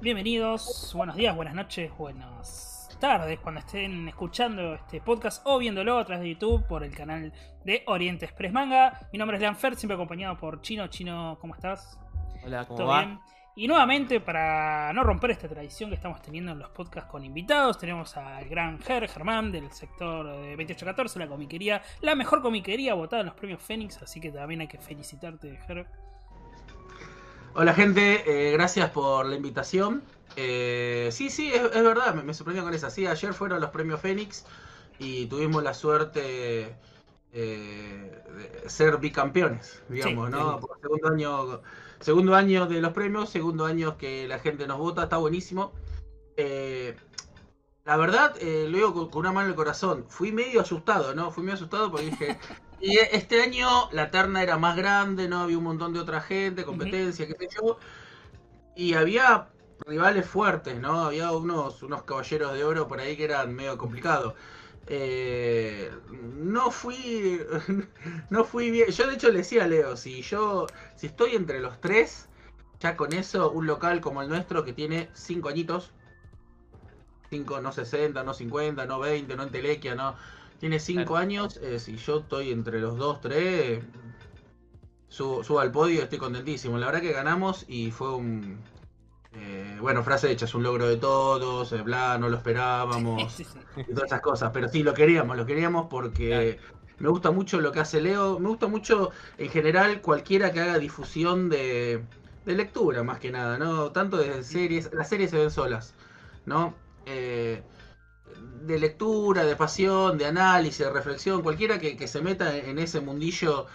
Bienvenidos, buenos días, buenas noches, buenas tardes cuando estén escuchando este podcast o viéndolo a través de YouTube por el canal de Oriente Express Manga. Mi nombre es Lanfer, siempre acompañado por Chino. Chino, ¿cómo estás? Hola, ¿cómo ¿Todo va? bien? Y nuevamente, para no romper esta tradición que estamos teniendo en los podcasts con invitados, tenemos al gran Ger, Germán, del sector de 2814, la comiquería, la mejor comiquería votada en los premios Fénix, así que también hay que felicitarte, Ger. Hola gente, eh, gracias por la invitación. Eh, sí, sí, es, es verdad, me, me sorprendió con esa. Sí, ayer fueron los premios Fénix y tuvimos la suerte eh, de ser bicampeones, digamos, Sí, ¿no? sí. Por segundo año, segundo año de los premios, segundo año que la gente nos vota, está buenísimo. La verdad, lo digo con, con una mano en el corazón, fui medio asustado, ¿no? Fui medio asustado porque dije, y este año la terna era más grande, ¿no? Había un montón de otra gente, competencia, qué sé yo. Y había rivales fuertes, ¿no? Había unos, unos caballeros de oro por ahí que eran medio complicados. Eh, no fui no fui bien. Yo de hecho le decía a Leo, si yo si estoy entre los tres, ya con eso un local como el nuestro que tiene cinco añitos, 5, no 60, no 50, no 20, no entelequia, no. Tiene 5 Claro. años, eh, si yo estoy entre los 2, 3, subo, subo al podio, estoy contentísimo. La verdad que ganamos y fue un... eh, bueno, frase hecha, es un logro de todos, eh, bla, no lo esperábamos Sí, sí. y todas esas cosas. Pero sí, lo queríamos, lo queríamos porque me gusta mucho lo que hace Leo. Me gusta mucho, en general, cualquiera que haga difusión de, de lectura, más que nada, ¿no? Tanto de series, las series se ven solas, ¿no? Eh, de lectura, de pasión, de análisis, de reflexión, cualquiera que, que se meta en ese mundillo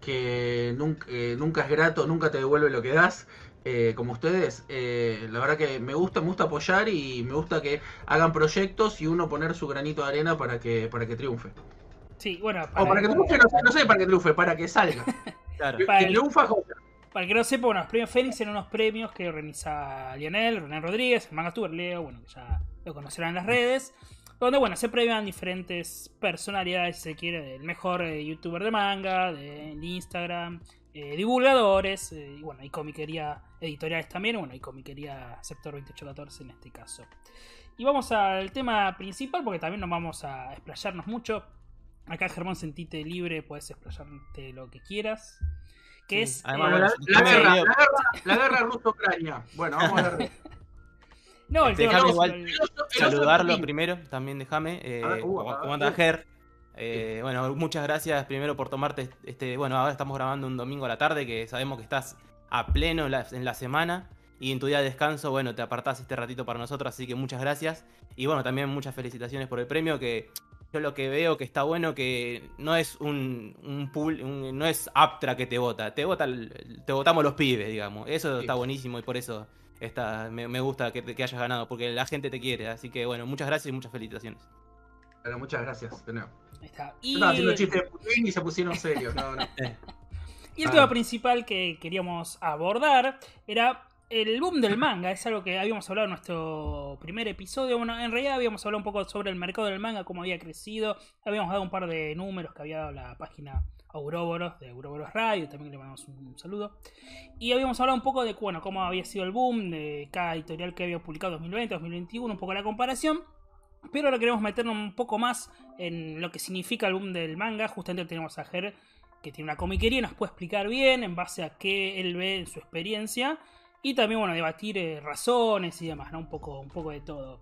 que nunca, eh, nunca es grato, nunca te devuelve lo que das, eh, como ustedes, eh, la verdad que me gusta, me gusta apoyar y me gusta que hagan proyectos y uno poner su granito de arena para que, para que triunfe. Sí, bueno, O para que triunfe, no sé, no sé para que triunfe, para que salga. Claro. Que, Para que el- triunfa, joya. Para el que no sepa, bueno, los premios Fénix eran unos premios que organiza Lionel, René Rodríguez, el manga tuber Leo, bueno, que ya lo conocerán en las redes, donde, bueno, se premian diferentes personalidades, si se quiere, del mejor eh, youtuber de manga, de, de Instagram, eh, divulgadores, eh, y bueno, hay comiquería editoriales también, bueno, hay comiquería sector 2814 en este caso. Y vamos al tema principal, porque también nos vamos a explayarnos mucho. Acá, Germán, sentite libre, puedes explayarte lo que quieras. Que Sí, es... además, eh, la, la guerra, la guerra, la guerra ruso-ucrania. Bueno, vamos a ver. No, el tema déjame no, igual el- Saludarlo primero, también déjame. Eh, A ver, uh, ¿Cómo a ver, cómo anda uh. Ger? Eh, bueno, muchas gracias primero por tomarte este. Bueno, ahora estamos grabando un domingo a la tarde, que sabemos que estás a pleno en la, en la semana. Y en tu día de descanso, bueno, te apartás este ratito para nosotros, así que muchas gracias. Y bueno, también muchas felicitaciones por el premio, que yo lo que veo que está bueno que no es un, un pool, un- no es Aptra que te vota, te vota el- te votamos los pibes, digamos. Eso Sí. está buenísimo y por eso está, me, me gusta que, te- que hayas ganado, porque la gente te quiere. Así que bueno, muchas gracias y muchas felicitaciones. Bueno, muchas gracias. de nuevo. ahí está. Y, estaba haciendo chistes de Putin y se pusieron serios. No, no. y el Ah. tema principal que queríamos abordar era el boom del manga. Es algo que habíamos hablado en nuestro primer episodio. Bueno, en realidad habíamos hablado un poco sobre el mercado del manga, cómo había crecido. Habíamos dado un par de números que había dado la página Auroboros de Auroboros Radio. También le mandamos un saludo. Y habíamos hablado un poco de bueno, cómo había sido el boom de cada editorial que había publicado 2020, 2021, un poco la comparación. Pero ahora queremos meternos un poco más en lo que significa el boom del manga. Justamente tenemos a Ger, que tiene una comiquería nos puede explicar bien en base a qué él ve en su experiencia. Y también, bueno, debatir eh, razones y demás, ¿no? Un poco, un poco de todo.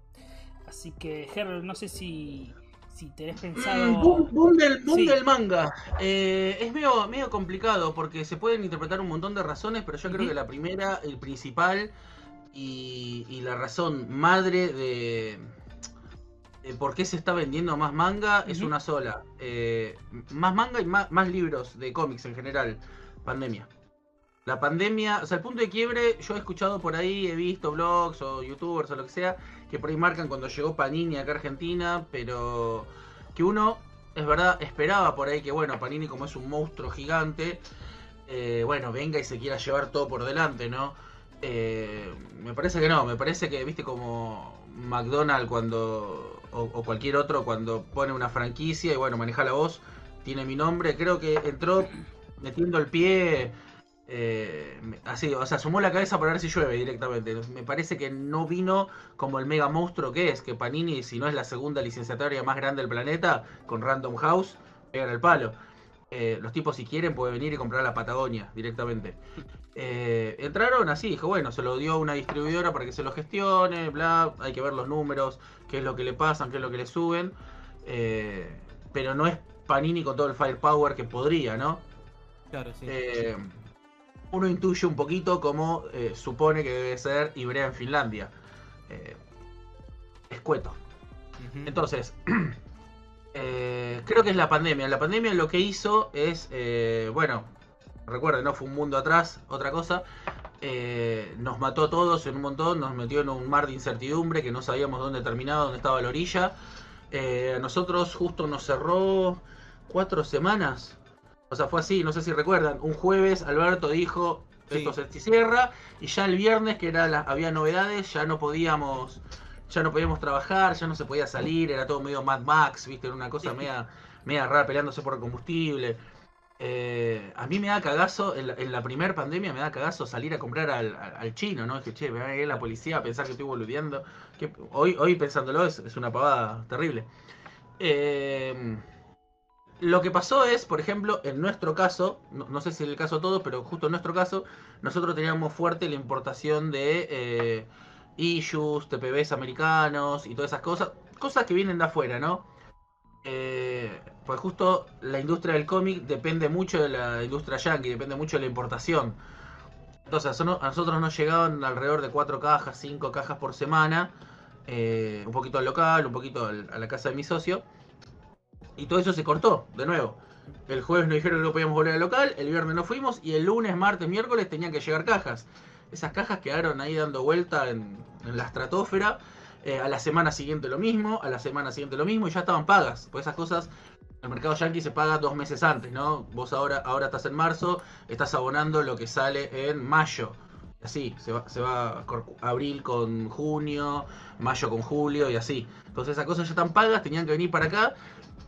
Así que, Ger, no sé si, si tenés pensado... Mm, Boom, boom del, boom Sí. del manga. Eh, es medio, medio complicado porque se pueden interpretar un montón de razones, pero yo creo que la primera, el principal y, y la razón madre de, de por qué se está vendiendo más manga es una sola. Eh, más manga y más, más libros de cómics en general. Pandemia. La pandemia, o sea, el punto de quiebre, yo he escuchado por ahí, he visto blogs o youtubers o lo que sea, que por ahí marcan cuando llegó Panini acá a Argentina, pero que uno, es verdad, esperaba por ahí que, bueno, Panini como es un monstruo gigante, eh, bueno, venga y se quiera llevar todo por delante, ¿no? Eh, me parece que no, me parece que, viste, como McDonald's cuando, o, o cualquier otro cuando pone una franquicia y bueno, maneja la voz, tiene mi nombre, creo que entró metiendo el pie eh, así, o sea, sumó la cabeza para ver si llueve directamente. Me parece que no vino como el mega monstruo que es, que Panini, si no es la segunda licenciataria más grande del planeta, con Random House, pegan el palo. Eh, los tipos si quieren pueden venir y comprar la Patagonia directamente. Eh, entraron así, dijo, bueno, se lo dio una distribuidora para que se lo gestione, bla, hay que ver los números, qué es lo que le pasan, qué es lo que le suben. Eh, pero no es Panini con todo el firepower que podría, ¿no? Claro, sí. Uno intuye un poquito cómo eh, supone que debe ser Ibrea en Finlandia. Eh, escueto. Entonces, eh, creo que es la pandemia. La pandemia lo que hizo es, bueno, recuerden, no fue un mundo atrás, otra cosa. nos mató a todos en un montón, nos metió en un mar de incertidumbre que no sabíamos dónde terminaba, dónde estaba la orilla. A nosotros justo nos cerró cuatro semanas. O sea, fue así, no sé si recuerdan. Un jueves Alberto dijo, Sí. esto se cierra, y ya el viernes, que era la, había novedades, ya no podíamos ya no podíamos trabajar, ya no se podía salir, era todo medio Mad Max, viste, era una cosa media, media rara peleándose por el combustible. Eh, a mí me da cagazo, en la, en la primer pandemia me da cagazo salir a comprar al, al- al chino, ¿no? Es que, che, me va a ir la policía a pensar que estoy boludeando. Que hoy, hoy pensándolo es, es una pavada terrible. Eh, lo que pasó es, por ejemplo, en nuestro caso, no, sé si en el caso de todos, pero justo en nuestro caso, nosotros teníamos fuerte la importación de eh, issues, TPBs americanos y todas esas cosas, cosas que vienen de afuera, ¿no? Eh, pues justo la industria del cómic depende mucho de la industria yankee, depende mucho de la importación. Entonces a nosotros- nos llegaban alrededor de cuatro cajas, cinco cajas por semana, eh, un poquito al local, un poquito a la casa de mi socio. Y todo eso se cortó, de nuevo. El jueves nos dijeron que no podíamos volver al local, el viernes no fuimos y el lunes, martes, miércoles tenían que llegar cajas. Esas cajas quedaron ahí dando vuelta en, la estratosfera. Eh, a la semana siguiente lo mismo, a la semana siguiente lo mismo y ya estaban pagas. Pues esas cosas, el mercado yankee se paga dos meses antes, ¿no? Vos ahora, ahora estás en marzo, estás abonando lo que sale en mayo. Así, se va, se va abril con junio, mayo con julio y así. Entonces esas cosas ya están pagas, tenían que venir para acá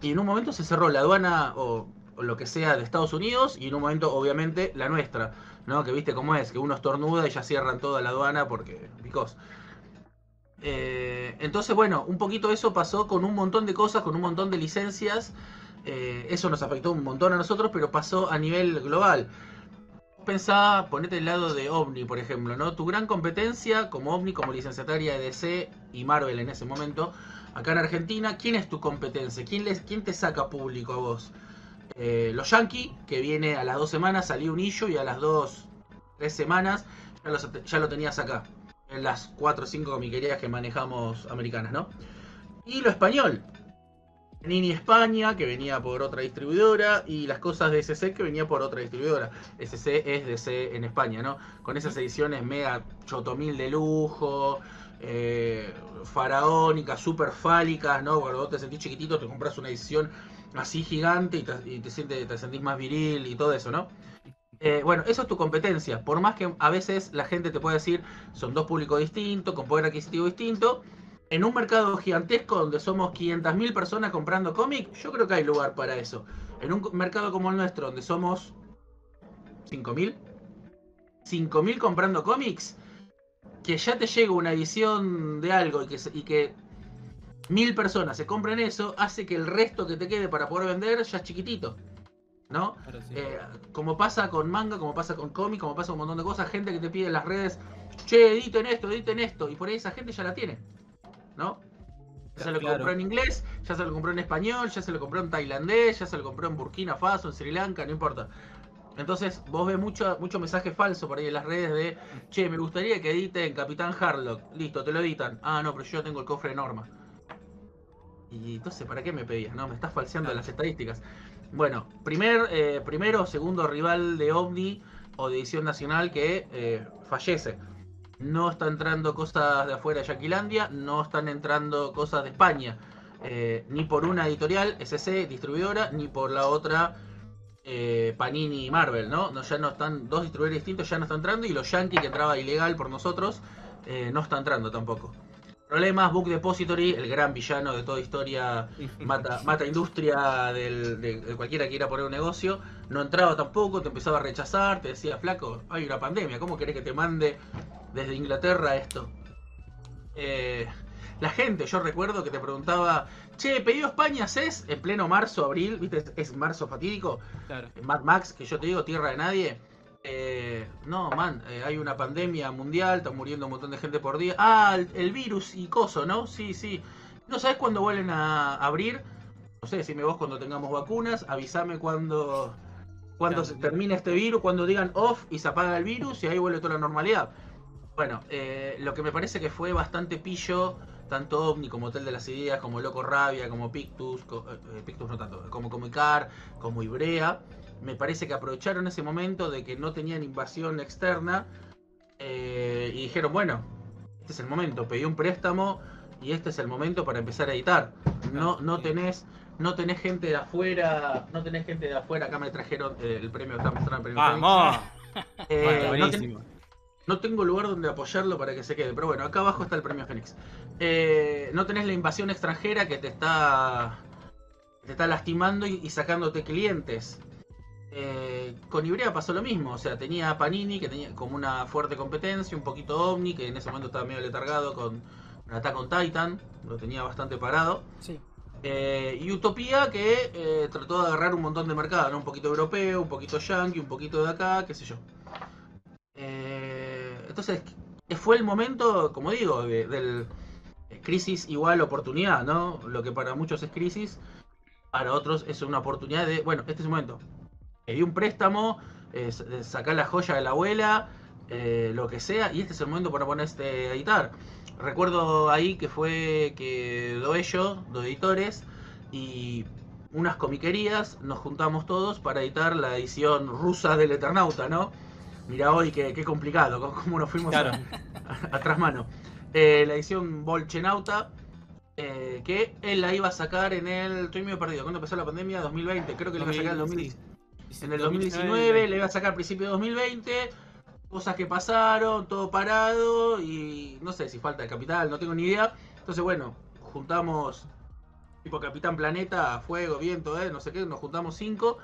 y en un momento se cerró la aduana o, lo que sea de Estados Unidos y en un momento obviamente la nuestra, ¿no? Que viste cómo es, que uno estornuda y ya cierran toda la aduana porque, because. Eh, entonces, bueno, un poquito eso pasó con un montón de cosas, con un montón de licencias. Eh, eso nos afectó un montón a nosotros, pero pasó a nivel global. Pensá, ponete el lado de Omni, por ejemplo, ¿no? Tu gran competencia como Omni, como licenciataria de DC y Marvel en ese momento, acá en Argentina, ¿quién es tu competencia? ¿Quién, quién te saca público a vos? Eh, los Yankee, que viene a las dos semanas, salió un issue y a las dos, tres semanas ya, ya lo tenías acá. En las cuatro o cinco comiquerías que manejamos americanas, ¿no? Y lo español. Nini España, que venía por otra distribuidora, y las cosas de SC, que venía por otra distribuidora. SC es DC en España, ¿no? Con esas ediciones mega chotomil de lujo, eh, faraónicas, super fálicas, ¿no? Cuando vos te sentís chiquitito, te compras una edición así gigante y te, y te sientes, te sentís más viril y todo eso, ¿no? Eh, bueno, eso es tu competencia. Por más que a veces la gente te pueda decir, son dos públicos distintos, con poder adquisitivo distinto. En un mercado gigantesco donde somos 500.000 personas comprando cómic, yo creo que hay lugar para eso. En un mercado como el nuestro, donde somos 5.000, 5.000 comprando cómics, que ya te llega una edición de algo y que, y que mil personas se compren eso, hace que el resto que te quede para poder vender ya es chiquitito. ¿No? Sí. Eh, como pasa con manga, como pasa con cómic, como pasa con un montón de cosas, gente que te pide en las redes, che, editen esto, editen esto, y por ahí esa gente ya la tiene, ¿no? Ya se lo Claro. compró en inglés, ya se lo compró en español, ya se lo compró en tailandés, ya se lo compró en Burkina Faso, en Sri Lanka, no importa. Entonces vos ves mucho, mucho mensaje falso por ahí en las redes de, che, me gustaría que editen Capitán Harlock, listo, te lo editan. Ah, no, pero yo tengo el cofre de Norma. Y entonces, ¿para qué me pedías? No, me estás falseando Claro. las estadísticas. Bueno, primer, eh, primero o segundo rival de OVNI o de edición nacional que eh, fallece. No está entrando cosas de afuera de Yaquilandia, no están entrando cosas de España. eh, ni por una editorial, SC, distribuidora, ni por la otra eh, Panini y Marvel, ¿no? ¿no? Ya no están, dos distribuidores distintos ya no están entrando y los Yankee que entraba ilegal por nosotros, eh, no está entrando tampoco. Problemas, Book Depository, el gran villano de toda historia, mata, mata industria del- de, de cualquiera que quiera poner un negocio. No entraba tampoco, te empezaba a rechazar, te decía, flaco, hay una pandemia, ¿cómo querés que te mande desde Inglaterra esto? Eh, la gente, yo recuerdo que te preguntaba, che, pedido España es en pleno marzo, abril, ¿viste? Es, es marzo fatídico. Claro. Mad Max, que yo te digo, tierra de nadie. Eh, no, man, eh, hay una pandemia mundial, está muriendo un montón de gente por día. Ah, el, el virus y coso, ¿no? Sí, sí. ¿No sabes cuándo vuelven a abrir? No sé, decime vos cuando tengamos vacunas, avísame cuando, cuando Claro. se termine este virus, cuando digan off y se apaga el virus y ahí vuelve toda la normalidad. Bueno, eh, lo que me parece que fue bastante pillo, tanto OVNI como Hotel de las Ideas, como Loco Rabia, como Pictus, co- eh, Pictus no tanto, como Comicar, como Ibrea, me parece que aprovecharon ese momento de que no tenían invasión externa eh, y dijeron, bueno, este es el momento, pedí un préstamo y este es el momento para empezar a editar. No, no tenés, no tenés gente de afuera, no tenés gente de afuera, acá me trajeron el premio, el premio ¡Vamos! Eh, Bueno, no ten- buenísimo. no tengo lugar donde apoyarlo para que se quede, pero bueno, acá abajo está el premio Fénix. Eh, no tenés la invasión extranjera que te está te está lastimando y, y sacándote clientes. Eh, con Ibrea pasó lo mismo, o sea, tenía a Panini que tenía como una fuerte competencia, un poquito Omni, que en ese momento estaba medio letargado con Attack on Titan, lo tenía bastante parado. Sí. Eh, y Utopía que eh, trató de agarrar un montón de mercado, ¿no? Un poquito europeo, un poquito yankee, un poquito de acá, qué sé yo. Entonces, fue el momento, como digo, de- del crisis igual oportunidad, ¿no? Lo que para muchos es crisis, para otros es una oportunidad de, bueno, este es el momento. Pedí un préstamo, eh, eh, sacar la joya de la abuela, eh, lo que sea, y este es el momento para ponerte a editar. Recuerdo ahí que fue que do ello, dos editores, y unas comiquerías, nos juntamos todos para editar la edición rusa del Eternauta, ¿no? Mira hoy qué, qué complicado, cómo- nos fuimos Claro. a, a trasmano. Eh, la edición Volchenauta, eh, que él la iba a sacar en el. Estoy medio perdido. ¿Cuándo empezó la pandemia? 2020. Creo que la iba a sacar en el 2019. En el 2019, le iba a sacar a principio de 2020. Cosas que pasaron, todo parado y no sé si falta de capital, no tengo ni idea. Entonces, bueno, juntamos tipo Capitán Planeta, Fuego, Viento, eh, no sé qué, nos juntamos cinco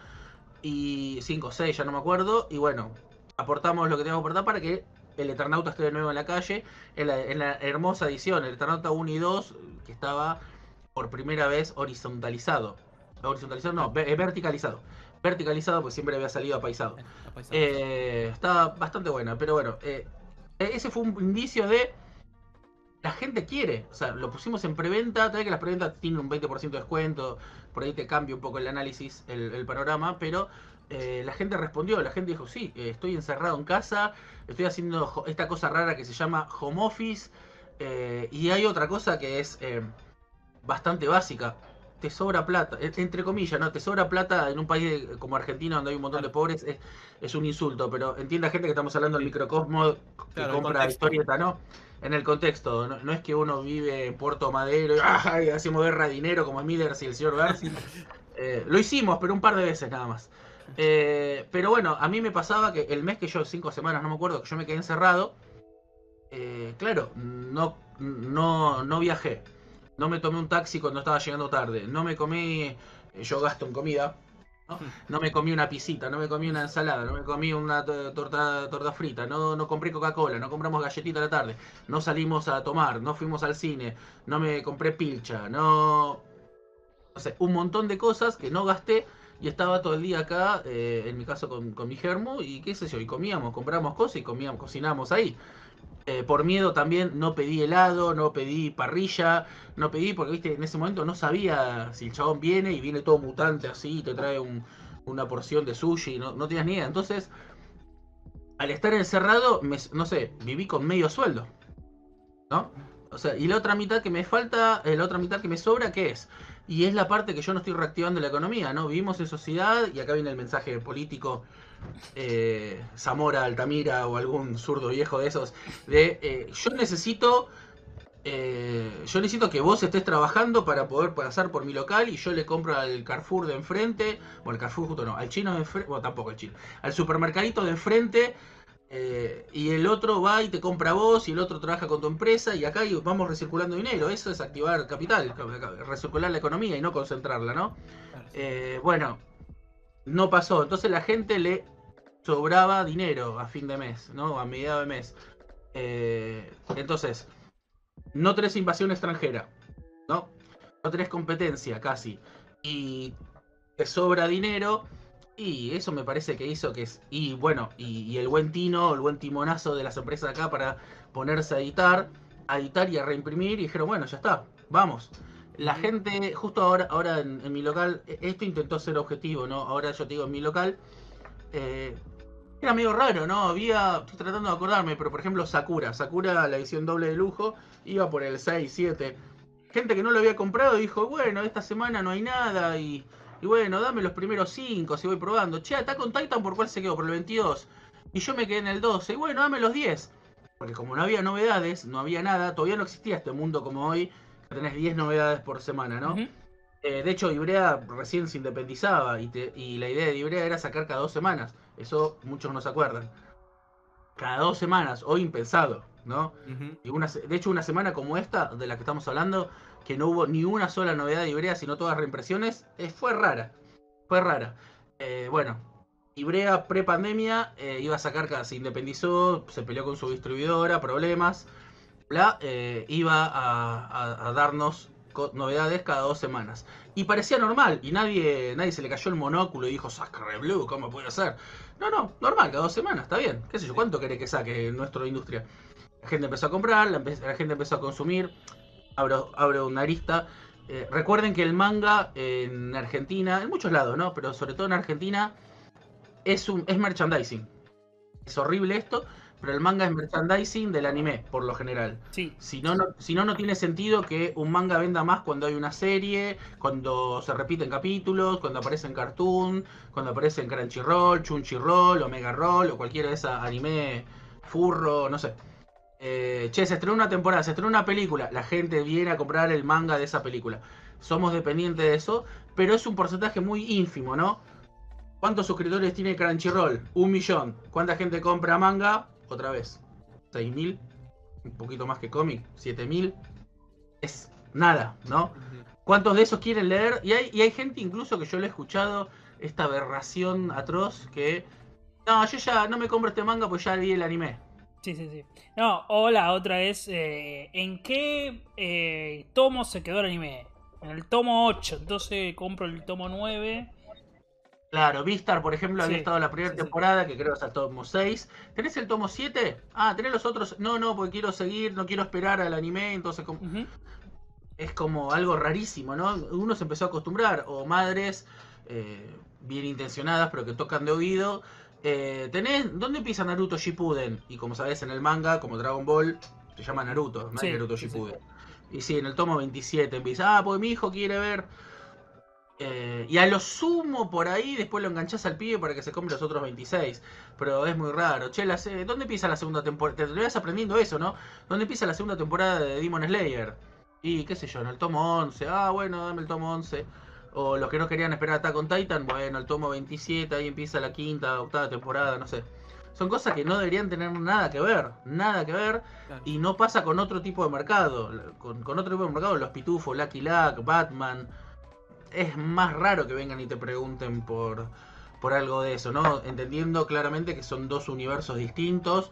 y cinco o seis, ya no me acuerdo. Y bueno, aportamos lo que teníamos que aportar para que el Eternauta esté de nuevo en la calle. En la, en la hermosa edición, el Eternauta 1 y 2, que estaba por primera vez horizontalizado. Horizontalizado, no, ve- verticalizado. Verticalizado, pues siempre había salido apaisado. Eh, está bastante buena, pero bueno, eh, ese fue un indicio de la gente quiere, o sea, lo pusimos en preventa, tal vez que las preventas tienen un 20% de descuento, por ahí te cambia un poco el análisis, el, el panorama, pero eh, la gente respondió, la gente dijo, sí, eh, estoy encerrado en casa, estoy haciendo esta cosa rara que se llama home office, eh, y hay otra cosa que es bastante básica, te sobra plata, entre comillas, ¿no? Te sobra plata en un país de- como Argentina donde hay un montón de pobres, es, es un insulto, pero entienda gente que estamos hablando del microcosmo que Claro, compra historieta, ¿no? En el contexto, no, no es que uno vive en Puerto Madero y ¡ay! hacemos guerra de dinero como Millers y el señor Garci. Eh, lo hicimos, pero un par de veces nada más. Eh, pero bueno, a mí me pasaba que el mes que yo, cinco semanas, no me acuerdo, que yo me quedé encerrado, eh, claro, no, no, no viajé. No me tomé un taxi cuando estaba llegando tarde. No me comí, eh, yo gasto en comida. ¿no? Me comí una pisita, no me comí una ensalada, no me comí una to- torta, torta frita, no, no compré Coca-Cola, no compramos galletita a la tarde, no salimos a tomar, no fuimos al cine, no me compré pilcha, no... No sé, un montón de cosas que no gasté y estaba todo el día acá, eh, en mi caso con, con mi germo, y qué sé yo, y comíamos, compramos cosas y comíamos, cocinamos ahí. Eh, por miedo también no pedí helado, no pedí parrilla, no pedí porque viste en ese momento no sabía si el chabón viene y viene todo mutante así y te trae un- una porción de sushi, no, no tenías ni idea. Entonces, al estar encerrado, me- no sé, viví con medio sueldo. ¿No? O sea, y la otra mitad que me falta, eh, la otra mitad que me sobra, ¿qué es? Y es la parte que yo no estoy reactivando la economía, ¿no? Vivimos en sociedad, y acá viene el mensaje político, eh, Zamora, Altamira o algún zurdo viejo de esos, de eh, yo necesito eh, yo necesito que vos estés trabajando para poder pasar por mi local y yo le compro al Carrefour de enfrente, bueno, el Carrefour justo no, al chino de enfrente, bueno, tampoco el chino, al supermercadito de enfrente Eh, y el otro va y te compra vos y el otro trabaja con tu empresa y acá vamos recirculando dinero. Eso es activar capital, recircular la economía y no concentrarla, ¿no? Eh, bueno, no pasó. Entonces la gente le sobraba dinero a fin de mes, ¿no? A mediados de mes. Eh, entonces, no tenés invasión extranjera, ¿no? No tenés competencia casi. Y te sobra dinero y eso me parece que hizo que es. Y bueno, y, el buen tino, el buen timonazo de las empresas acá para ponerse a editar, a editar y a reimprimir. Y dijeron, bueno, ya está, vamos. La gente, justo ahora, ahora en, mi local, e, esto intentó ser objetivo, ¿no? Ahora yo te digo, en mi local, eh, era medio raro, ¿no? Había, estoy tratando de acordarme, pero por ejemplo Sakura, Sakura, la edición doble de lujo, iba por el 6, 7. Gente que no lo había comprado dijo, bueno, esta semana no hay nada y y bueno, dame los primeros 5 si voy probando. Che, está con Titan por cuál se quedó, por el 22. Y yo me quedé en el 12. Y bueno, dame los 10. Porque como no había novedades, no había nada, todavía no existía este mundo como hoy, tenés 10 novedades por semana, ¿no? Eh, de hecho, Ibrea recién se independizaba y, y la idea de Ibrea era sacar cada dos semanas. Eso muchos no se acuerdan. Cada dos semanas, hoy impensado, ¿no? y una, de hecho, una semana como esta, de la que estamos hablando, que no hubo ni una sola novedad de Ibrea, sino todas reimpresiones, eh, fue rara. Fue rara. Eh, bueno, Ibrea pre-pandemia iba a sacar, se independizó, se peleó con su distribuidora, problemas, bla, iba a, darnos novedades cada dos semanas. Y parecía normal, y nadie, nadie se le cayó el monóculo y dijo, Sacre Blue, ¿cómo puede ser? No, no, normal, cada dos semanas, está bien. ¿Qué sé yo? ¿Cuánto quiere que saque nuestra industria? La gente empezó a comprar, la gente empezó a consumir abro, una arista. Eh, recuerden que el manga en Argentina, en muchos lados, ¿no? Pero sobre todo en Argentina, es, un, es merchandising. Es horrible esto, pero el manga es merchandising del anime, por lo general. Sí. Si no, no, si no, no tiene sentido que un manga venda más cuando hay una serie, cuando se repiten capítulos, cuando aparece en Cartoon, cuando aparece en Crunchyroll, Chunchiroll, Omega Roll o cualquiera de esas anime furro, no sé. Eh, che, se estrenó una temporada, se estrenó una película, la gente viene a comprar el manga de esa película. Somos dependientes de eso, pero es un porcentaje muy ínfimo, ¿no? ¿Cuántos suscriptores tiene Crunchyroll? Un millón. ¿Cuánta gente compra manga? Otra vez. ¿6.000? Un poquito más que cómic. ¿7.000? Es nada, ¿no? ¿Cuántos de esos quieren leer? Y hay, y hay gente incluso que yo le he escuchado esta aberración atroz que... No, yo ya no me compro este manga pues ya vi el anime. Sí, sí, sí. No, o la otra es, eh, ¿en qué eh, tomo se quedó el anime? En el tomo 8, entonces compro el tomo 9. Claro, Vistar, por ejemplo, había estado la primera temporada, que creo que es el tomo 6. ¿Tenés el tomo 7? Ah, ¿tenés los otros? No, no, porque quiero seguir, no quiero esperar al anime, entonces... Es como algo rarísimo, ¿no? Uno se empezó a acostumbrar, o madres eh, bien intencionadas, pero que tocan de oído, eh, tenés, ¿Dónde empieza Naruto Shippuden? Y como sabes, en el manga, como Dragon Ball, se llama Naruto, no Naruto Shippuden. Y sí, en el tomo 27 empieza, ah, pues mi hijo quiere ver. Eh, y a lo sumo por ahí, después lo enganchás al pibe para que se compre los otros 26. Pero es muy raro. Che, ¿dónde empieza la segunda temporada? Te vas aprendiendo eso, ¿no? ¿Dónde empieza la segunda temporada de Demon Slayer? Y qué sé yo, en el tomo 11. Ah, bueno, dame el tomo 11. O los que no querían esperar a Attack on Titan, bueno, el tomo 27, ahí empieza la quinta, octava temporada, no sé. Son cosas que no deberían tener nada que ver, nada que ver, y no pasa con otro tipo de mercado. Con, otro tipo de mercado, los pitufos, Lucky Luck, Batman. Es más raro que vengan y te pregunten por, por algo de eso, ¿no? Entendiendo claramente que son dos universos distintos.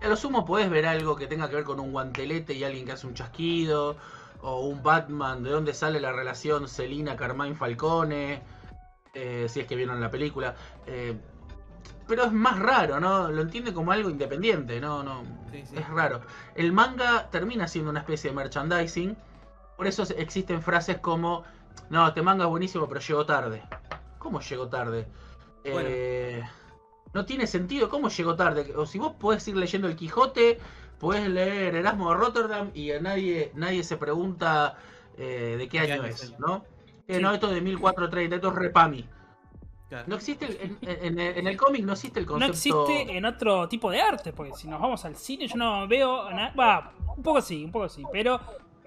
A lo sumo podés ver algo que tenga que ver con un guantelete y alguien que hace un chasquido o un Batman, de dónde sale la relación Selina Carmine Falcone, eh, si es que vieron la película. Eh, pero es más raro, ¿no? Lo entiende como algo independiente, ¿no? no Es raro. El manga termina siendo una especie de merchandising, por eso existen frases como, no, este manga es buenísimo, pero llegó tarde. ¿Cómo llegó tarde? Eh, no tiene sentido, ¿cómo llegó tarde? O si vos podés ir leyendo el Quijote puedes leer Erasmo de Rotterdam y a nadie, nadie se pregunta eh, de qué, año, es, ¿no? Eh, no, esto de 1430, esto es Repami. No existe, en, el cómic no existe el concepto. No existe en otro tipo de arte, porque si nos vamos al cine yo no veo. Va, un poco sí, un poco sí, pero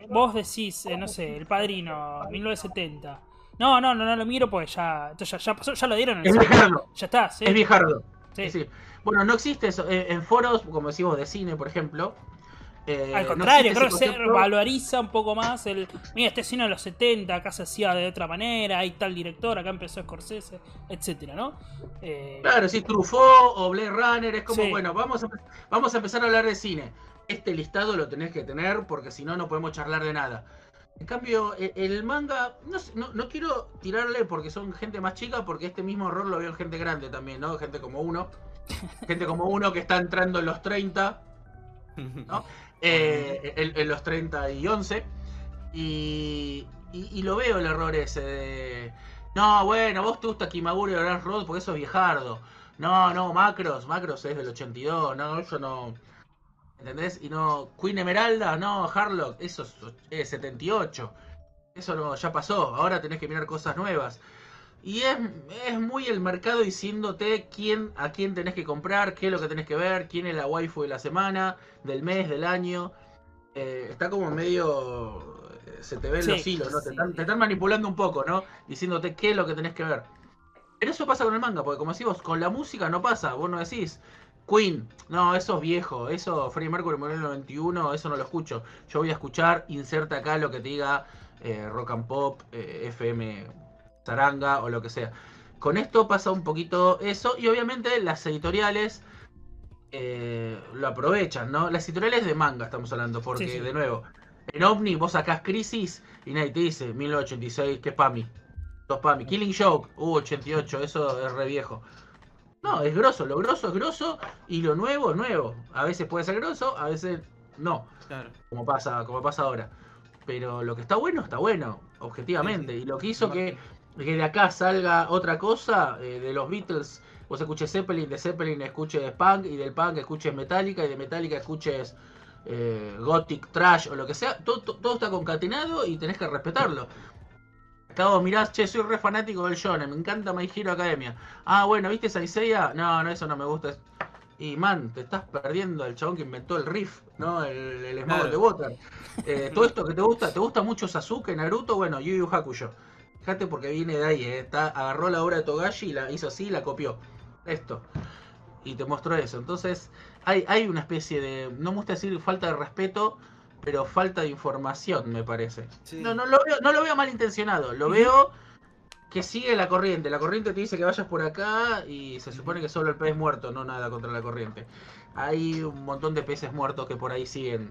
vos decís, eh, no sé, El Padrino, 1970. No, no, no, no lo miro porque ya, ya, ya, pasó, ya lo dieron en el Es Ya está, ¿sí? Es viejardo. Sí. Sí. Bueno, no existe eso. Eh, En foros, como decimos, de cine, por ejemplo. eh, Al contrario, creo que se valoriza un poco más el. Mira, este cine de los 70, acá se hacía de otra manera, hay tal director, acá empezó Scorsese, etcétera, ¿no? Eh, Claro, si Truffaut o Blade Runner, es como, Sí. bueno, vamos a, vamos a empezar a hablar de cine. Este listado lo tenés que tener porque si no, no podemos charlar de nada. En cambio, e- el manga, no, sé, no, no quiero tirarle porque son gente más chica, porque este mismo error lo veo en gente grande también, ¿no? Gente como uno. Gente como uno que está entrando en los 30, ¿no? Eh, en, en los 30 y 11. Y, y, y lo veo el error ese de... No, bueno, vos te gusta Kimagure y Orange Road porque eso es viejardo. No, no, Macros, Macros es del 82, no, yo no... ¿Entendés? Y no, Queen Emeralda, no, Harlock, eso es, es 78. Eso no, ya pasó, ahora tenés que mirar cosas nuevas. Y es, es muy el mercado diciéndote quién, a quién tenés que comprar, qué es lo que tenés que ver, quién es la waifu de la semana, del mes, del año. Eh, está como medio. eh, Se te ven Sí, los hilos, ¿no? sí. Te, están, te están manipulando un poco, ¿no? Diciéndote qué es lo que tenés que ver. Pero eso pasa con el manga, porque como decimos, con la música no pasa. Vos no decís, Queen, no, eso es viejo, eso Freddie Mercury murió en el 91, eso no lo escucho. Yo voy a escuchar, inserta acá lo que te diga eh, rock and pop, eh, FM zaranga o lo que sea. Con esto pasa un poquito eso y obviamente las editoriales eh, lo aprovechan, ¿no? Las editoriales de manga estamos hablando, porque Sí, sí. de nuevo, en OVNI vos sacás Crisis y nadie te dice 1986, que Pami. Dos Pami. Killing Joke, uh, 88, eso es re viejo. No, es grosso, lo grosso es grosso y lo nuevo es nuevo. A veces puede ser grosso, a veces no Claro. como pasa, como pasa ahora. Pero lo que está bueno, está bueno, objetivamente. Y lo que hizo que, que de acá salga otra cosa, eh, de los Beatles, vos escuches Zeppelin, de Zeppelin escuches punk, y del punk escuches Metallica, y de Metallica escuches eh, Gothic, Trash o lo que sea, todo, todo- todo está concatenado y tenés que respetarlo. Acabo, mirás, che, soy re fanático del shonen, me encanta My Hero Academia. Ah, bueno, ¿viste Saiseiya? No, no, eso no me gusta. Y man, te estás perdiendo el chabón que inventó el riff, ¿no? El, el Claro. de Water. Eh, todo esto que te gusta, ¿te gusta mucho Sasuke, Naruto? Bueno, Yu Yu Hakusho. Fíjate porque viene de ahí, eh, está, agarró la obra de Togashi y la hizo así y la copió. Esto. Y te mostró eso. Entonces, hay, hay una especie de, no me gusta decir falta de respeto, pero falta de información, me parece. Sí. No, no lo veo, no lo veo malintencionado, lo veo que sigue la corriente. La corriente te dice que vayas por acá y se supone que solo el pez muerto, no nada contra la corriente. Hay un montón de peces muertos que por ahí siguen,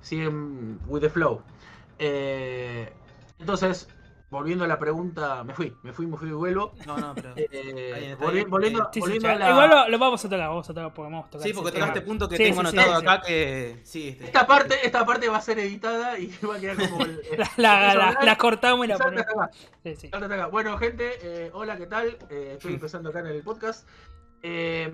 siguen with the flow. Eh, entonces, volviendo a la pregunta, me fui, me fui, me fui y vuelvo. No, no, pero. Eh, volviendo, Eh, sí, sí, volviendo ya. a la- Igual lo, lo vamos a tocar, vamos a tocar, porque vamos a tocar. Sí, porque tocaste punto que Sí, tengo anotado sí. acá que. Sí, este- Esta parte, esta parte va a ser editada y va a quedar como el, La, la, cortamos y la ponemos. acá. Bueno, gente, eh, hola, ¿qué tal? Eh, estoy empezando acá en el podcast. Eh,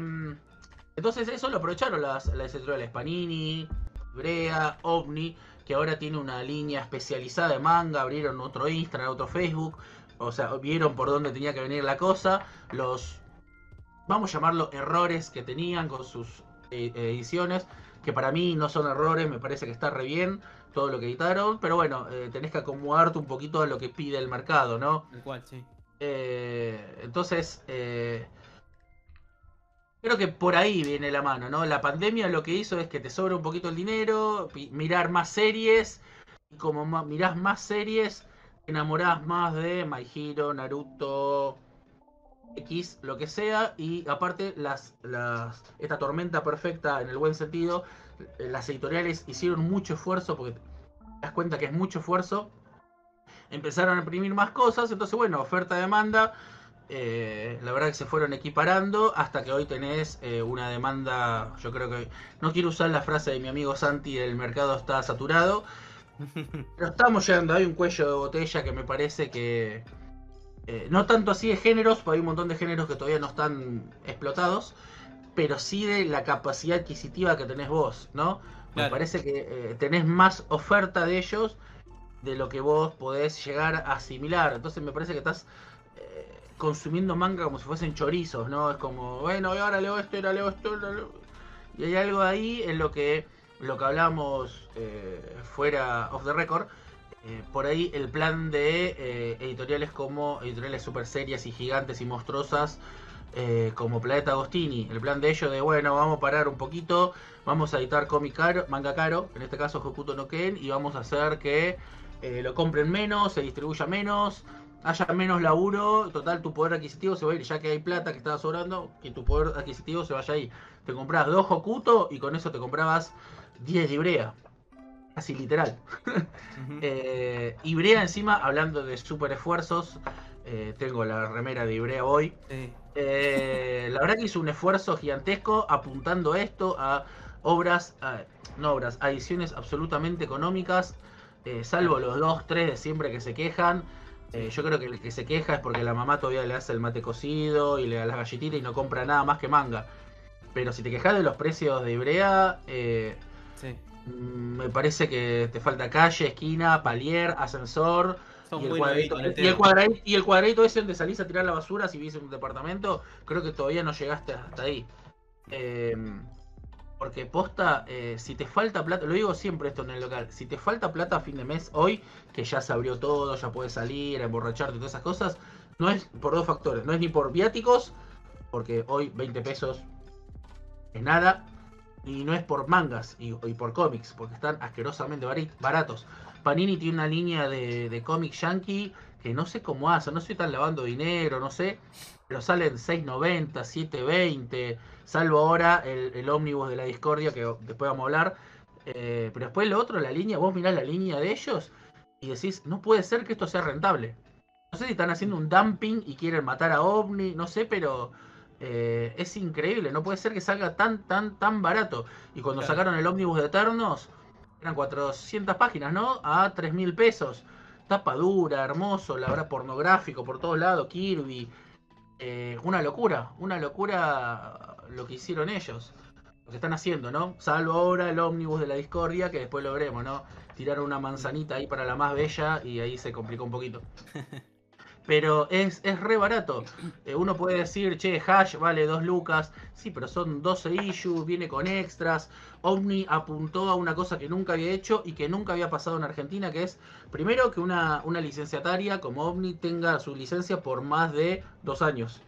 entonces, eso lo aprovecharon las, las editoriales Panini, Brea, OVNI, que ahora tiene una línea especializada de manga, abrieron otro Instagram, otro Facebook. O sea, vieron por dónde tenía que venir la cosa. Los, vamos a llamarlo errores que tenían con sus eh, ediciones, que para mí no son errores, me parece que está re bien todo lo que editaron, pero bueno, eh, tenés que acomodarte un poquito a lo que pide el mercado, ¿no? Tal cual, sí. Eh, entonces, eh, creo que por ahí viene la mano, ¿no? La pandemia lo que hizo es que te sobra un poquito el dinero, mirar más series, y como mirás más series, te enamorás más de My Hero, Naruto, X, lo que sea, y aparte las, las, esta tormenta perfecta en el buen sentido, las editoriales hicieron mucho esfuerzo, porque te das cuenta que es mucho esfuerzo, empezaron a imprimir más cosas, entonces bueno, oferta-demanda, eh, la verdad que se fueron equiparando hasta que hoy tenés eh, una demanda, yo creo que, no quiero usar la frase de mi amigo Santi, el mercado está saturado, pero estamos llegando, hay un cuello de botella que me parece que, eh, no tanto así de géneros, porque hay un montón de géneros que todavía no están explotados, pero sí de la capacidad adquisitiva que tenés vos, ¿no? Me parece que tenés más oferta de ellos de lo que vos podés llegar a asimilar. Entonces me parece que estás consumiendo manga como si fuesen chorizos, ¿no? Es como, bueno, y ahora leo esto, y ahora leo esto, Y hay algo ahí en lo que lo que hablamos eh, fuera of the record. eh, por ahí el plan de eh, editoriales como editoriales super serias y gigantes y monstruosas eh, como Planeta Agostini. El plan de ellos de, bueno, vamos a parar un poquito, vamos a editar cómic caro, manga caro, en este caso Hokuto no Ken, y vamos a hacer que lo compren menos, se distribuya menos, haya menos laburo, total tu poder adquisitivo se va a ir, ya que hay plata que estaba sobrando, que tu poder adquisitivo se vaya ahí. Te compras dos Hokuto y con eso te comprabas 10 Ibrea. Así literal. Eh, Ibrea encima, hablando de super esfuerzos, eh, tengo la remera de Ibrea hoy. Sí. Eh, la verdad que hizo un esfuerzo gigantesco apuntando esto a obras, a- no obras, a ediciones absolutamente económicas, salvo los dos, tres de siempre que se quejan. Eh, yo creo que el que se queja es porque la mamá todavía le hace el mate cocido y le da las galletitas y no compra nada más que manga. Pero si te quejas de los precios de Ibrea, eh, Sí. mm, me parece que te falta calle, esquina, palier, ascensor. Y el, cuadradito, y, el Nintendo. cuadradito, y el cuadradito ese donde salís a tirar la basura si vivís en un departamento, creo que todavía no llegaste hasta ahí. Eh, porque posta, eh, si te falta plata, lo digo siempre esto en el local, si te falta plata a fin de mes hoy, que ya se abrió todo, ya puedes salir, emborracharte todas esas cosas, no es por dos factores, no es ni por viáticos, porque hoy 20 pesos es nada, y no es por mangas y, por cómics, porque están asquerosamente baratos. Panini tiene una línea de, de cómic yankee que no sé cómo hace, no sé si están lavando dinero, no sé, pero salen 6.90, 7.20, salvo ahora el, el ómnibus de la discordia que después vamos a hablar. Eh, pero después lo otro, la línea, vos mirás la línea de ellos y decís, no puede ser que esto sea rentable. No sé si están haciendo un dumping y quieren matar a OVNI, no sé, pero eh, es increíble. No puede ser que salga tan, tan, tan barato. Y cuando Claro. sacaron el ómnibus de Eternos, eran 400 páginas, ¿no? A 3 mil pesos. Tapa dura, hermoso, la verdad, pornográfico por todos lados, Kirby. Eh, una locura, una locura lo que hicieron ellos. Lo que están haciendo, ¿no? Salvo ahora el ómnibus de la discordia, que después lo veremos, ¿no? Tiraron una manzanita ahí para la más bella y ahí se complicó un poquito. Pero es, es re barato. Eh, uno puede decir, che, Hash vale 2 lucas. Sí, pero son 12 issues, viene con extras. Omni apuntó a una cosa que nunca había hecho y que nunca había pasado en Argentina, que es, primero, que una, una licenciataria como Omni tenga su licencia por más de 2 años,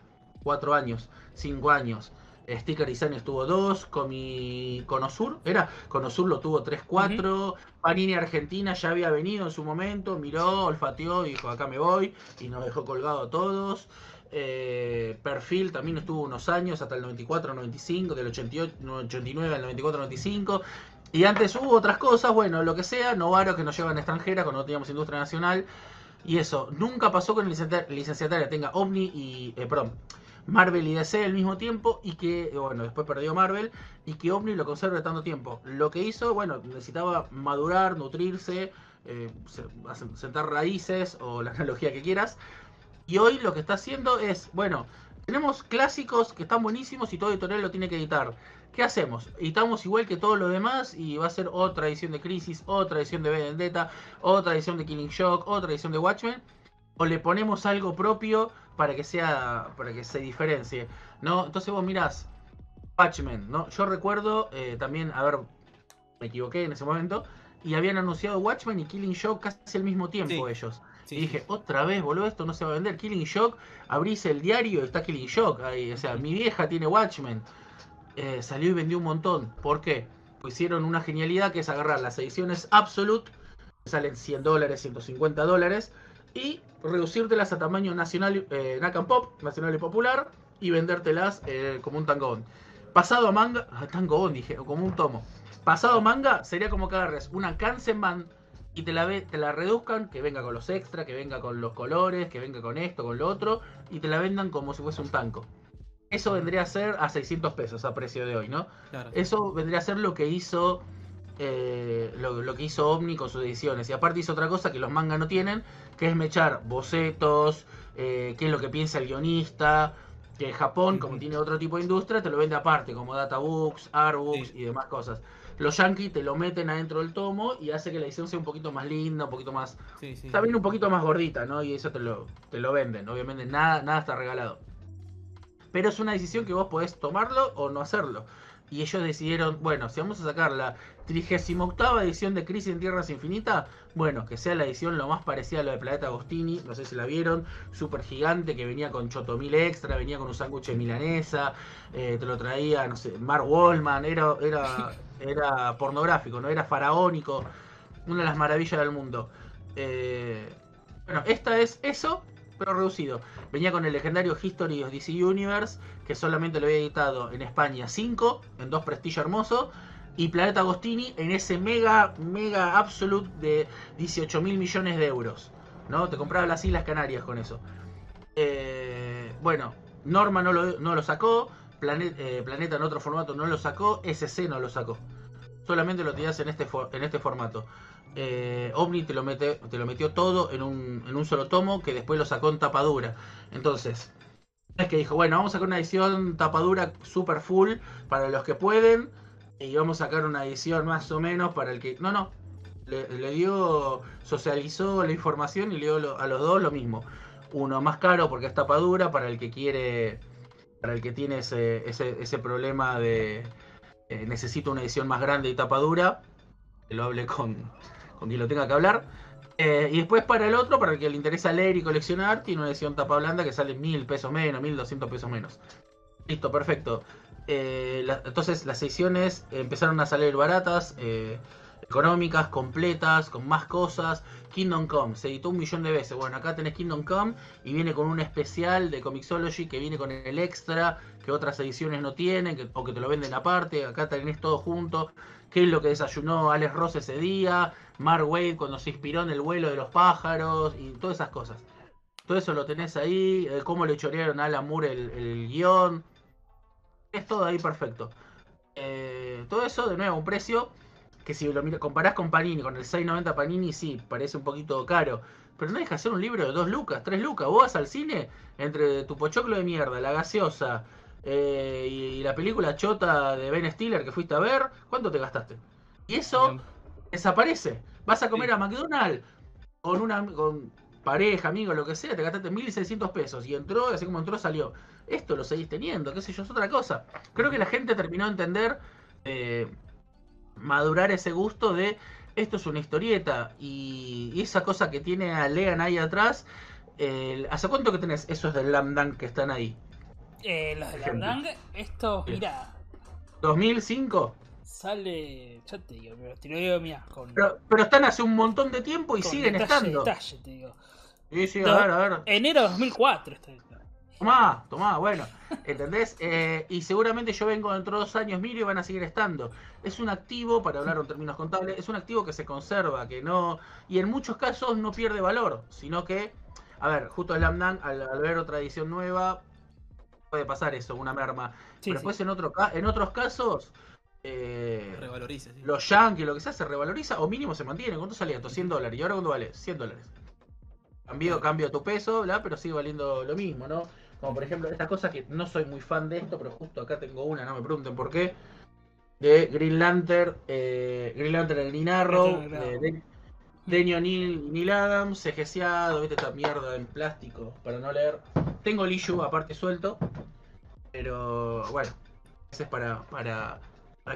4 años, 5 años. Sticker Design estuvo 2, Comi... Conosur, ¿era? Conosur lo tuvo 3, 4. Panini Argentina ya había venido en su momento, miró, olfateó y dijo, acá me voy, y nos dejó colgado a todos. Eh, Perfil también estuvo unos años, hasta el 94-95, del 88, 89 al 94-95. Y antes hubo otras cosas, bueno, lo que sea, Novaro que nos llevan extranjera cuando no teníamos industria nacional. Y eso, nunca pasó con el licenciata- licenciataria tenga Omni y, eh, perdón, Marvel y DC al mismo tiempo y que, bueno, después perdió Marvel y que Omni lo conserve tanto tiempo. Lo que hizo, bueno, necesitaba madurar, nutrirse, eh, sentar raíces o la analogía que quieras. Y hoy lo que está haciendo es, bueno, tenemos clásicos que están buenísimos y todo editorial lo tiene que editar. ¿Qué hacemos? Editamos igual que todos los demás y va a ser otra edición de Crisis, otra edición de Vendetta, otra edición de Killing Shock, otra edición de Watchmen. O le ponemos algo propio para que sea, para que se diferencie, ¿no? Entonces vos mirás Watchmen, ¿no? Yo recuerdo eh, también, a ver, me equivoqué en ese momento, y habían anunciado Watchmen y Killing Shock casi al mismo tiempo Sí. ellos. Sí, y dije, otra vez, boludo, esto no se va a vender. Killing Shock, abrís el diario y está Killing Shock ahí. O sea, mi vieja tiene Watchmen. Eh, salió y vendió un montón. ¿Por qué? Pues hicieron una genialidad que es agarrar las ediciones Absolute, que salen 100 dólares, 150 dólares, y reducírtelas a tamaño nacional, eh, Pop, nacional y popular, y vendértelas eh, como un tangón. Pasado a manga, ah, tangón dije, o como un tomo. Pasado a manga sería como que agarres una Kansenban y te la, ve, te la reduzcan, que venga con los extras, que venga con los colores, que venga con esto, con lo otro, y te la vendan como si fuese un tanco. Eso vendría a ser a 600 pesos a precio de hoy, ¿no? claro. Eso vendría a ser lo que hizo eh, lo, lo que hizo Omni con sus ediciones. Y aparte hizo otra cosa que los mangas no tienen, que es mechar bocetos, eh, qué es lo que piensa el guionista. Que en Japón, como tiene otro tipo de industria, te lo vende aparte, como databooks, artbooks Sí. y demás cosas. Los yankees te lo meten adentro del tomo y hace que la edición sea un poquito más linda, un poquito más Sí, sí. también un poquito más gordita, ¿no? Y eso te lo, te lo venden. Obviamente nada, nada está regalado. Pero es una decisión que vos podés tomarlo o no hacerlo. Y ellos decidieron, bueno, si vamos a sacar la 38 edición de Crisis en Tierras Infinitas, bueno, que sea la edición lo más parecida a lo de Planeta Agostini, no sé si la vieron, súper gigante, que venía con chotomil extra, venía con un sándwich de milanesa, eh, te lo traía, no sé, Mark Wallman, era, era, era pornográfico, no era faraónico, una de las maravillas del mundo. Eh, bueno, esta es eso, pero reducido. Venía con el legendario History of DC Universe, que solamente lo había editado en España 5, en dos prestigio hermoso. Y Planeta Agostini en ese mega, mega absolute de 18 mil millones de euros. ¿no? Te compraba las Islas Canarias con eso. Eh, bueno, Norma no lo, no lo sacó. Eh, Planeta en otro formato no lo sacó. SC no lo sacó. Solamente lo tenías en este, en este formato. Eh, Omni te lo, mete, te lo metió todo en un, en un solo tomo que después lo sacó en tapadura. Entonces, es que dijo, bueno, vamos a sacar una edición tapadura super full para los que pueden y vamos a sacar una edición más o menos para el que... No, no. Le, dio, socializó la información y le dio a los dos lo mismo. Uno más caro porque es tapadura para el que quiere, para el que tiene ese, ese, problema de eh, necesito una edición más grande y tapadura. Que lo hable con, con quien lo tenga que hablar. Eh, y después para el otro, para el que le interesa leer y coleccionar, tiene una edición tapa blanda que sale mil pesos menos, mil doscientos pesos menos. Listo, perfecto. Eh, entonces las ediciones empezaron a salir baratas, eh, económicas, completas, con más cosas. Kingdom Come se editó un millón de veces. Bueno, acá tenés Kingdom Come y viene con un especial de Comixology que viene con el extra que otras ediciones no tienen o que te lo venden aparte. Acá tenés todo junto qué es lo que desayunó Alex Ross ese día, Mark Wade cuando se inspiró en el vuelo de los pájaros y todas esas cosas. Todo eso lo tenés ahí, eh, cómo le chorearon a Alan Moore el, guion. Es todo ahí perfecto. Eh, todo eso, de nuevo, un precio que si lo comparás con Panini, con el 6.90 Panini, sí, parece un poquito caro. Pero no deja hacer un libro de 2 lucas, 3 lucas. Vos vas al cine entre tu pochoclo de mierda, la gaseosa, eh, y, la película chota de Ben Stiller que fuiste a ver, ¿cuánto te gastaste? Y eso desaparece. Vas a comer a McDonald's con una con pareja, amigo, lo que sea, te gastaste 1.600 pesos y entró, así como entró, salió. Esto lo seguís teniendo, qué sé yo, es otra cosa. Creo que la gente terminó de entender, eh, madurar ese gusto de esto es una historieta y, esa cosa que tiene a Lean ahí atrás. ¿Hace cuánto que tenés esos del Lamdan que están ahí? Eh, los de la estos, mira. ¿2005? Sale. Ya te digo, pero te lo digo, mira. Pero, están hace un montón de tiempo y siguen estando. Detalle, te digo. Sí, sí, a ver, a ver. Enero de 2004 está. Tomá, tomá, bueno, ¿entendés? Eh, y seguramente yo vengo dentro de dos años, miro y van a seguir estando. Es un activo, para hablar en términos contables, es un activo que se conserva, que no. Y en muchos casos no pierde valor, sino que. A ver, justo el Lamdan, al, al ver otra edición nueva, puede pasar eso, una merma. Pero después en, otro, en otros casos, eh, revaloriza, los yankees, lo que sea, se revaloriza o mínimo se mantiene. ¿Cuánto salía? 100 dólares. ¿Y ahora cuánto vale? 100 dólares. Cambio, cambio tu peso, bla, pero sigue valiendo lo mismo, ¿no? Como por ejemplo, esta cosa que no soy muy fan de esto, pero justo acá tengo una, no me pregunten por qué. De Green Lantern, eh, Green Lantern el Green Arrow, de, Denio Neil, Neil Adams, CGCado, viste esta mierda en plástico para no leer. Tengo el issue aparte suelto, pero bueno, ese es para, para,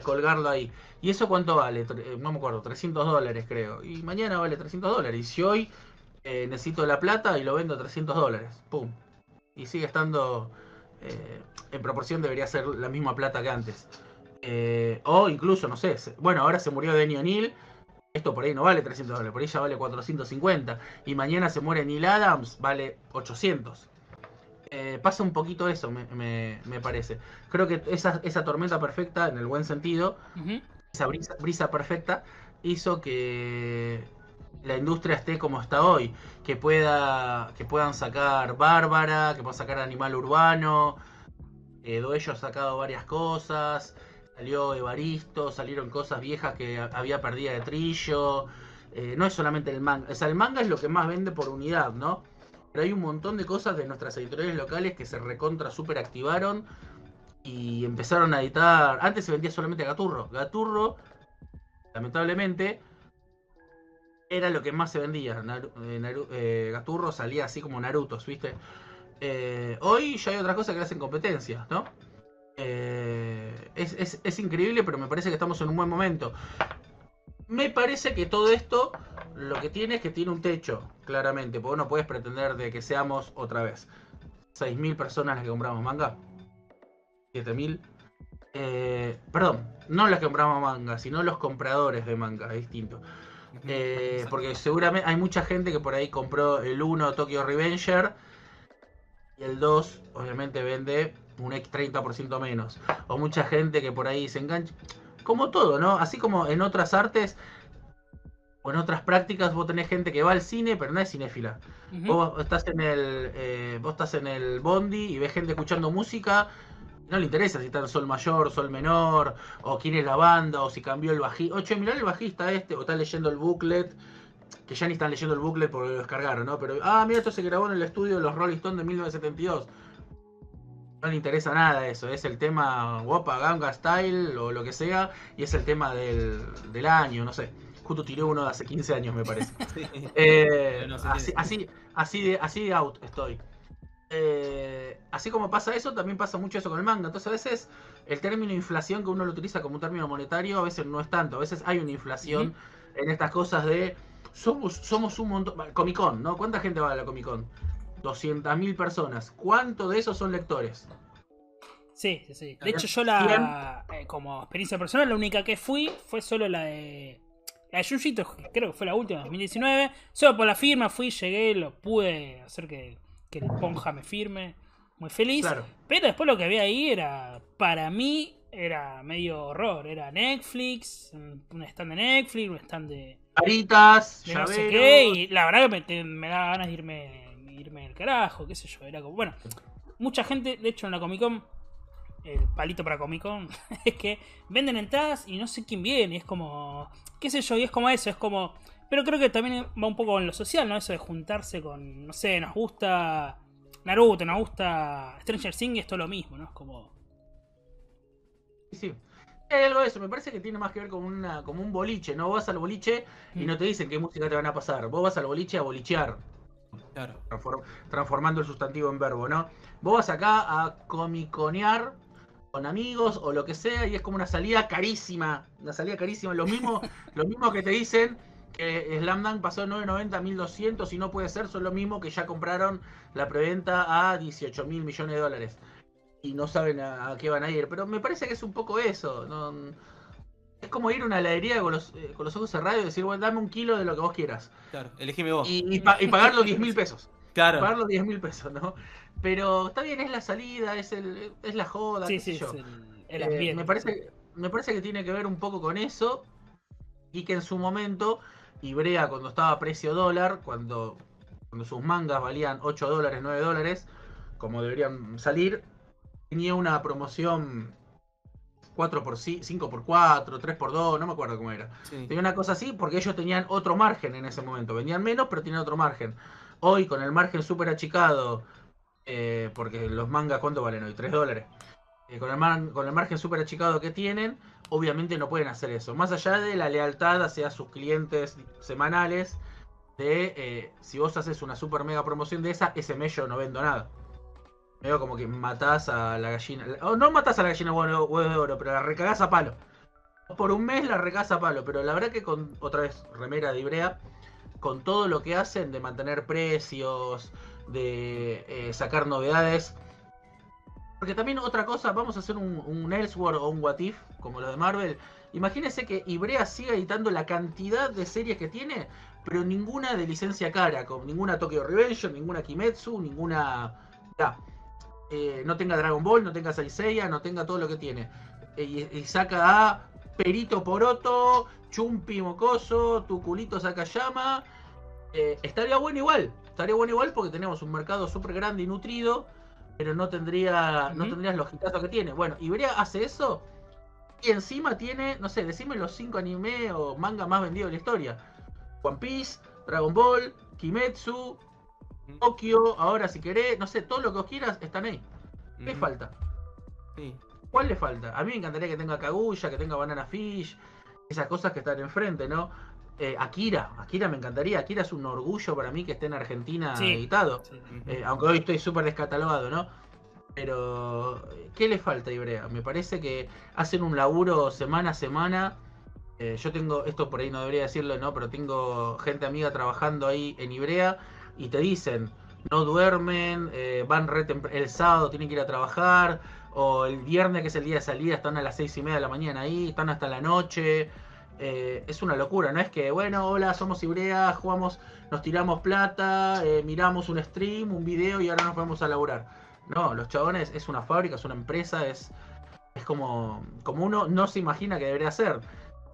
colgarlo ahí. ¿Y eso cuánto vale? Eh, no me acuerdo, 300 dólares creo. Y mañana vale 300 dólares. Y si hoy eh, necesito la plata y lo vendo a 300 dólares, ¡pum! Y sigue estando, eh, en proporción debería ser la misma plata que antes. o incluso, no sé, bueno, ahora se murió Denny O'Neill esto por ahí no vale 300 dólares, por ahí ya vale 450. Y mañana se muere Neil Adams, vale 800. Eh, pasa un poquito eso, me, parece. Creo que esa, esa, tormenta perfecta, en el buen sentido, esa brisa, perfecta, hizo que la industria esté como está hoy. Que, pueda, que puedan sacar Bárbara, que puedan sacar Animal Urbano. Eh, Doello ha sacado varias cosas salió Evaristo, salieron cosas viejas que había perdido de trillo. Eh, no es solamente el manga, o sea, el manga es lo que más vende por unidad, ¿no? Pero hay un montón de cosas de nuestras editoriales locales que se recontra super activaron y empezaron a editar. Antes se vendía solamente Gaturro. Gaturro, lamentablemente, era lo que más se vendía. Eh, eh, Gaturro salía así como Naruto, ¿viste? hoy ya hay otras cosas que hacen competencia, ¿no? Eh, es, es- es increíble, pero me parece que estamos en un buen momento. Me parece que todo esto lo que tiene es que tiene un techo, claramente, porque no puedes pretender de que seamos otra vez 6.000 personas las que compramos manga. 7.000. Eh, perdón, no las que compramos manga, sino los compradores de manga, es distinto. Eh, porque seguramente hay mucha gente que por ahí compró el 1 Tokyo Revenger y el 2 obviamente vende un ex 30% menos. O mucha gente que por ahí se engancha. Como todo, ¿no? Así como en otras artes o en otras prácticas vos tenés gente que va al cine pero no es cinéfila. Ujú. Vos estás en el eh, vos estás en el bondi y ves gente escuchando música no le interesa si está en sol mayor, sol menor, o quién es la banda, o si cambió el bajista. Oye, mirá el bajista este, o está leyendo el booklet, que ya ni están leyendo el booklet porque lo descargaron, ¿no? Pero, ah, mira, esto se grabó en el estudio de los Rolling Stones de 1972. No le interesa nada eso, es el tema Guapa Ganga Style o lo que sea, y es el tema del, del año, no sé. Justo tiré uno de hace 15 años, me parece. Eh, No así, así, así, de, así de out estoy. Eh, así como pasa eso, también pasa mucho eso con el manga. Entonces a veces el término inflación que uno lo utiliza como un término monetario, a veces no es tanto. A veces hay una inflación en estas cosas de somos, somos un montón. Comic Con, ¿no? ¿Cuánta gente va a la Comic Con? 200.000 personas. ¿Cuánto de esos son lectores? Sí, sí, sí. De hecho, yo la. eh, como experiencia personal, la única que fui fue solo la de. La de Junji Ito, que creo que fue la última, 2019. Solo por la firma fui, llegué, lo pude hacer que, que el Ponja me firme. Muy feliz. Claro. Pero después lo que había ahí era. Para mí, era medio horror. Era Netflix, un stand de Netflix, un stand de. Caritas, de no sé qué. Y la verdad que me, me daba ganas de irme, irme al carajo, qué sé yo. Era como. Bueno, mucha gente, de hecho, en la Comic Con el palito para Comic Con, es que venden entradas y no sé quién viene, es como, qué sé yo, y es como eso, es como, pero creo que también va un poco en lo social, ¿no? Eso de juntarse con, no sé, nos gusta Naruto, nos gusta Stranger Things y esto es lo mismo, ¿no? Es como, Sí, sí. Hay algo de eso, me parece que tiene más que ver con una, como un boliche, ¿no? Vos vas al boliche y Mm. no te dicen qué música te van a pasar. Vos vas al boliche a bolichear, Claro. transform- transformando el sustantivo en verbo, ¿no? Vos vas acá a comiconear con amigos o lo que sea y es como una salida carísima, una salida carísima. Lo mismo, lo mismo que te dicen que Slam Dunk pasó de 9.90 a 1.200 y no puede ser, son lo mismo que ya compraron la preventa a 18 mil millones de dólares y no saben a, a qué van a ir. Pero me parece que es un poco eso. ¿no? Es como ir a una heladería con los, eh, con los ojos cerrados y decir, bueno, dame un kilo de lo que vos quieras. Claro. Elegime vos. Y, y pa- y pagar los 10 mil pesos. Claro. Pagar los 10 mil pesos, ¿no? Pero está bien, es la salida, es, el, es la joda, sí, qué sé sí, yo. es el, el Eh, ambiente. me, parece, me parece que tiene que ver un poco con eso y que en su momento, Ibrea cuando estaba a precio dólar, cuando, cuando sus mangas valían 8 dólares, 9 dólares, como deberían salir, tenía una promoción 4 por 5 por 4, 3 por 2, no me acuerdo cómo era. Sí. Tenía una cosa así porque ellos tenían otro margen en ese momento. Vendían menos, pero tenían otro margen. Hoy, con el margen súper achicado, eh, porque los mangas, ¿cuánto valen hoy? 3 dólares. Eh, con, el mar- con el margen súper achicado que tienen, obviamente no pueden hacer eso. Más allá de la lealtad hacia sus clientes semanales, de eh, si vos haces una super mega promoción de esa, ese mes yo no vendo nada. Veo como que matás a la gallina. O no matás a la gallina huevo huevo de oro, pero la recagás a palo por un mes la recasa a palo, pero la verdad que con otra vez remera de Ibrea, con todo lo que hacen de mantener precios, de eh, sacar novedades. Porque también otra cosa, vamos a hacer un, un o un What If, como lo de Marvel. Imagínense que Ibrea siga editando la cantidad de series que tiene, pero ninguna de licencia cara, con ninguna Tokyo Revenge, ninguna Kimetsu, ninguna... ya, eh, no tenga Dragon Ball, no tenga Saiseiya, no tenga todo lo que tiene. Eh, y, y saca a Perito Poroto, Chumpi Mocoso, Tu culito Sakayama. Eh, estaría bueno igual. Estaría bueno igual porque tenemos un mercado súper grande y nutrido, pero no tendría no tendrías los hitazos que tiene. Bueno, Ibrea hace eso y encima tiene, no sé, decime los cinco anime o manga más vendidos de la historia. One Piece, Dragon Ball, Kimetsu, Tokyo, ahora si querés, no sé, todo lo que vos quieras están ahí. ¿Qué falta? Sí. ¿Cuál le falta? A mí me encantaría que tenga Kaguya, que tenga Banana Fish, esas cosas que están enfrente, ¿no? Eh, Akira, Akira me encantaría. Akira es un orgullo para mí que esté en Argentina Sí. editado. Sí. Eh, aunque hoy estoy súper descatalogado, ¿no? Pero, ¿qué le falta a Ibrea? Me parece que hacen un laburo semana a semana. Eh, yo tengo, esto por ahí no debería decirlo, ¿no? Pero tengo gente amiga trabajando ahí en Ibrea y te dicen, no duermen, eh, van re el sábado tienen que ir a trabajar, o el viernes que es el día de salida están a las seis y media de la mañana ahí, están hasta la noche. Eh, es una locura, no es que, bueno, hola, somos Ibrea, jugamos, nos tiramos plata, miramos un stream, un video y ahora nos vamos a laburar no, los chabones es una fábrica, es una empresa, es, es como, como uno no se imagina que debería ser.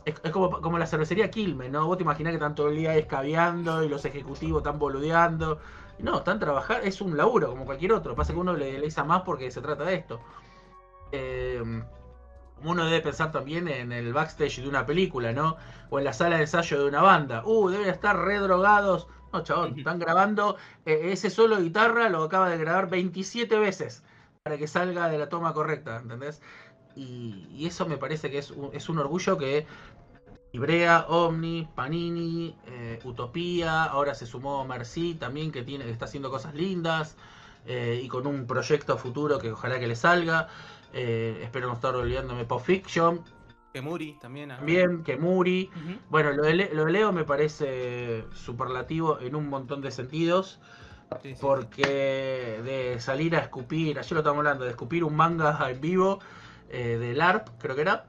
Es, como, como, la cervecería Quilmes, ¿no? Vos te imaginás que están todo el día escabeando y los ejecutivos están boludeando. No, están trabajando, es un laburo como cualquier otro. Pasa que uno le, le más porque se trata de esto. Eh, uno debe pensar también en el backstage de una película, ¿no? O en la sala de ensayo de una banda. Uh, deben estar redrogados no, chabón, están grabando eh, ese solo de guitarra, lo acaba de grabar 27 veces para que salga de la toma correcta, ¿entendés? Y, eso me parece que es un, es un orgullo que Ibrea, Omni, Panini, eh, Utopía, ahora se sumó Merci también que tiene, que está haciendo cosas lindas eh, y con un proyecto futuro que ojalá que le salga. espero no estar olvidándome Pop Fiction, Kemuri también. También, Kemuri. Bueno, lo de, Leo me parece superlativo en un montón de sentidos. porque de salir a escupir, ayer lo estamos hablando, de escupir un manga en vivo eh, de LARP, creo que era.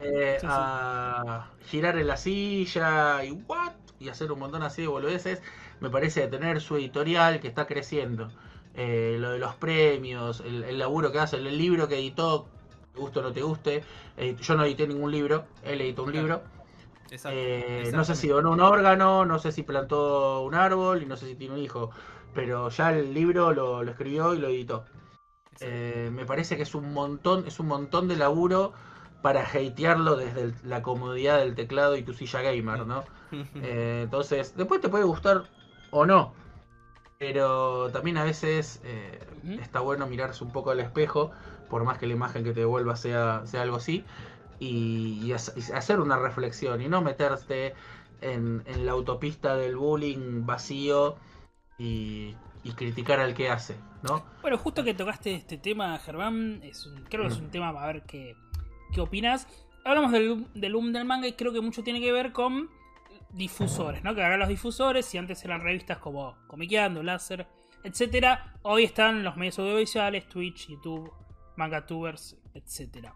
Eh, a girar en la silla y what y hacer un montón así de boludeces me parece de tener su editorial que está creciendo eh, lo de los premios el, el laburo que hace el libro que editó te guste o no te guste. Eh, yo no edité ningún libro, él editó un libro. Eh, no sé si donó un órgano, no sé si plantó un árbol y no sé si tiene un hijo, pero ya el libro lo, escribió y lo editó. Eh, me parece que es un montón, es un montón de laburo para hatearlo desde la comodidad del teclado y tu silla gamer, ¿no? entonces, después te puede gustar o no, pero también a veces está bueno mirarse un poco al espejo por más que la imagen que te devuelva sea, sea algo así, y, hacer una reflexión y no meterte en, la autopista del bullying vacío y, criticar al que hace, ¿no? Bueno, justo que tocaste este tema, Germán, es creo que es un tema para ver qué, qué opinas. Hablamos del, del boom del manga y creo que mucho tiene que ver con difusores, ¿no? Que ahora los difusores, si antes eran revistas como Comiqueando, Láser, etcétera, hoy están los medios audiovisuales, Twitch, YouTube, mangatubers, etc.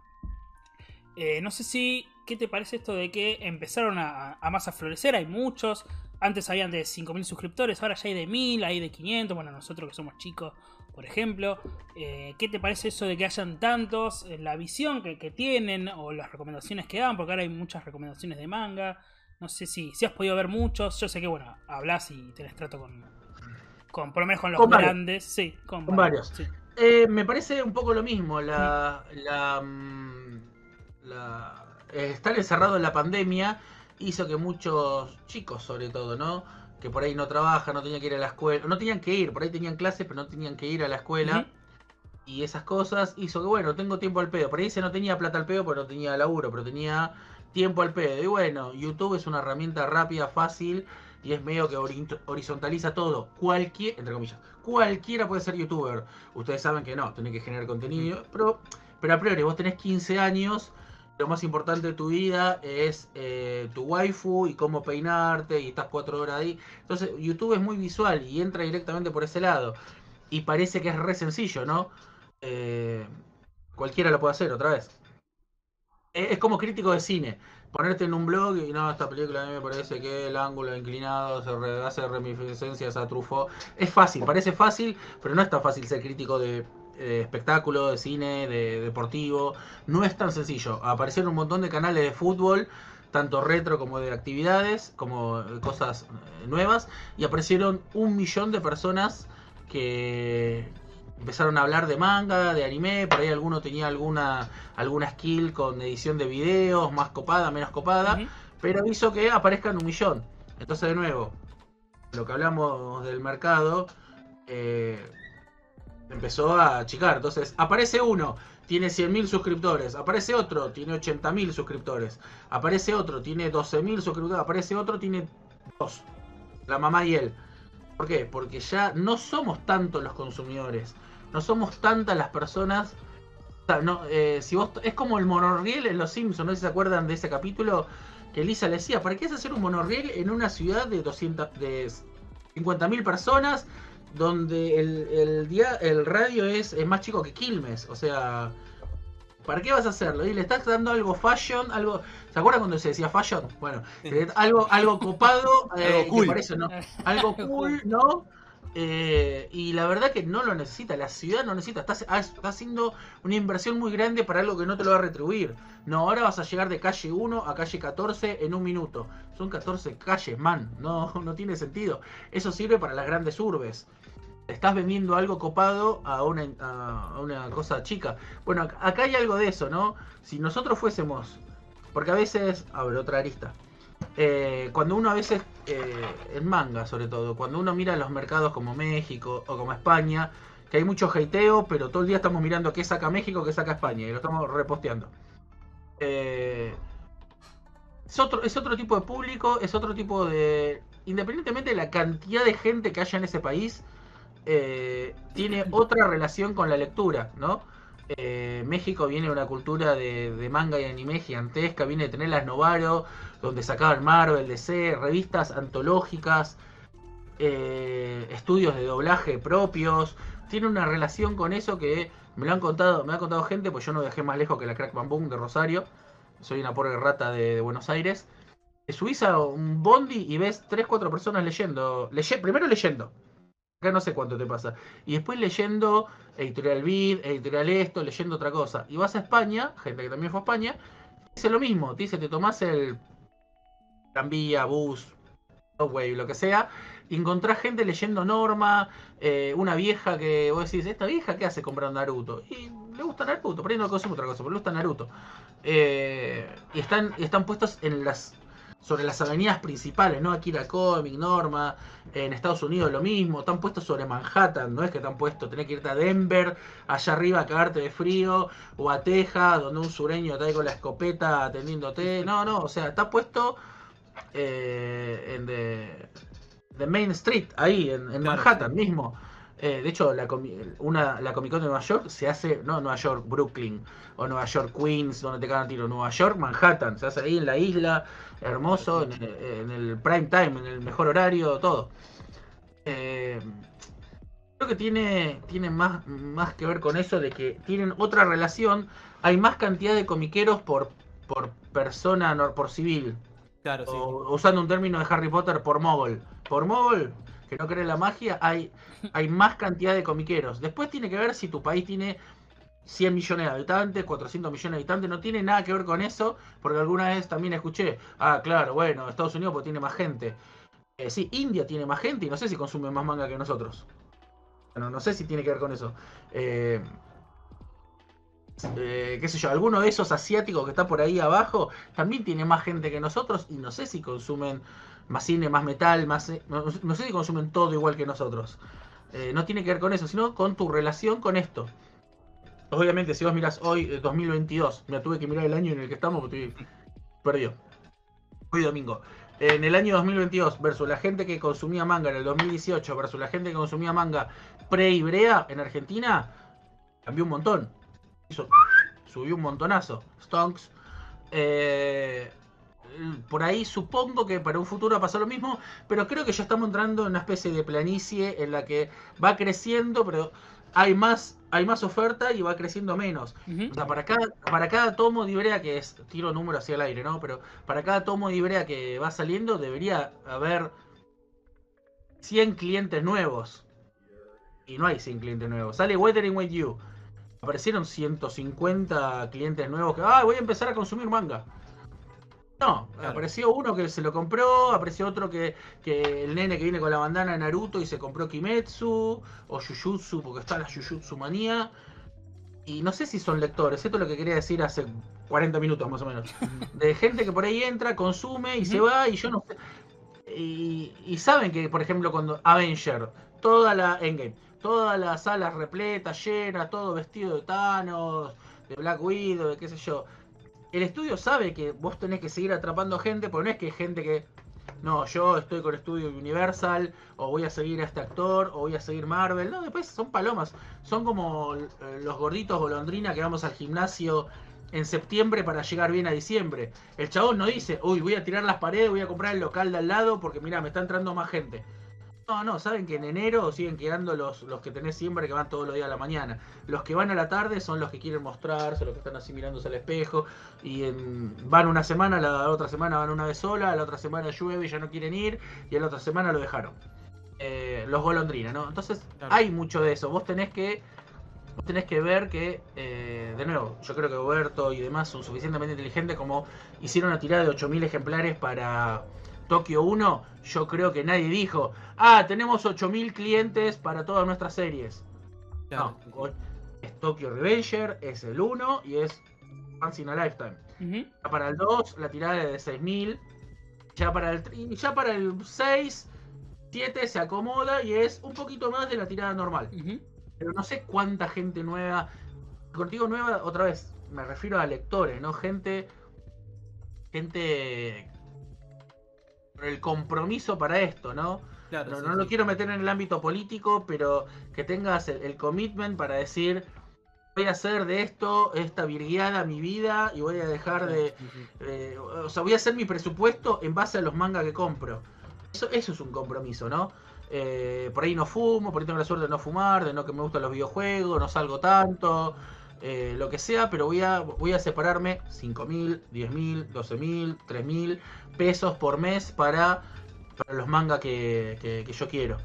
Eh, no sé si, ¿qué te parece esto de que empezaron a, más a florecer? Hay muchos. Antes habían de 5.000 suscriptores, ahora ya hay de 1.000, hay de 500. Bueno, nosotros que somos chicos, por ejemplo. Eh, ¿Qué te parece eso de que hayan tantos? La visión que, tienen o las recomendaciones que dan, porque ahora hay muchas recomendaciones de manga. No sé si, si has podido ver muchos. Yo sé que, bueno, hablas y tenés trato con, con por lo menos con los grandes. Sí, con, varios. Eh, me parece un poco lo mismo. La, la, mm, eh, estar encerrado en la pandemia hizo que muchos chicos, sobre todo, ¿no? Que por ahí no trabajan, no tenían que ir a la escuela, no tenían que ir, por ahí tenían clases, pero no tenían que ir a la escuela. Y esas cosas hizo que, bueno, tengo tiempo al pedo. Por ahí se no tenía plata al pedo porque no tenía laburo, pero tenía tiempo al pedo. Y bueno, YouTube es una herramienta rápida, fácil y es medio que horizontaliza todo. Cualquier, entre comillas, cualquiera puede ser youtuber. Ustedes saben que no, tiene que generar contenido, pero, pero a priori vos tenés 15 años, lo más importante de tu vida es eh, tu waifu y cómo peinarte y estás 4 horas ahí. Entonces YouTube es muy visual y entra directamente por ese lado. Y parece que es re sencillo, ¿no? Eh, cualquiera lo puede hacer otra vez. Es como crítico de cine ponerte en un blog y no, esta película a mí me parece que el ángulo inclinado se hace reminiscencias a Truffaut. Es fácil, parece fácil, pero no es tan fácil ser crítico de espectáculo, de cine, de deportivo. No es tan sencillo. Aparecieron un montón de canales de fútbol, tanto retro como de actividades, como cosas eh, nuevas, y aparecieron un millón de personas que, empezaron a hablar de manga, de anime, por ahí alguno tenía alguna, alguna skill con edición de videos, más copada, menos copada, pero hizo que aparezcan un millón. Entonces, de nuevo, lo que hablamos del mercado eh, empezó a achicar. Entonces, aparece uno, tiene 100.000 suscriptores, aparece otro, tiene 80.000 suscriptores, aparece otro, tiene 12.000 suscriptores, aparece otro, tiene dos, la mamá y él. ¿Por qué? Porque ya no somos tanto los consumidores no somos tantas las personas. no, eh, si vos, es como el monorriel en Los Simpsons, no sé si se acuerdan de ese capítulo que Lisa le decía, ¿para qué es hacer un monorriel en una ciudad de 200, de 50.000 personas donde el, el, día, el radio es, es más chico que Quilmes? O sea, ¿para qué vas a hacerlo? Y le estás dando algo fashion, algo... ¿Se acuerdan cuando se decía fashion? Bueno, eh, algo, algo copado, eh, Algo cool. que parece, ¿no? Algo cool, ¿no? Eh, y la verdad que no lo necesita, la ciudad no necesita, está, ha- está haciendo una inversión muy grande para algo que no te lo va a retribuir. No, ahora vas a llegar de calle 1 a calle 14 en un minuto. Son 14 calles, man, no, no tiene sentido. Eso sirve para las grandes urbes. Estás vendiendo algo copado a una, a una cosa chica. Bueno, ac- acá hay algo de eso, ¿no? Si nosotros fuésemos, porque a veces, a ver, otra arista. Eh, cuando uno a veces, eh, en manga sobre todo, cuando uno mira los mercados como México o como España, que hay mucho hateo, pero todo el día estamos mirando qué saca México, qué saca España, y lo estamos reposteando. Eh, es, otro, es otro tipo de público, es otro tipo de... Independientemente de la cantidad de gente que haya en ese país, eh, tiene otra relación con la lectura, ¿no? Eh, México viene de una cultura de, manga y anime gigantesca, viene de tener las Novaro, donde sacaban Marvel, DC, revistas antológicas, eh, estudios de doblaje propios. Tiene una relación con eso que me lo han contado, me ha contado gente, pues yo no viajé más lejos que la Crack Bamboo de Rosario. Soy una pobre rata de, Buenos Aires. Te subís a un bondi y ves 3-4 personas leyendo. Leye- primero leyendo. Acá no sé cuánto te pasa. Y después leyendo editorial Vid, editorial esto, leyendo otra cosa. Y vas a España, gente que también fue a España, dice lo mismo. Te dice, te tomás el tranvía, bus, subway, lo que sea, y encontrás gente leyendo Norma, eh, una vieja que vos decís, ¿esta vieja qué hace comprando Naruto? Y le gusta Naruto, por ahí no consume otra cosa, pero le gusta Naruto. Eh, y están, están puestos en las sobre las avenidas principales, ¿no? Akira Comic, Norma, en Estados Unidos lo mismo, están puestos sobre Manhattan, no es que están puestos, tenés que irte a Denver, allá arriba a cagarte de frío, o a Texas, donde un sureño está ahí con la escopeta atendiéndote, no, no, o sea, está puesto eh, en the, the Main Street, ahí, en, en Claro, Manhattan sí. mismo. Eh, de hecho, la, una, la Comic Con de Nueva York se hace, no Nueva York, Brooklyn, o Nueva York, Queens, donde te cagan tiro, Nueva York, Manhattan, se hace ahí en la isla, hermoso, en el, en el prime time, en el mejor horario, todo. Eh, creo que tiene, tiene más, más que ver con eso de que tienen otra relación, hay más cantidad de comiqueros por, por persona, por civil, Claro, sí. o usando un término de Harry Potter, por mogol. Por mogol, que no cree la magia, hay, hay más cantidad de comiqueros. Después tiene que ver si tu país tiene 100 millones de habitantes, 400 millones de habitantes, no tiene nada que ver con eso, porque alguna vez también escuché, ah, claro, bueno, Estados Unidos porque tiene más gente. Eh, sí, India tiene más gente y no sé si consume más manga que nosotros. Bueno, no sé si tiene que ver con eso. Eh, eh, qué sé yo, alguno de esos asiáticos que está por ahí abajo también tiene más gente que nosotros y no sé si consumen más cine, más metal, más eh, no, no sé si consumen todo igual que nosotros. No tiene que ver con eso, sino con tu relación con esto. Obviamente, si vos mirás hoy, eh, 2022, me tuve que mirar el año en el que estamos porque estoy perdido. Hoy domingo. En el año 2022 versus la gente que consumía manga en el 2018 versus la gente que consumía manga pre-Ibrea en Argentina, cambió un montón. Hizo, subió un montonazo. Stonks. Eh, por ahí supongo que para un futuro va a pasar lo mismo, pero creo que ya estamos entrando en una especie de planicie en la que va creciendo, pero hay más, hay más oferta y va creciendo menos. O sea, para cada, para cada tomo de Ibrea que es, tiro número hacia el aire, ¿no? Pero para cada tomo de Ibrea que va saliendo debería haber 100 clientes nuevos. Y no hay 100 clientes nuevos. Sale Weathering With You. Aparecieron 150 clientes nuevos que, ah, voy a empezar a consumir manga. No, Claro. apareció uno que se lo compró, apareció otro que, que el nene que viene con la bandana de Naruto y se compró Kimetsu, o Jujutsu, porque está la Jujutsu manía. Y no sé si son lectores, esto es lo que quería decir hace 40 minutos más o menos. De gente que por ahí entra, consume y se va y yo no sé. Y, y saben que, por ejemplo, cuando Avenger, toda la Endgame, todas las salas repletas, llenas, todo vestido de Thanos, de Black Widow, de qué sé yo. El estudio sabe que vos tenés que seguir atrapando gente, porque no es que gente que no, yo estoy con Estudio Universal, o voy a seguir a este actor, o voy a seguir Marvel. No, después son palomas. Son como eh, los gorditos golondrina que vamos al gimnasio en septiembre para llegar bien a diciembre. El chabón no dice, uy, voy a tirar las paredes, voy a comprar el local de al lado porque mira, me está entrando más gente. No, no, saben que en enero siguen quedando los, los que tenés siempre que van todos los días a la mañana. Los que van a la tarde son los que quieren mostrarse, los que están así mirándose al espejo. Y en, van una semana, la otra semana van una vez sola, la otra semana llueve y ya no quieren ir, y la otra semana lo dejaron. Eh, los golondrinas, ¿no? Entonces Claro. hay mucho de eso. Vos tenés que vos tenés que ver que, eh, de nuevo, yo creo que Roberto y demás son suficientemente inteligentes como hicieron una tirada de 8.000 ejemplares para Tokio 1. Yo creo que nadie dijo, ah, tenemos 8.000 clientes para todas nuestras series. Claro, No, es Tokyo Revenger, es el 1 y es Once in a Lifetime. Ujú. Ya para el 2, la tirada es de 6000. Ya para el ya para el 6, 7 se acomoda y es un poquito más de la tirada normal. Ujú. Pero no sé cuánta gente nueva. Contigo nueva, otra vez, me refiero a lectores, ¿no? Gente. Gente. Con el compromiso para esto, ¿no? claro, No, sí, no sí. lo quiero meter en el ámbito político, pero que tengas el, el commitment para decir. Voy a hacer de esto esta virguiada mi vida y voy a dejar de, eh, o sea, voy a hacer mi presupuesto en base a los mangas que compro. Eso, eso es un compromiso, ¿no? Eh, por ahí no fumo, por ahí tengo la suerte de no fumar, de no que me gustan los videojuegos, no salgo tanto, eh, lo que sea, pero voy a, voy a separarme 5 mil, 10 mil, 12 mil, 3 mil pesos por mes para, para los mangas que, que- que yo quiero.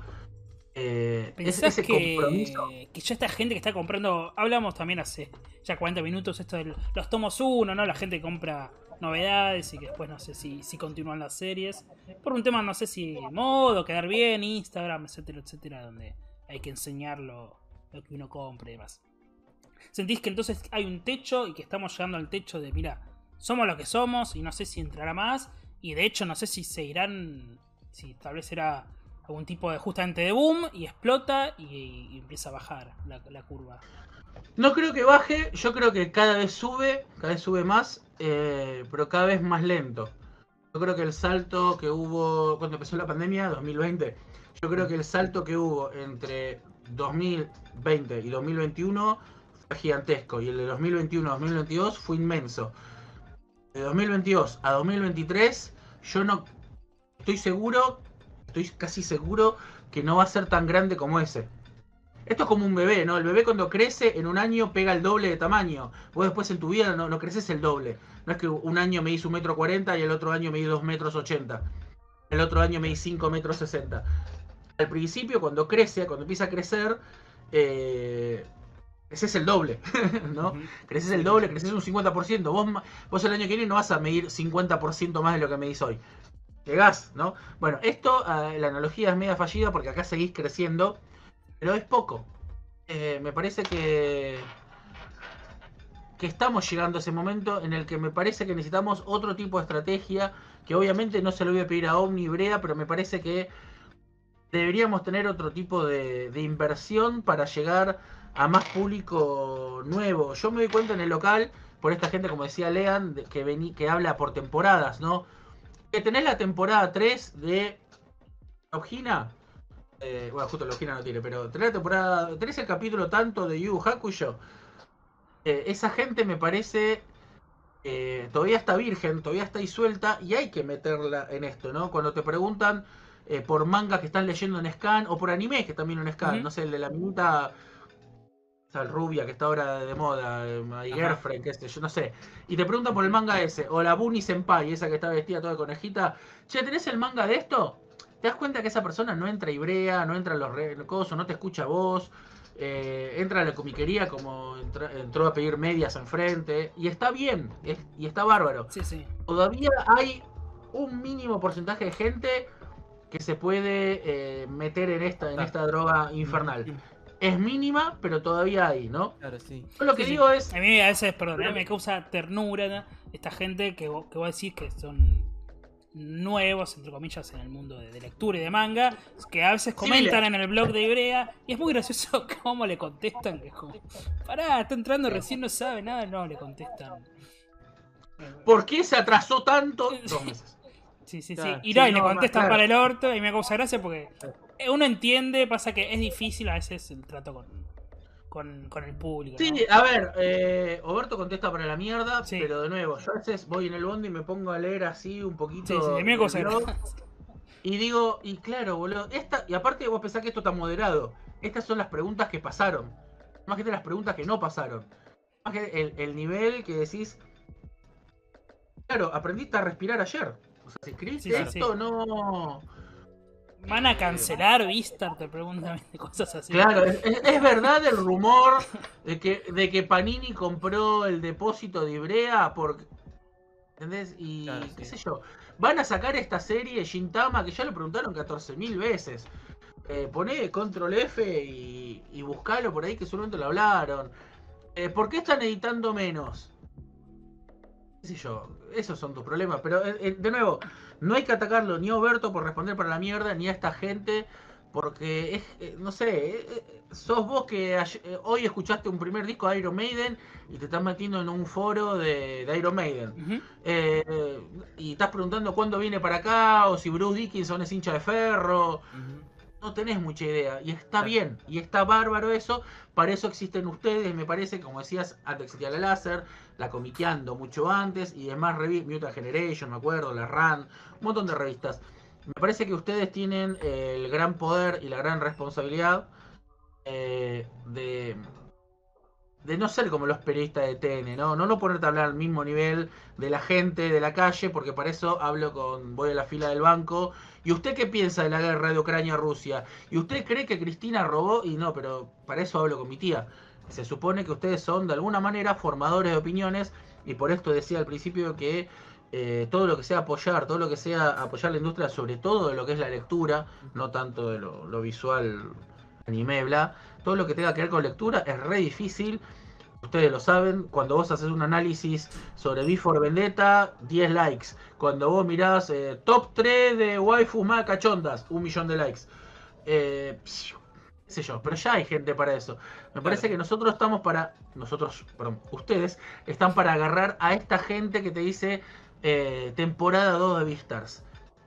Eh, es- ¿Pensás ese que, compromiso. que ya esta gente que está comprando, hablamos también hace ya 40 minutos esto de los tomos 1, ¿no? La gente compra novedades y que después no sé si, si continúan las series. Por un tema, no sé si modo, quedar bien, Instagram, etcétera, etcétera, donde hay que enseñar lo, lo que uno compra y demás. ¿Sentís que entonces hay un techo y que estamos llegando al techo de, mira, somos lo que somos y no sé si entrará más? Y de hecho no sé si se irán, si tal vez será algún tipo de justamente de boom y explota y, empieza a bajar la, curva. No creo que baje, yo creo que cada vez sube, cada vez sube más, eh, pero cada vez más lento. Yo creo que el salto que hubo cuando empezó la pandemia, 2020, yo creo que el salto que hubo entre 2020 y 2021 fue gigantesco y el de 2021 a 2022 fue inmenso. De 2022 a 2023 yo no estoy seguro, estoy casi seguro que no va a ser tan grande como ese. Esto es como un bebé, ¿no? El bebé cuando crece en un año pega el doble de tamaño. Vos después en tu vida no, no creces el doble. No es que un año me hizo un metro cuarenta y el otro año me di dos metros ochenta. El otro año me di cinco metros sesenta. Al principio, cuando crece, cuando empieza a crecer, eh, creces el doble, ¿no? Creces el doble, creces un 50%. Vos, vos el año que viene no vas a medir 50% más de lo que medís hoy. Llegás, ¿no? Bueno, esto, eh, la analogía es media fallida porque acá seguís creciendo, pero es poco. Eh, me parece que que estamos llegando a ese momento en el que me parece que necesitamos otro tipo de estrategia, que obviamente no se lo voy a pedir a Omni Brea, pero me parece que deberíamos tener otro tipo de, de inversión para llegar a más público nuevo. Yo me doy cuenta en el local, por esta gente, como decía Lean, que, vení, que habla por temporadas, ¿no? Que tenés la temporada 3 de Logina. Eh, bueno, justo Logina no tiene, pero tenés la temporada. Tenés el capítulo tanto de Yu Hakusho. Eh, esa gente me parece. eh, todavía está virgen, todavía está ahí suelta y hay que meterla en esto, ¿no? Cuando te preguntan eh, por mangas que están leyendo en Scan o por animes que están viendo en Scan, no sé, el de la minuta. Esa rubia que está ahora de moda, eh, My. Girlfriend, qué sé yo, no sé. Y te preguntan por el manga ese, o la Bunny Senpai, esa que está vestida toda de conejita. Che, ¿tenés el manga de esto? Te das cuenta que esa persona no entra a Ibrea, no entra a los re- cosos, no te escucha vos, eh, entra a la comiquería como entra- entró a pedir medias enfrente, y está bien, es- y está bárbaro. Sí, sí. Todavía hay un mínimo porcentaje de gente que se puede eh, meter en esta, en esta droga infernal. Es mínima, pero todavía hay, ¿no? Claro, sí. Yo lo que Sí, sí. digo es, A mí a veces, perdón, a mí me causa ternura ¿no? esta gente que, vos- que vos decís que son nuevos, entre comillas, en el mundo de, de lectura y de manga, que a veces comentan en el blog de Ibrea y es muy gracioso cómo le contestan, que es como, pará, está entrando recién, no sabe nada, no, le contestan. ¿por qué se atrasó tanto? Dos meses. Sí, Sí, sí. Y no, Sí, y le contestan claro. para el orto y me causa gracia porque uno entiende, pasa que es difícil a veces el trato con, con, con el público. ¿no? Sí, a ver, eh, Oberto contesta para la mierda, Sí. pero de nuevo, yo a veces voy en el bondi y me pongo a leer así un poquito. Sí, sí, blog. Y digo, y claro, boludo, esta, y aparte vos pensás que esto está moderado. Estas son las preguntas que pasaron. Más que las preguntas que no pasaron. Más que el, el nivel que decís. Claro, aprendiste a respirar ayer. O sea, si escribiste Sí, sí, esto, no. Van a cancelar Vistar, te preguntan cosas así. Claro, es, es- es verdad el rumor de que, de que Panini compró el depósito de Ibrea por. ¿Entendés? Y Claro, qué sí. sé yo. Van a sacar esta serie Shintama que ya lo preguntaron 14.000 veces. Eh, poné control F y, y buscalo por ahí que seguramente lo hablaron. Eh, ¿Por qué están editando menos? Qué sé yo, esos son tus problemas. Pero eh, eh, de nuevo, no hay que atacarlo ni a Oberto por responder para la mierda, ni a esta gente, porque es, eh, no sé, eh, sos vos que ayer- hoy escuchaste un primer disco de Iron Maiden y te estás metiendo en un foro de, de Iron Maiden. Eh, eh, y estás preguntando cuándo viene para acá, o si Bruce Dickinson es hincha de ferro. No tenés mucha idea. Y está bien. Y está bárbaro eso. Para eso existen ustedes. Me parece, como decías, antes existía la láser. La comiqueando mucho antes. Y demás revistas. Mutant Generation, me acuerdo. La RAN. Un montón de revistas. Me parece que ustedes tienen el gran poder y la gran responsabilidad eh, de, de no ser como los periodistas de TN, ¿no? No, no ponerte a hablar al mismo nivel de la gente de la calle, porque para eso hablo con. voy a la fila del banco. ¿Y usted qué piensa de la guerra de Ucrania-Rusia? ¿Y usted cree que Cristina robó? Y no, pero para eso hablo con mi tía. Se supone que ustedes son de alguna manera formadores de opiniones, y por esto decía al principio que eh, todo lo que sea apoyar, todo lo que sea apoyar la industria, sobre todo de lo que es la lectura, no tanto de lo, lo visual, anime, bla, todo lo que tenga que ver con lectura es re difícil. Ustedes lo saben, cuando vos haces un análisis sobre Before Vendetta, 10 likes. Cuando vos mirás eh, top 3 de waifu más cachondas, un millón de likes. Eh, pss, qué sé yo, pero ya hay gente para eso. Me parece que nosotros estamos para, nosotros, perdón, ustedes están para agarrar a esta gente que te dice eh, temporada 2 de Beastars.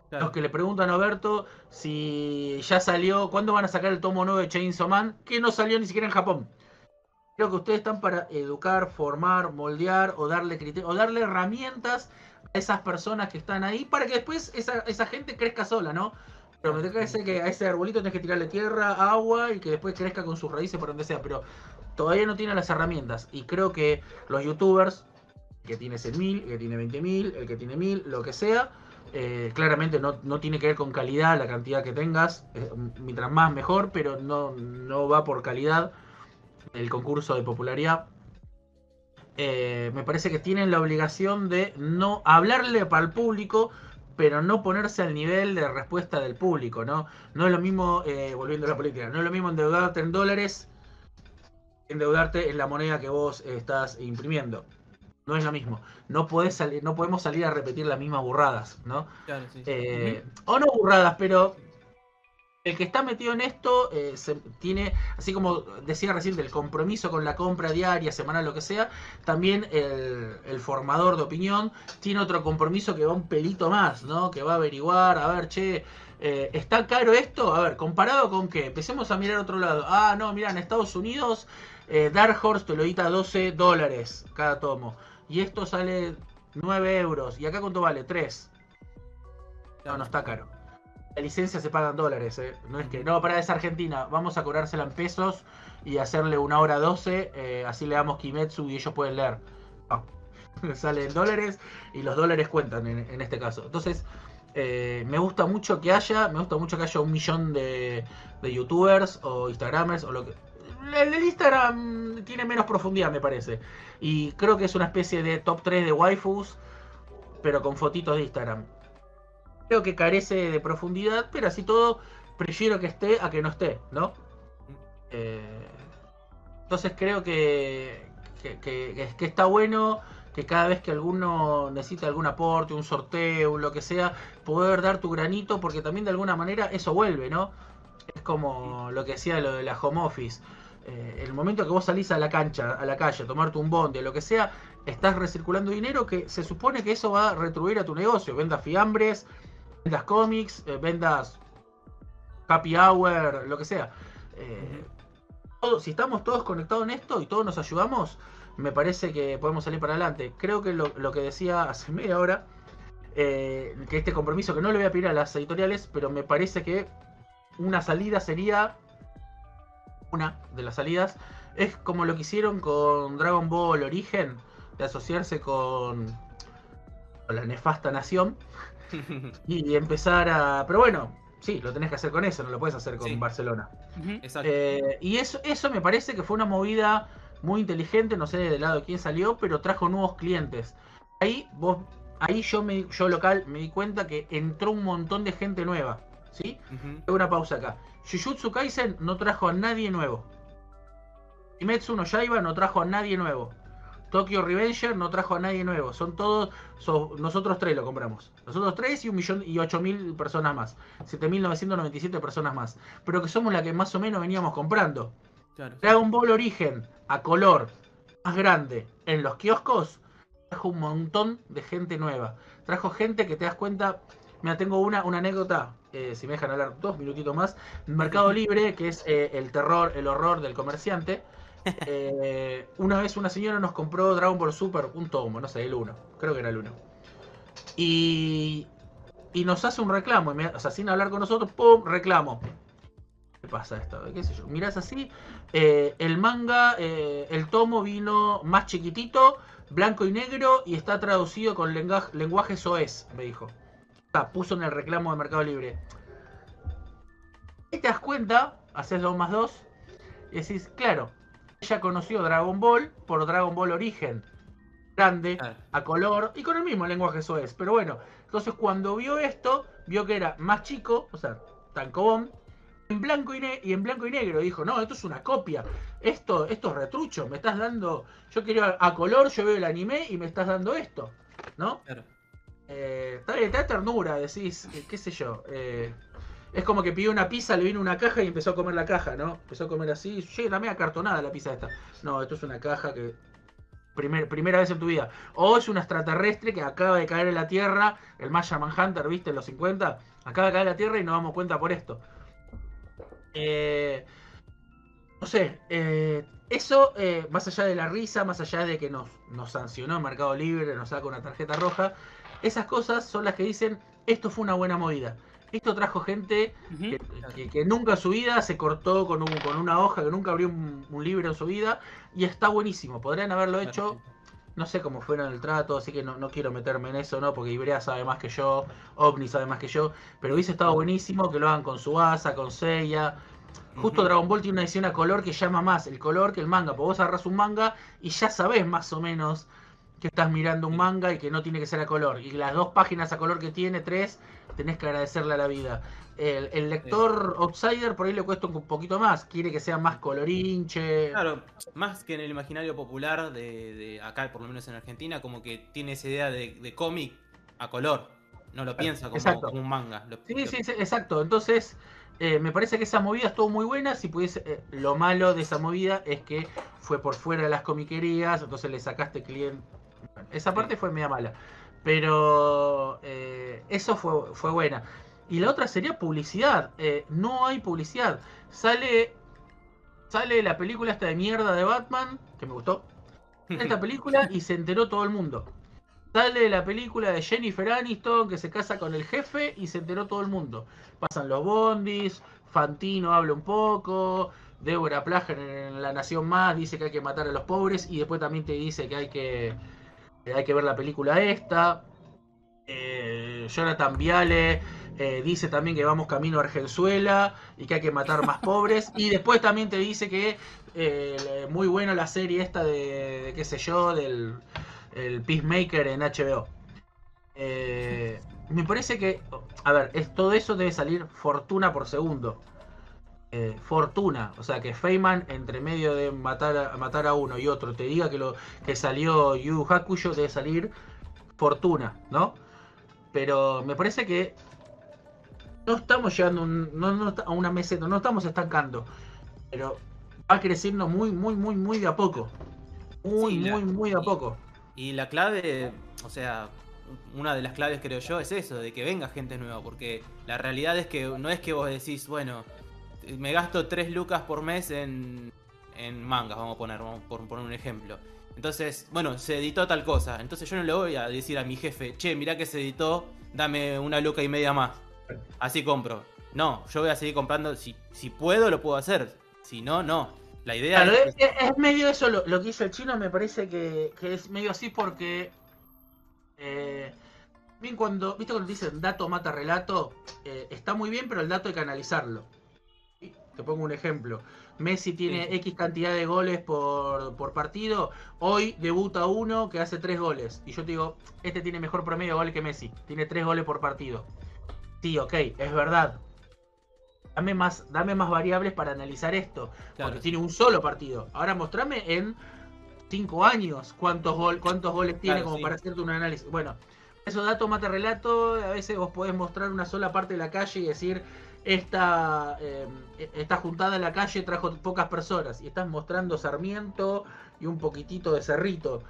Claro. Los que le preguntan a Berto si ya salió, ¿cuándo van a sacar el tomo 9 de Chainsaw Man? Que no salió ni siquiera en Japón. Creo que ustedes están para educar, formar, moldear o darle criterio, o darle herramientas a esas personas que están ahí para que después esa, esa gente crezca sola, ¿no? Pero me parece que a ese arbolito tenés que tirarle tierra, agua y que después crezca con sus raíces por donde sea, pero todavía no tiene las herramientas. Y creo que los youtubers, que tiene 100.000, el que tiene 20.000, el que tiene 1.000, lo que sea, eh, claramente no, no tiene que ver con calidad, la cantidad que tengas, eh, mientras más mejor, pero no, no va por calidad el concurso de popularidad. Eh, me parece que tienen la obligación de no hablarle para el público, pero no ponerse al nivel de respuesta del público, ¿no? No es lo mismo, volviendo a la política, no es lo mismo endeudarte en dólares, endeudarte en la moneda que vos estás imprimiendo. No es lo mismo. No podés salir, no podemos salir a repetir las mismas burradas, ¿no? Claro, sí. Eh, O no burradas, pero el que está metido en esto eh, se- tiene, así como decía recién, el compromiso con la compra diaria, semanal, lo que sea, también el, el formador de opinión tiene otro compromiso que va un pelito más, ¿no? Que va a averiguar, a ver, che, eh, ¿está caro esto? A ver, ¿comparado con qué? Empecemos a mirar otro lado. Ah, no, mira, en Estados Unidos eh, Dark Horse te lo edita 12 dólares cada tomo. Y esto sale 9 euros. ¿Y acá cuánto vale? 3. No, no está caro. La licencia se paga en dólares, ¿eh? No es que, no, para es Argentina, vamos a cobrársela en pesos y hacerle una hora 12, eh, así le damos Kimetsu y ellos pueden leer. No. Sale en dólares y los dólares cuentan en, este caso. Entonces, eh, me gusta mucho que haya, me gusta mucho que haya un millón de, de youtubers o instagramers o lo que... El del Instagram tiene menos profundidad, me parece. Y creo que es una especie de top 3 de waifus, pero con fotitos de Instagram. Creo que carece de profundidad, pero así todo, prefiero que esté a que no esté, ¿no? Eh, entonces creo que, que, que- está bueno que cada vez que alguno necesita algún aporte, un sorteo, lo que sea, poder dar tu granito, porque también de alguna manera eso vuelve, ¿no? Es como lo que decía lo de la home office. Eh, el momento que vos salís a la cancha, a la calle, a tomarte un bonde, lo que sea, estás recirculando dinero que se supone que eso va a retribuir a tu negocio. Venda fiambres, vendas cómics, eh, vendas happy hour, lo que sea. Eh, si estamos todos conectados en esto y todos nos ayudamos, me parece que podemos salir para adelante. Creo que lo, lo que decía hace media hora, eh, que este compromiso, que no le voy a pedir a las editoriales, pero me parece que una salida sería, una de las salidas, es como lo que hicieron con Dragon Ball Origen, de asociarse con, con la nefasta nación y empezar a... Pero bueno, sí, lo tenés que hacer con eso, no lo puedes hacer con Sí. Barcelona. Exacto. Eh, y eso, eso me parece que fue una movida muy inteligente, no sé del lado de quién salió, pero trajo nuevos clientes. Ahí vos, ahí yo me, yo local me di cuenta que entró un montón de gente nueva, ¿sí? Hago una pausa acá. Jujutsu Kaisen no trajo a nadie nuevo. Kimetsu no Yaiba no trajo a nadie nuevo. Tokyo Revenger no trajo a nadie nuevo. Son todos, so- nosotros tres lo compramos. Nosotros tres y un millón y ocho mil personas más. 7.997 personas más. Pero que somos la que más o menos veníamos comprando. Claro. Dragon Ball Origen a color más grande en los kioscos trajo un montón de gente nueva. Trajo gente que te das cuenta. Mira, tengo una, una anécdota, eh, si me dejan hablar dos minutitos más. Mercado Libre, que es eh, el terror, el horror del comerciante. Eh, una vez una señora nos compró Dragon Ball Super, un tomo, no sé, el 1, creo que era el 1. Y, y nos hace un reclamo, y me- o sea, sin hablar con nosotros, ¡pum! reclamo. ¿Qué pasa esto? ¿Qué sé yo? Mirás así, el manga, el tomo vino más chiquitito, blanco y negro, y está traducido con lenguaje, lenguaje soez, me dijo. Puso en el reclamo de Mercado Libre. Y te das cuenta, haces 2 más 2, y decís, claro, ella conoció Dragon Ball por Dragon Ball Origen. Grande, a color y con el mismo lenguaje soez. Pero bueno, entonces cuando vio esto, vio que era más chico, o sea, tancobón, en blanco y, y en blanco y negro. Dijo, no, esto es una copia. Esto, esto es retrucho. Me estás dando. Yo quería a color, yo veo el anime y me estás dando esto. ¿No? Claro. Eh, te da ternura, decís, eh, qué sé yo. eh, es como que pidió una pizza, le vino una caja y empezó a comer la caja, ¿no? Empezó a comer así. Che, la media cartonada la pizza esta. No, esto es una caja que. Primer, primera vez en tu vida. O es un extraterrestre que acaba de caer en la Tierra, el Maya Manhunter, ¿viste? En los 50. Acaba de caer en la Tierra y nos damos cuenta por esto. Eh, no sé, eh, eso, más allá de la risa, más allá de que nos, nos sancionó Mercado Libre, nos saca una tarjeta roja, esas cosas son las que dicen, esto fue una buena movida. Esto trajo gente que, que- que nunca en su vida se cortó con, un- con una hoja, que nunca abrió un, un libro en su vida, y está buenísimo. Podrían haberlo hecho, no sé cómo fueron el trato, así que no, no quiero meterme en eso, ¿no? Porque Ibrea sabe más que yo, OVNI sabe más que yo, pero hubiese estado buenísimo que lo hagan con Suasa, con Seiya. Justo. Dragon Ball tiene una edición a color que llama más el color que el manga, porque vos agarras un manga y ya sabés más o menos que estás mirando un Sí. manga y que no tiene que ser a color. Y las dos páginas a color que tiene, tres, tenés que agradecerle a la vida. El, el lector outsider por ahí le cuesta un poquito más, quiere que sea más colorinche. Claro, más que en el imaginario popular de, de acá, por lo menos en Argentina, como que tiene esa idea de, de cómic a color. No lo piensa como un manga. Lo- Sí, lo- sí, sí, exacto. Entonces, eh, me parece que esa movida estuvo muy buena. Si pudiese, eh, lo malo de esa movida es que fue por fuera de las comiquerías, entonces le sacaste cliente. Esa parte fue media mala. Pero eh, eso fue, fue buena. Y la otra sería publicidad. Eh, no hay publicidad. Sale. Sale la película esta de mierda de Batman, que me gustó. Esta película y se enteró todo el mundo. Sale la película de Jennifer Aniston que se casa con el jefe y se enteró todo el mundo. Pasan los bondis, Fantino habla un poco, Débora Plager en La Nación Más dice que hay que matar a los pobres y después también te dice que hay que hay que ver la película esta. Eh, Jonathan Viale eh, dice también que vamos camino a Argenzuela y que hay que matar más pobres. Y después también te dice que eh, muy buena la serie esta de, qué sé yo, del el Peacemaker en HBO. Eh, me parece que, a ver, es, todo eso debe salir fortuna por segundo. Eh, fortuna, o sea que Feynman entre medio de matar a, matar a uno y otro te diga que lo que salió Yu Hakusho debe salir fortuna, ¿no? Pero me parece que no estamos llegando a un- no, no a una meseta, no estamos estancando, pero va creciendo muy, muy, muy, muy de a poco. Muy, Sí, la- muy, muy de a poco. Y la clave, o sea, una de las claves creo yo es eso, de que venga gente nueva, porque la realidad es que no es que vos decís, bueno, me gasto 3 lucas por mes en, en mangas, vamos a poner, vamos por poner un ejemplo. Entonces, bueno, se editó tal cosa. Entonces yo no le voy a decir a mi jefe, che, mirá que se editó, dame una luca y media más. Así compro. No, yo voy a seguir comprando. Si, si puedo, lo puedo hacer. Si no, no. La idea Claro, es. es, es medio eso lo, lo que hizo el chino, me parece que, que es medio así porque. eh, bien, cuando. ¿Viste cuando dicen dato mata relato? Eh, está muy bien, pero el dato hay que analizarlo. Te pongo un ejemplo. Messi tiene. X cantidad de goles por, por partido. Hoy debuta uno que hace 3 goles. Y yo te digo, este tiene mejor promedio de goles que Messi. Tiene 3 goles por partido. Sí, ok, es verdad. Dame más, dame más variables para analizar esto. Claro. Porque tiene un solo partido. Ahora mostrame en 5 años cuántos, gol, cuántos goles tiene Claro, como sí. para hacerte un análisis. Bueno, eso dato mata relato. A veces vos podés mostrar una sola parte de la calle y decir, esta, eh, esta juntada en la calle trajo pocas personas. Y estás mostrando Sarmiento y un poquitito de Cerrito.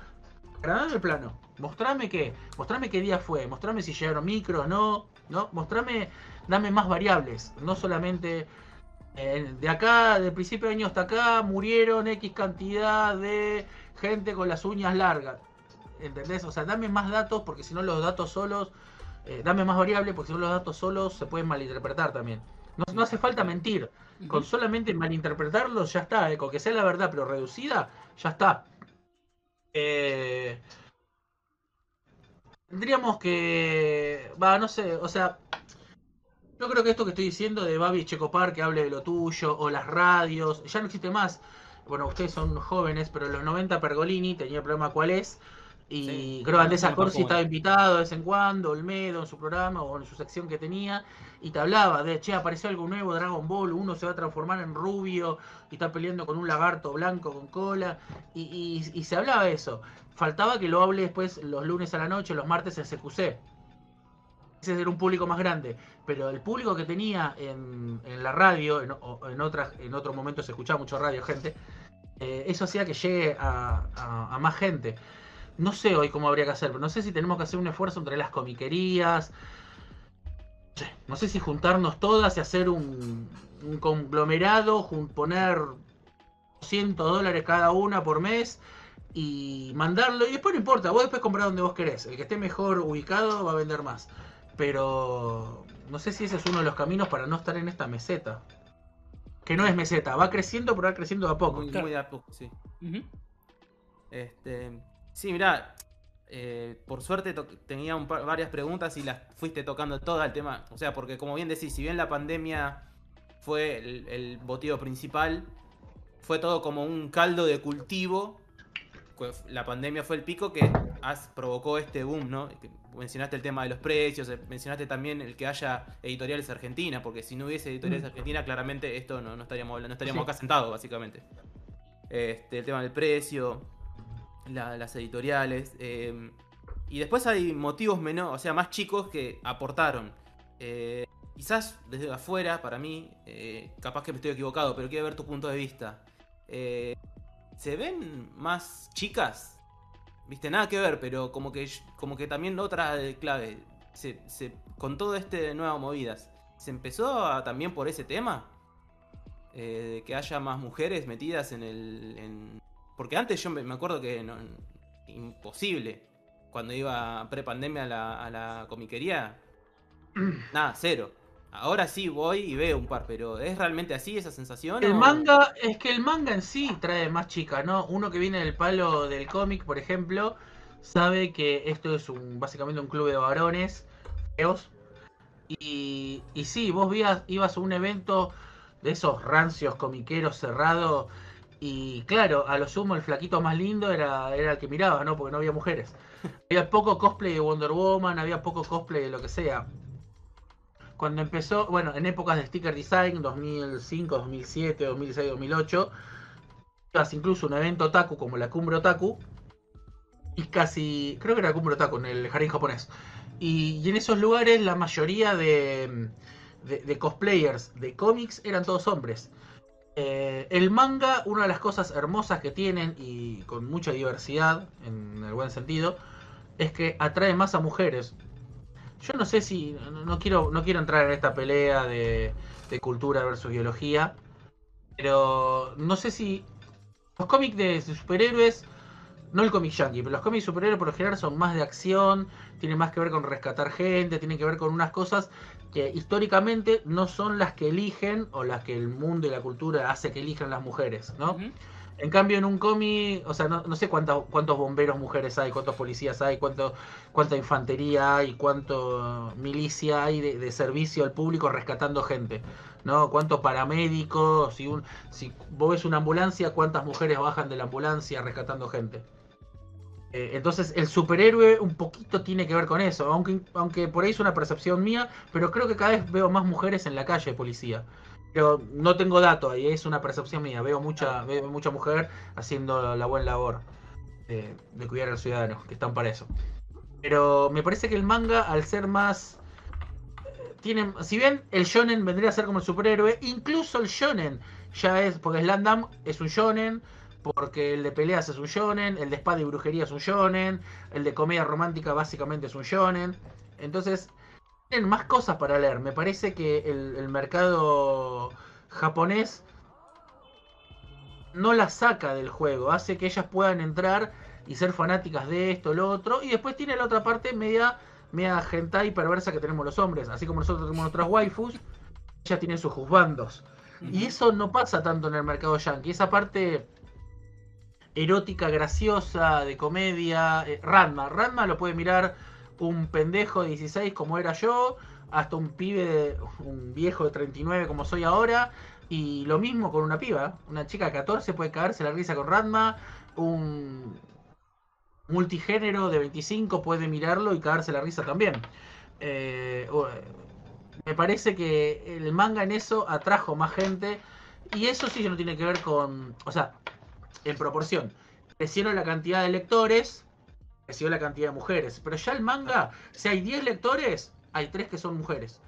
Agradame el plano. Mostrame qué. Mostrame qué día fue. Mostrame si llegaron micros, no. No. Mostrame, dame más variables. No solamente eh, de acá, del principio de año hasta acá, murieron X cantidad de gente con las uñas largas. ¿Entendés? O sea, dame más datos porque si no los datos solos, eh, dame más variables porque si los datos solos se pueden malinterpretar también. No, no hace falta mentir. Con solamente malinterpretarlos ya está, eh, con que sea la verdad pero reducida, ya está. Eh, tendríamos que. Va, no sé, o sea. Yo creo que esto que estoy diciendo de Babi Checopar que hable de lo tuyo, o las radios, ya no existe más. Bueno, ustedes son jóvenes, pero en los 90 Pergolini tenía el programa ¿Cuál es? Y Sí. creo que Andrés Acorsi estaba invitado de vez en cuando, Olmedo en su programa o en su sección que tenía, y te hablaba de, che, apareció algo nuevo, Dragon Ball, uno se va a transformar en rubio y está peleando con un lagarto blanco con cola, y, y- y se hablaba de eso. Faltaba que lo hable después los lunes a la noche, los martes en CQC. Ese era un público más grande, pero el público que tenía en, en la radio, en, en, otras, en otro momento se escuchaba mucho radio, gente, eh, eso hacía que llegue a, a- a más gente. No sé hoy cómo habría que hacer, pero no sé si tenemos que hacer un esfuerzo entre las comiquerías. No sé, No sé si juntarnos todas y hacer un, un conglomerado, jun- poner 100 dólares cada una por mes y mandarlo. Y después no importa, vos después comprás donde vos querés. El que esté mejor ubicado va a vender más. Pero no sé si ese es uno de los caminos para no estar en esta meseta. Que no es meseta, va creciendo, pero va creciendo de a poco. Muy, muy de a poco, sí. Este, sí, mirá, eh, por suerte tenía un par- varias preguntas y las fuiste tocando todo el tema. O sea, porque como bien decís, si bien la pandemia fue el, el motivo principal, fue todo como un caldo de cultivo. La pandemia fue el pico que has- provocó este boom, ¿no? Mencionaste el tema de los precios, eh, mencionaste también el que haya editoriales argentinas, porque si no hubiese editoriales argentinas, claramente esto no, no estaríamos no estaríamos Sí. acá sentados, básicamente. Este, el tema del precio, la- las editoriales. eh, y después hay motivos menos, o sea, más chicos que aportaron. Eh, quizás desde afuera, para mí, eh, capaz que me estoy equivocado, pero quiero ver tu punto de vista. Eh, ¿Se ven más chicas? Viste, nada que ver, pero como que, como que también otra clave. Con todo este de nuevas movidas, ¿se empezó también por ese tema? Eh, que haya más mujeres metidas en el. en- Porque antes yo me acuerdo que no, imposible. Cuando iba pre-pandemia a la, a la comiquería, nada, cero. Ahora sí voy y veo un par, pero ¿es realmente así esa sensación? El o- manga, es que el manga en sí trae más chicas, ¿no? Uno que viene del palo del cómic, por ejemplo, sabe que esto es un básicamente un club de varones feos. Y, y sí, vos vías- ibas a un evento de esos rancios comiqueros cerrados. Y claro, a lo sumo el flaquito más lindo era, era el que miraba, ¿no? Porque no había mujeres. Había poco cosplay de Wonder Woman, había poco cosplay de lo que sea. Cuando empezó, bueno, en épocas de sticker design, 2005, 2007, 2006, 2008, ibas incluso un evento otaku como la Cumbre Otaku, y casi, creo que era la Cumbre Otaku en el jardín japonés. Y, y en esos lugares la mayoría de, de- de cosplayers de cómics eran todos hombres. Eh, el manga, una de las cosas hermosas que tienen, y con mucha diversidad, en el buen sentido, es que atrae más a mujeres. Yo no sé si. No quiero, no quiero entrar en esta pelea de, de cultura versus biología. Pero no sé si. Los cómics de superhéroes. No el cómic yankee, pero los cómics superhéroes por lo general son más de acción. Tienen más que ver con rescatar gente. Tienen que ver con unas cosas que históricamente no son las que eligen. O las que el mundo y la cultura hace que elijan las mujeres, ¿no? En cambio, en un cómic, o sea, no, no sé cuánta- cuántos bomberos mujeres hay, cuántos policías hay, cuánto, cuánta infantería hay, cuánto milicia hay de, de servicio al público rescatando gente, ¿no? Cuántos paramédicos, si, un, si vos ves una ambulancia, cuántas mujeres bajan de la ambulancia rescatando gente. Eh, entonces, el superhéroe un poquito tiene que ver con eso, aunque, aunque por ahí es una percepción mía, pero creo que cada vez veo más mujeres en la calle de policía. Pero no tengo datos ahí, es una percepción mía. Veo mucha, veo mucha mujer haciendo la buena labor de, de cuidar a los ciudadanos, que están para eso. Pero me parece que el manga, al ser más. eh, Tiene, si bien el shonen vendría a ser como el superhéroe, incluso el shonen ya es. Porque Slandam es un shonen, porque el de peleas es un shonen, el de espada y brujería es un shonen, el de comedia romántica básicamente es un shonen. Entonces, tienen más cosas para leer. Me parece que el, el mercado japonés no las saca del juego, hace que ellas puedan entrar y ser fanáticas de esto, lo otro, y después tiene la otra parte media, media hentai perversa que tenemos los hombres, así como nosotros tenemos nuestras waifus, ellas tienen sus juzbandos. Y eso no pasa tanto en el mercado yankee, esa parte erótica, graciosa, de comedia, eh, Ranma, Ranma lo puede mirar un pendejo de 16 como era yo, hasta un pibe, un viejo de 39 como soy ahora, y lo mismo con una piba, una chica de 14 puede caerse la risa con Ranma, un multigénero de 25 puede mirarlo y caerse la risa también. Eh, me parece que el manga en eso atrajo más gente, y eso sí no tiene que ver con, o sea, en proporción. Crecieron la cantidad de lectores, creció la cantidad de mujeres. Pero ya el manga, si hay 10 lectores, hay 3 que son mujeres.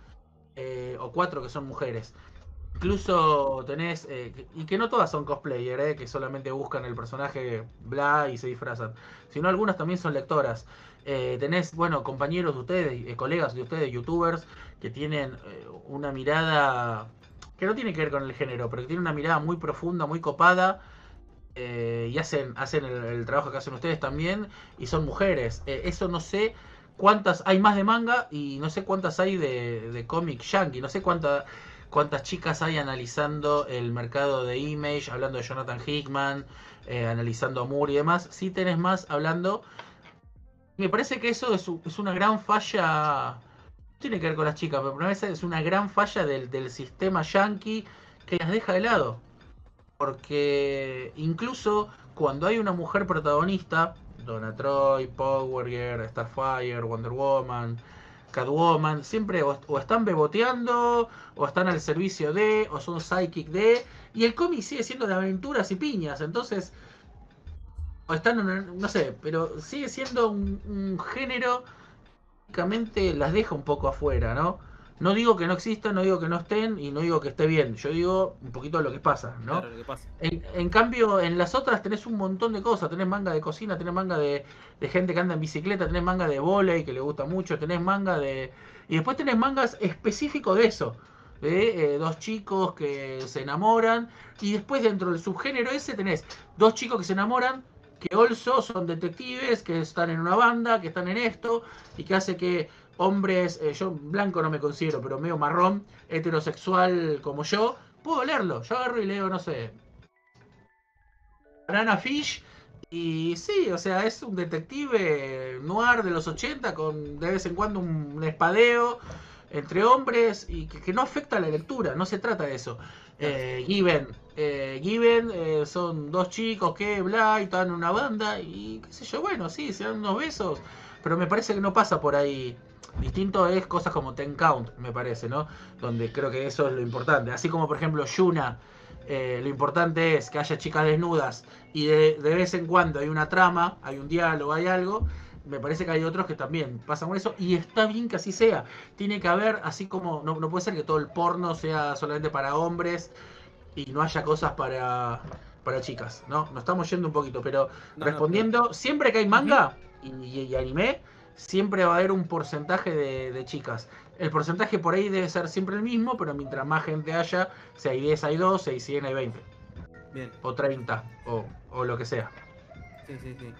Eh, o 4 que son mujeres. Incluso tenés, eh, y que no todas son cosplayer, eh, que solamente buscan el personaje bla y se disfrazan, sino algunas también son lectoras. Eh, tenés, bueno, compañeros de ustedes, eh, colegas de ustedes, youtubers, que tienen eh, una mirada que no tiene que ver con el género, pero que tienen una mirada muy profunda, muy copada, eh, y hacen, hacen el, trabajo que hacen ustedes también, y son mujeres. Eh, eso no sé cuántas, hay más de manga y no sé cuántas hay de, de cómic yankee, no sé cuántas cuántas chicas hay analizando el mercado de Image, hablando de Jonathan Hickman, eh, analizando a Moore y demás. Sí tenés más hablando. Me parece que eso es, una gran falla. No tiene que ver con las chicas, pero me parece es una gran falla del, del sistema yankee que las deja de lado. Porque incluso cuando hay una mujer protagonista, Donna Troy, Power Girl, Starfire, Wonder Woman, Catwoman, siempre o, están beboteando, o están al servicio de, o son psychic de, y el cómic sigue siendo de aventuras y piñas, entonces, o están, en no sé, pero sigue siendo un, un género, prácticamente las deja un poco afuera, ¿no? No digo que no existan, no digo que no estén, y no digo que esté bien, yo digo un poquito lo que pasa, ¿no? Claro, lo que pasa. En, en cambio, en las otras tenés un montón de cosas. Tenés manga de cocina, tenés manga de, de gente que anda en bicicleta, tenés manga de volei que le gusta mucho, tenés manga de... Y después tenés mangas específicos de eso. De eh, dos chicos que se enamoran. Y después dentro del subgénero ese tenés dos chicos que se enamoran, que also son detectives, que están en una banda, que están en esto, y que hace que hombres, eh, yo blanco no me considero, pero medio marrón, heterosexual como yo, puedo leerlo. Yo agarro y leo, no sé, Banana Fish. Y sí, o sea, es un detective noir de los 80 con de vez en cuando un, espadeo entre hombres y que, que no afecta a la lectura, no se trata de eso. Eh, Given, eh, Given eh, son dos chicos que bla y están en una banda y qué sé yo, bueno, sí, se dan unos besos, pero me parece que no pasa por ahí. Distinto es cosas como Ten Count, me parece, ¿no? Donde creo que eso es lo importante. Así como, por ejemplo, Yuna, eh, lo importante es que haya chicas desnudas y de, de vez en cuando hay una trama, hay un diálogo, hay algo. Me parece que hay otros que también pasan con eso y está bien que así sea. Tiene que haber, así como no, no puede ser que todo el porno sea solamente para hombres y no haya cosas para, para chicas, ¿no? Nos estamos yendo un poquito, pero No, no, respondiendo, siempre que hay manga, y, y anime, siempre va a haber un porcentaje de, de, chicas. El porcentaje por ahí debe ser siempre el mismo, pero mientras más gente haya, si hay 10 hay 2, si hay 100 hay 20. Bien. O 30, o, o lo que sea. Sí, sí, sí.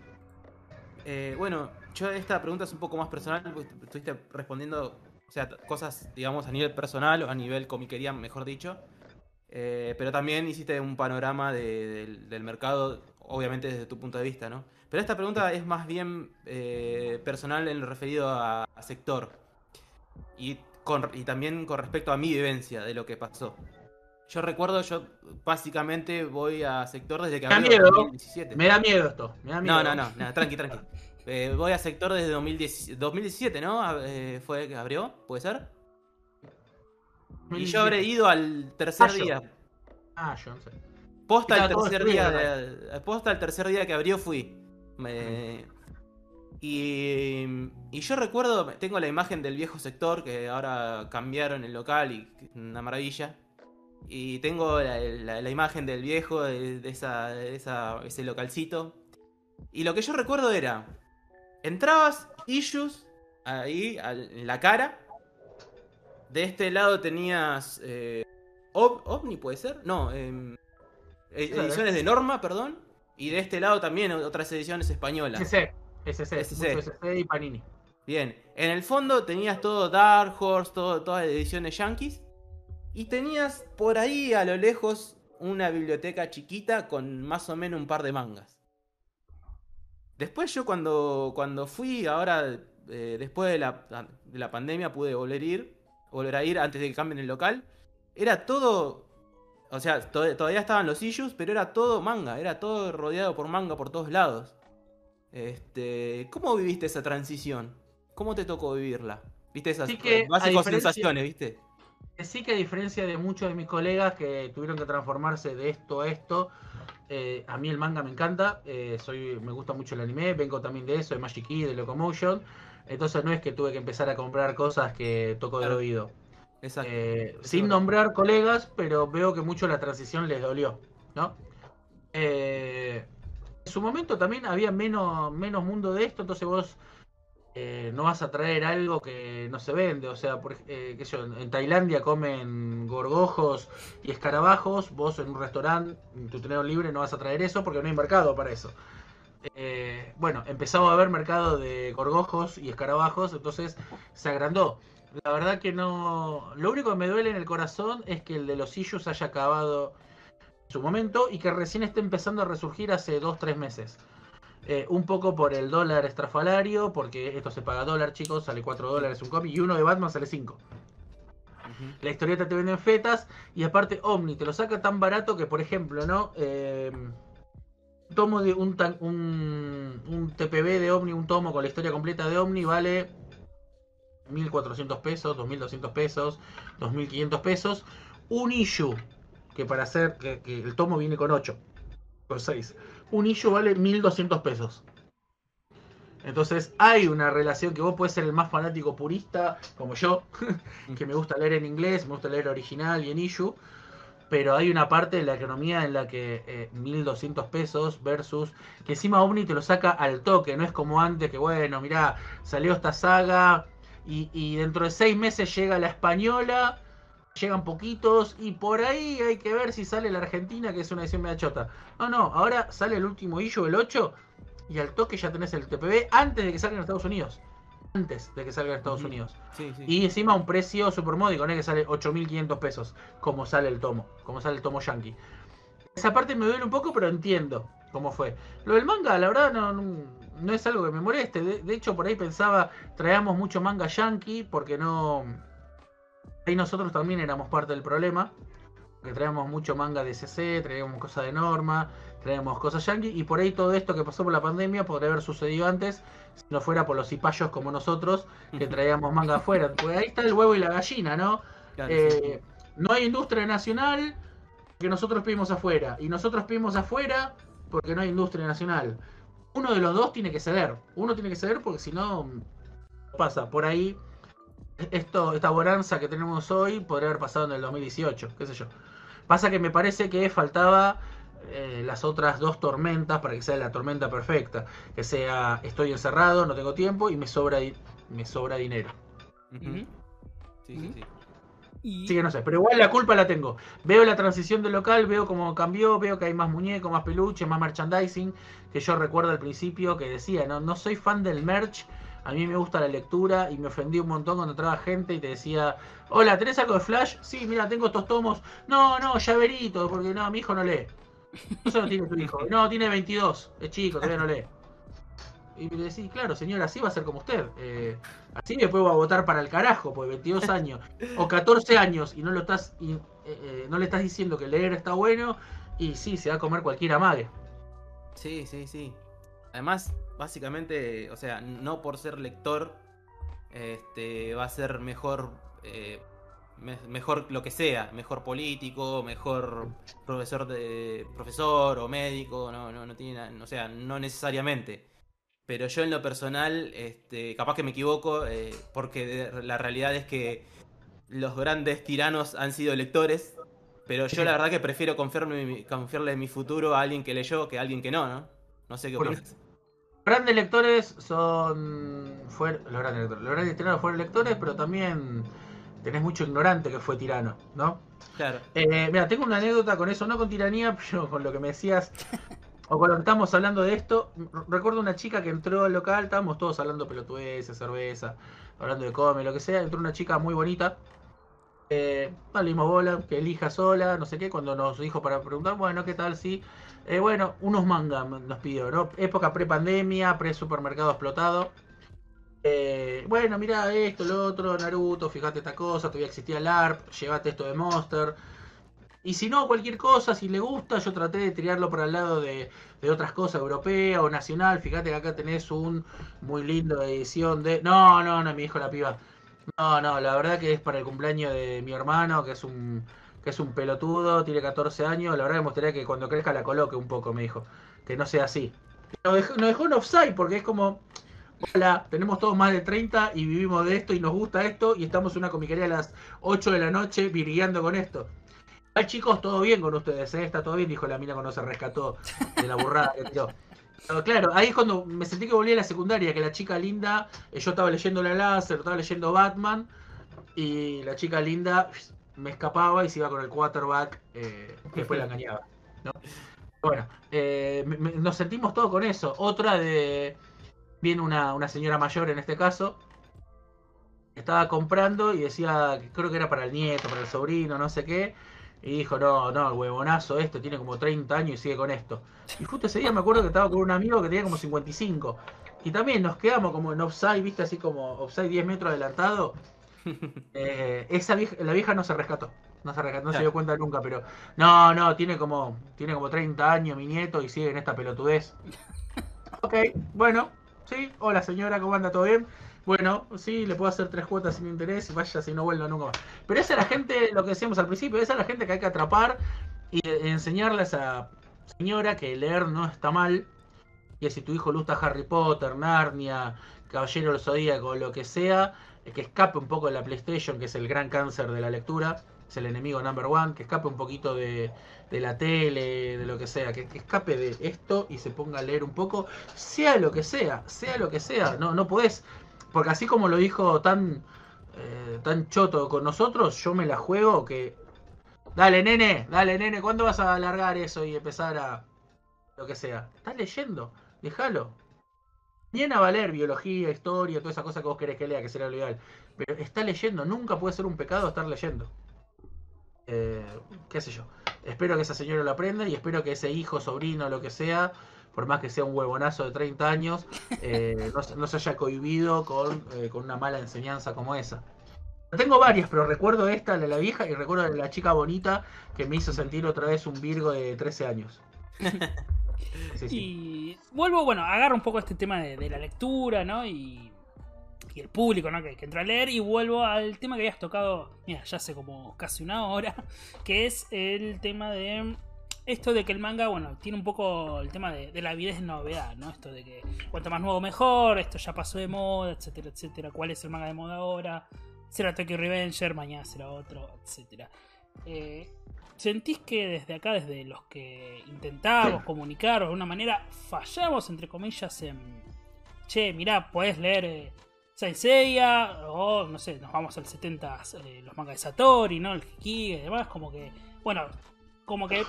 Eh, bueno, yo esta pregunta es un poco más personal, porque estuviste respondiendo, o sea, cosas, digamos, a nivel personal o a nivel comiquería, mejor dicho. Eh, pero también hiciste un panorama de, del, del mercado, obviamente desde tu punto de vista, ¿no? Pero esta pregunta es más bien eh, personal en lo referido a, a sector. Y, con, y también con respecto a mi vivencia de lo que pasó. Yo recuerdo, yo básicamente voy a sector desde que me abrió miedo. 2017. Me da miedo esto. Me da miedo. No, no, no, no, tranqui, tranqui. Eh, voy a sector desde 2010 2017, ¿no? Eh, fue que abrió, ¿puede ser? Y yo habré ido al tercer día. Ah, yo no sé. Posta Estaba el tercer día de- posta el tercer día que abrió fui. Me- y, y yo recuerdo, tengo la imagen del viejo sector que ahora cambiaron el local y una maravilla. Y tengo la, la- la imagen del viejo, de, de esa, de esa- ese localcito. Y lo que yo recuerdo era, entrabas, issues, ahí, en la cara. De este lado tenías... eh, Ob- OVNI puede ser? No, em, e- Claro. ediciones de Norma, perdón. Y de este lado también otras ediciones españolas. SC. SC. SC. SC y Panini. Bien, en el fondo tenías todo Dark Horse, todo, todas las ediciones yankees. Y tenías por ahí a lo lejos una biblioteca chiquita con más o menos un par de mangas. Después yo cuando, cuando fui, ahora eh, después de la, de la pandemia pude volver a ir, volver a ir antes de que cambien el local. Era todo, o sea, to- todavía estaban los issues, pero era todo manga, era todo rodeado por manga por todos lados. Este, ¿cómo viviste esa transición? ¿Cómo te tocó vivirla? ¿Viste esas Sí que, básicas sensaciones, viste? Sí que a diferencia de muchos de mis colegas que tuvieron que transformarse de esto a esto, eh, a mí el manga me encanta, eh, soy, me gusta mucho el anime, vengo también de eso, de Magic Key, de Locomotion, entonces no es que tuve que empezar a comprar cosas que toco de Claro. oído. Exacto. Eh, sin nombrar colegas, pero veo que mucho la transición les dolió, ¿no? Eh, en su momento también había menos, menos mundo de esto, entonces vos eh, no vas a traer algo que no se vende, o sea, por, eh, qué sé yo, en Tailandia comen gorgojos y escarabajos, vos en un restaurante, en tu tenedor libre, no vas a traer eso porque no hay mercado para eso. Eh, bueno, empezaba a haber mercado de gorgojos y escarabajos, entonces se agrandó. La verdad que no. Lo único que me duele en el corazón es que el de los issues haya acabado en su momento y que recién esté empezando a resurgir hace 2-3 meses. Eh, un poco por el dólar estrafalario, porque esto se paga dólar, chicos, sale 4 dólares un cómic y uno de Batman sale 5. Ujú. La historieta te venden fetas y aparte Omni te lo saca tan barato que, por ejemplo, ¿no? Eh, tomo de un, tan- un, un TPB de Omni, un tomo con la historia completa de Omni vale 1.400 pesos, 2.200 pesos, 2.500 pesos. Un issue, que para hacer, que, el tomo viene con 8, con 6. Un issue vale 1.200 pesos. Entonces hay una relación que vos puedes ser el más fanático purista, como yo, que me gusta leer en inglés, me gusta leer original y en issue, pero hay una parte de la economía en la que eh, 1200 pesos versus que encima Omni te lo saca al toque, no es como antes que bueno, mirá, salió esta saga y, y dentro de seis meses llega la española, llegan poquitos y por ahí hay que ver si sale la Argentina, que es una edición media chota. No, no, ahora sale el último issue, el 8, y al toque ya tenés el TPB antes de que salga en Estados Unidos. Antes de que salga en Estados. Unidos. Sí, sí. Y encima un precio super módico, ¿no? Que sale 8.500 pesos, como sale el tomo, como sale el tomo yankee. Esa parte me duele un poco, pero entiendo cómo fue. Lo del manga, la verdad, no, no, no es algo que me moleste. De, de hecho, por ahí pensaba, traíamos mucho manga yankee, porque no... Ahí nosotros también éramos parte del problema. Que traíamos mucho manga de CC, traíamos cosas de Norma, traíamos cosas yankee, y por ahí todo esto que pasó por la pandemia podría haber sucedido antes, si no fuera por los cipayos como nosotros, que traíamos manga afuera. Porque ahí está el huevo y la gallina, ¿no? Claro, sí. Eh, no hay industria nacional que nosotros pedimos afuera. Y nosotros pedimos afuera porque no hay industria nacional. Uno de los dos tiene que ceder. Uno tiene que ceder porque si no pasa. Por ahí, esto, esta bonanza que tenemos hoy podría haber pasado en el 2018, qué sé yo. Pasa que me parece que faltaba eh, las otras dos tormentas para que sea la tormenta perfecta. Que sea estoy encerrado, no tengo tiempo y me sobra, di- me sobra dinero. Sí, sí, sí. Y Así que no sé, pero igual la culpa la tengo. Veo la transición del local, veo cómo cambió, veo que hay más muñecos, más peluches, más merchandising. Que yo recuerdo al principio que decía, no, no soy fan del merch, a mí me gusta la lectura y me ofendí un montón cuando entraba gente y te decía, hola, ¿tenés algo de Flash? Sí, mira, tengo estos tomos. No, no, llaverito, porque no, mi hijo no lee. Eso no tiene tu hijo. No, tiene 22, es chico, todavía no lee. Y le decís, claro, señor, así va a ser como usted. Eh, así va a votar para el carajo, porque 22 años o 14 años y no lo estás y, eh, eh, no le estás diciendo que leer está bueno y sí, se va a comer cualquier amague. Sí, sí, sí. Además, básicamente, o sea, no por ser lector, este, va a ser mejor, eh, me- mejor lo que sea, mejor político, mejor profesor de profesor o médico, no, no, no tiene, o sea, no necesariamente. Pero yo en lo personal, este, capaz que me equivoco, eh, porque la realidad es que los grandes tiranos han sido lectores, pero yo la verdad que prefiero confiarme, confiarle mi futuro a alguien que leyó que a alguien que no, ¿no? No sé qué opinas. Grandes lectores son fuer- los grandes lectores. Los grandes tiranos fueron lectores, pero también tenés mucho ignorante que fue tirano, ¿no? Claro. Eh, mira, tengo una anécdota con eso, no con tiranía, pero con lo que me decías. O cuando estamos hablando de esto, recuerdo una chica que entró al local, estábamos todos hablando pelotudeces, cerveza, hablando de come, lo que sea. Entró una chica muy bonita. Eh, bola, que elija sola, no sé qué. Cuando nos dijo para preguntar, bueno, ¿qué tal? Sí. Eh, bueno, unos mangas nos pidió, ¿no? Época pre-pandemia, pre-supermercado explotado. Eh, bueno, mira esto, lo otro, Naruto, fíjate esta cosa, todavía existía el ARP, llévate esto de Monster. Y si no, cualquier cosa, si le gusta, yo traté de tirarlo para el lado de, de otras cosas, europea o nacional. Fíjate que acá tenés un muy lindo edición de... No, no, no, mi hijo la piba. No, no, la verdad que es para el cumpleaños de mi hermano, que es un que es un pelotudo, tiene 14 años. La verdad que me gustaría que cuando crezca la coloque un poco, me dijo. Que no sea así. Nos dejó, nos offside porque es como... Hola, tenemos todos más de 30 y vivimos de esto y nos gusta esto y estamos en una comiquería a las 8 de la noche virgueando con esto. Chicos, todo bien con ustedes, ¿eh? está todo bien, dijo la mina cuando se rescató de la burrada claro, ahí cuando me sentí que volví a la secundaria, que la chica linda, eh, yo estaba leyendo la láser, estaba leyendo Batman, y la chica linda me escapaba y se iba con el quarterback, eh, que después la engañaba. ¿no? Bueno, nos sentimos todos con eso. Otra de. Viene una, una señora mayor en este caso. Estaba comprando y decía, creo que era para el nieto, para el sobrino, no sé qué. Y dijo, no, no, el huevonazo este tiene como 30 años y sigue con esto. Y justo ese día me acuerdo que estaba con un amigo que tenía como 55. Y también nos quedamos como en offside, viste, así como offside 10 metros adelantado. Eh, esa vieja, la vieja no se rescató. No se rescató, no se dio cuenta nunca, pero. No, no, tiene como, tiene como 30 años mi nieto y sigue en esta pelotudez. Ok, bueno, sí, hola señora, ¿cómo anda? ¿Todo bien? Bueno, sí, le puedo hacer tres cuotas sin interés y vaya si no vuelvo nunca más. Pero esa es la gente, lo que decíamos al principio, esa es la gente que hay que atrapar y enseñarle a esa señora que leer no está mal. Y si tu hijo le gusta Harry Potter, Narnia, Caballero del Zodíaco, lo que sea, eh, que escape un poco de la PlayStation, que es el gran cáncer de la lectura, es el enemigo number one, que escape un poquito de, la tele, de lo que sea, que, que escape de esto y se ponga a leer un poco, sea lo que sea, sea lo que sea, no, no podés, porque así como lo dijo tan, eh, tan choto con nosotros, yo me la juego que... Dale, nene, dale, nene, ¿cuándo vas a alargar eso y empezar a... lo que sea? Estás leyendo, déjalo. Viene a valer biología, historia, toda esa cosa que vos querés que lea, que será lo ideal. Pero está leyendo, nunca puede ser un pecado estar leyendo. Eh, qué sé yo. Espero que esa señora lo aprenda y espero que ese hijo, sobrino, lo que sea, por más que sea un huevonazo de 30 años, eh, no, se- no se haya cohibido con, eh, con una mala enseñanza como esa. Tengo varias, pero recuerdo esta, la de la vieja, y recuerdo la de la chica bonita que me hizo sentir otra vez un Virgo de 13 años. Sí, sí. Y vuelvo, bueno, agarro un poco este tema de, de la lectura, ¿no? Y, y el público, ¿no? Que, que entra a leer. Y vuelvo al tema que habías tocado, mira, ya hace como casi una hora, que es el tema de esto de que el manga, bueno, tiene un poco el tema de, de la avidez de novedad, ¿no? Esto de que cuanto más nuevo mejor, esto ya pasó de moda, etcétera, etcétera. ¿Cuál es el manga de moda ahora? Será Tokyo Revenger, mañana será otro, etcétera. Eh, ¿Sentís que desde acá, desde los que intentamos comunicar de alguna manera, fallamos, entre comillas, en... Che, mirá, podés leer eh, Seiya, o no sé, nos vamos al 70, eh, los mangas de Satori, ¿no? El Hiki y demás, como que... Bueno, como que...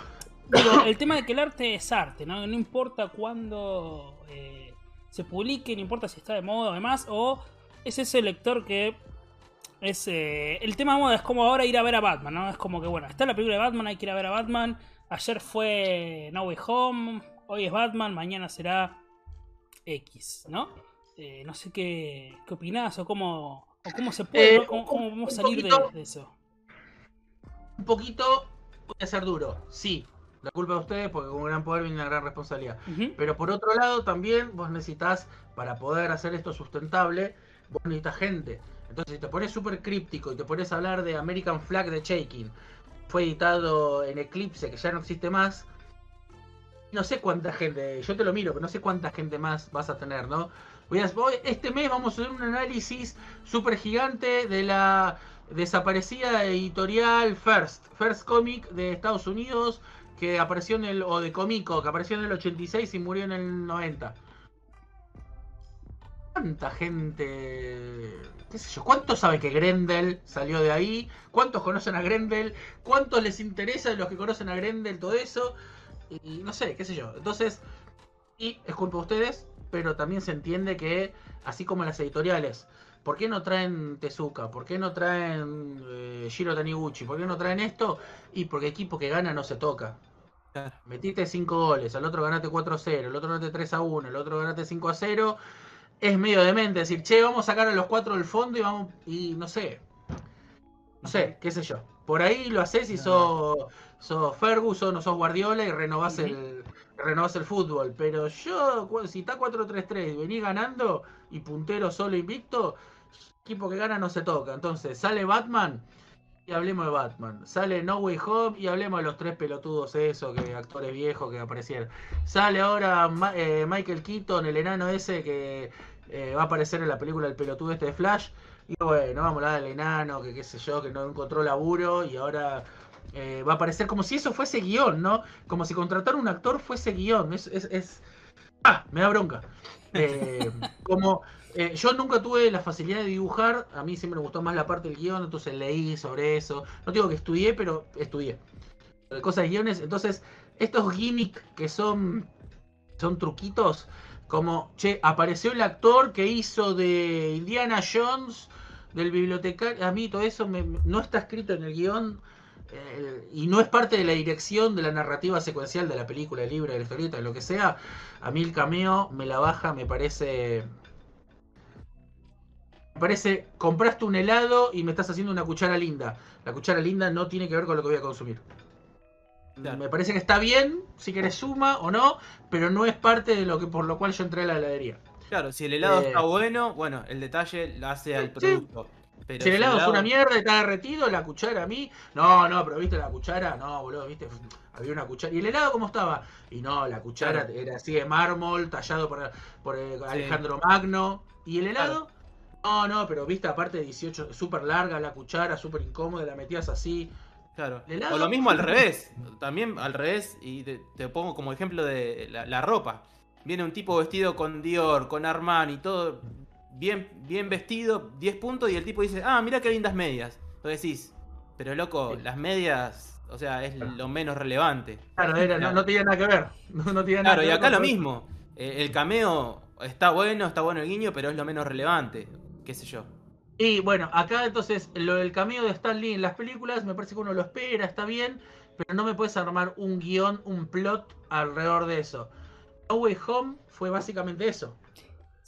Digo, el tema de que el arte es arte, ¿no? No importa cuándo eh, se publique, no importa si está de moda o demás, o es ese lector que es eh, el tema de moda es como ahora ir a ver a Batman, ¿no? Es como que bueno, está la película de Batman, hay que ir a ver a Batman. Ayer fue No Way Home, hoy es Batman, mañana será X, ¿no? Eh, no sé qué, qué opinás o cómo, o cómo se puede, ¿no? ¿Cómo, cómo podemos salir de, eso. Un poquito voy a ser duro, sí. La culpa de ustedes porque con un gran poder viene una gran responsabilidad. Pero por otro lado, también vos necesitas, para poder hacer esto sustentable, vos necesitas gente. Entonces, si te pones súper críptico y te pones a hablar de American Flag de Shaking, fue editado en Eclipse, que ya no existe más. No sé cuánta gente, yo te lo miro, pero no sé cuánta gente más vas a tener, ¿no? Voy a- voy- este mes vamos a hacer un análisis súper gigante de la desaparecida editorial First, First Comic de Estados Unidos, que apareció en el, o de Comico, que apareció en el 86 y murió en el 90. ¿Cuánta gente, qué sé yo, cuántos saben que Grendel salió de ahí? ¿Cuántos conocen a Grendel? ¿Cuántos les interesa de los que conocen a Grendel todo eso? Y no sé, qué sé yo. Entonces, y es culpa de ustedes, pero también se entiende que, así como las editoriales, ¿por qué no traen Tezuka? ¿Por qué no traen eh, Shiro Taniguchi? ¿Por qué no traen esto? Y porque equipo que gana no se toca. Claro. Metiste 5 goles, al otro ganaste 4 a 0, el otro ganaste 3 a 1, el otro ganaste 5 a 0. Es medio demente decir, che, vamos a sacar a los 4 del fondo y vamos. Y no sé. No sé, qué sé yo. Por ahí lo haces y sos, sos Ferguson o sos Guardiola y renovás, el, renovás el fútbol. Pero yo, si está 4-3-3 y venís ganando y puntero solo invicto, equipo que gana no se toca. Entonces sale Batman y hablemos de Batman. Sale No Way Home y hablemos de los tres pelotudos esos, que actores viejos que aparecieron. Sale ahora eh, Michael Keaton, el enano ese que eh, va a aparecer en la película El pelotudo este de Flash. Y bueno, vamos a hablar del enano, que qué sé yo, que no encontró laburo y ahora eh, va a aparecer como si eso fuese guion, ¿no? Como si contratar un actor fuese guion. Es, es, es- Ah, me da bronca. Eh, como eh, yo nunca tuve la facilidad de dibujar, a mí siempre me gustó más la parte del guion, entonces leí sobre eso. No digo que estudié, pero estudié. Cosas de guiones, entonces estos gimmicks que son, son truquitos, como, che, apareció el actor que hizo de Indiana Jones, del bibliotecario, a mí todo eso me- no está escrito en el guion. Eh, y no es parte de la dirección de la narrativa secuencial de la película, del libro, de la historieta, de lo que sea, a mí el cameo me la baja, me parece. Me parece, compraste un helado y me estás haciendo una cuchara linda. La cuchara linda no tiene que ver con lo que voy a consumir. Claro. Me parece que está bien, si querés suma o no, pero no es parte de lo que por lo cual yo entré a la heladería. Claro, si el helado Eh. está bueno, bueno, el detalle lo hace al Sí. Pero si el helado es una mierda y está derretido, la cuchara a mí. No, no, pero viste la cuchara, no, boludo, viste. Había una cuchara. ¿Y el helado cómo estaba? Y no, la cuchara Claro. era así de mármol, tallado por, por Alejandro Magno. ¿Y el helado? No, no, pero viste, aparte 18, súper larga la cuchara, súper incómoda, la metías así. Claro. O lo mismo al revés. También al revés, y te, te pongo como ejemplo de la, la ropa. Viene un tipo vestido con Dior, con Armani, todo bien, bien vestido, 10 puntos, y el tipo dice, ah, mira qué lindas medias. Entonces decís, pero loco, Sí. las medias, o sea, es lo menos relevante. Claro, era, no, no tenía nada que ver. No, no tenía nada Claro, que y acá lo mismo. Eh, el cameo está bueno, está bueno el guiño, pero es lo menos relevante. Qué sé yo. Y bueno, acá entonces lo del cameo de Stan Lee en las películas me parece que uno lo espera, está bien, pero no me puedes armar un guion, un plot alrededor de eso. No Way Home fue básicamente eso.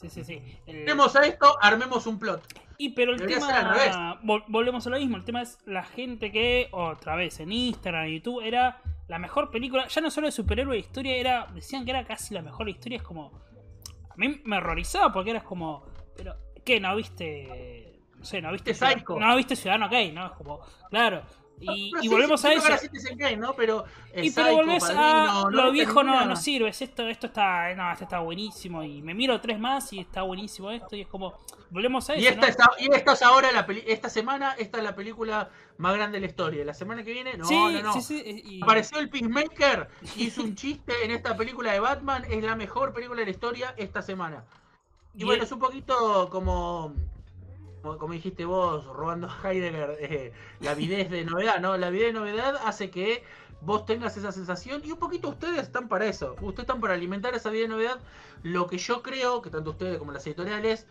Sí, sí, sí. El- Tenemos a esto, armemos un plot. Y pero el Debería ser al revés. tema. vol- volvemos a lo mismo. El tema es la gente que, otra vez, en Instagram, en YouTube, era la mejor película. Ya no solo de superhéroe de historia, era. Decían que era casi la mejor historia. Es como. A mí me horrorizaba porque eras como. Pero, ¿qué? ¿No viste.? No sé, ¿no viste. No viste Ciudadano Kane, ¿no? Es como. Claro. Y, y volvemos sí, a sí, eso. ¿no? Pero, eh, Y pero Psycho, volvés a Padrino, lo no viejo no, no sirve, esto, esto está, no, esto está buenísimo y me miro tres más y está buenísimo esto y es como, volvemos a Y eso, esta, ¿no? es, a- y esta es ahora, la peli- esta semana, esta es la película más grande de la historia. La semana que viene, no, sí, no, no. sí, sí, y- Apareció el Peacemaker, hizo un chiste en esta película de Batman, es la mejor película de la historia esta semana. Y, y bueno, el- es un poquito como, como, dijiste vos, robando a Heidegger, eh, la avidez de novedad, ¿no? La avidez de novedad hace que vos tengas esa sensación y un poquito ustedes están para eso. Ustedes están para alimentar esa avidez de novedad. Lo que yo creo que tanto ustedes como las editoriales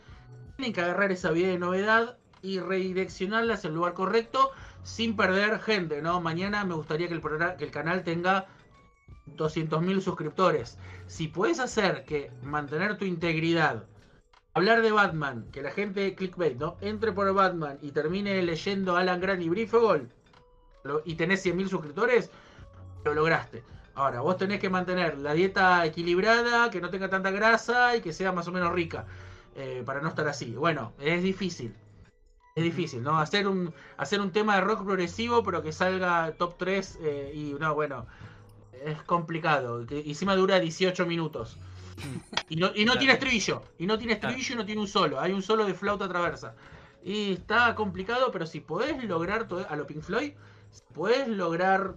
tienen que agarrar esa avidez de novedad y redireccionarla hacia el lugar correcto sin perder gente, ¿no? Mañana me gustaría que el, programa, que el canal tenga 200.000 suscriptores. Si puedes hacer que mantener tu integridad, hablar de Batman, que la gente clickbait, ¿no? Entre por Batman y termine leyendo Alan Grant y Briefegol lo- y tenés 100.000 suscriptores, lo lograste. Ahora, vos tenés que mantener la dieta equilibrada, que no tenga tanta grasa y que sea más o menos rica, eh, para no estar así. Bueno, es difícil. Es difícil, ¿no? Hacer un, hacer un tema de rock progresivo, pero que salga top 3 eh, y no, bueno, es complicado. Que encima dura 18 minutos. Y no, y no Claro. tiene estribillo. Y no tiene Claro. estribillo y no tiene un solo. Hay un solo de flauta traversa. Y está complicado, pero si podés lograr todo, a lo Pink Floyd, si podés lograr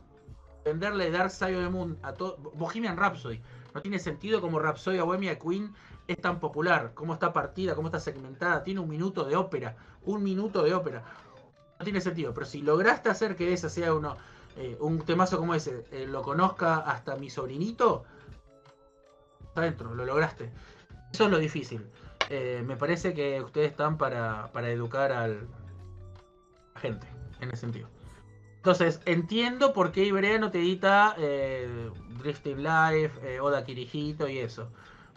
venderle Dark Side of the Moon a todo. Bohemian Rhapsody. No tiene sentido como Rhapsody a Bohemia Queen es tan popular. Cómo está partida, cómo está segmentada. Tiene un minuto de ópera. Un minuto de ópera. No tiene sentido. Pero si lograste hacer que ese sea uno. eh, un temazo como ese, eh, lo conozca hasta mi sobrinito, está dentro, lo lograste. Eso es lo difícil. Eh, me parece que ustedes están para, para educar al, a la gente, en ese sentido. Entonces, entiendo por qué Ibrea no te edita eh, Drifting Life, eh, Oda Kirijito y eso.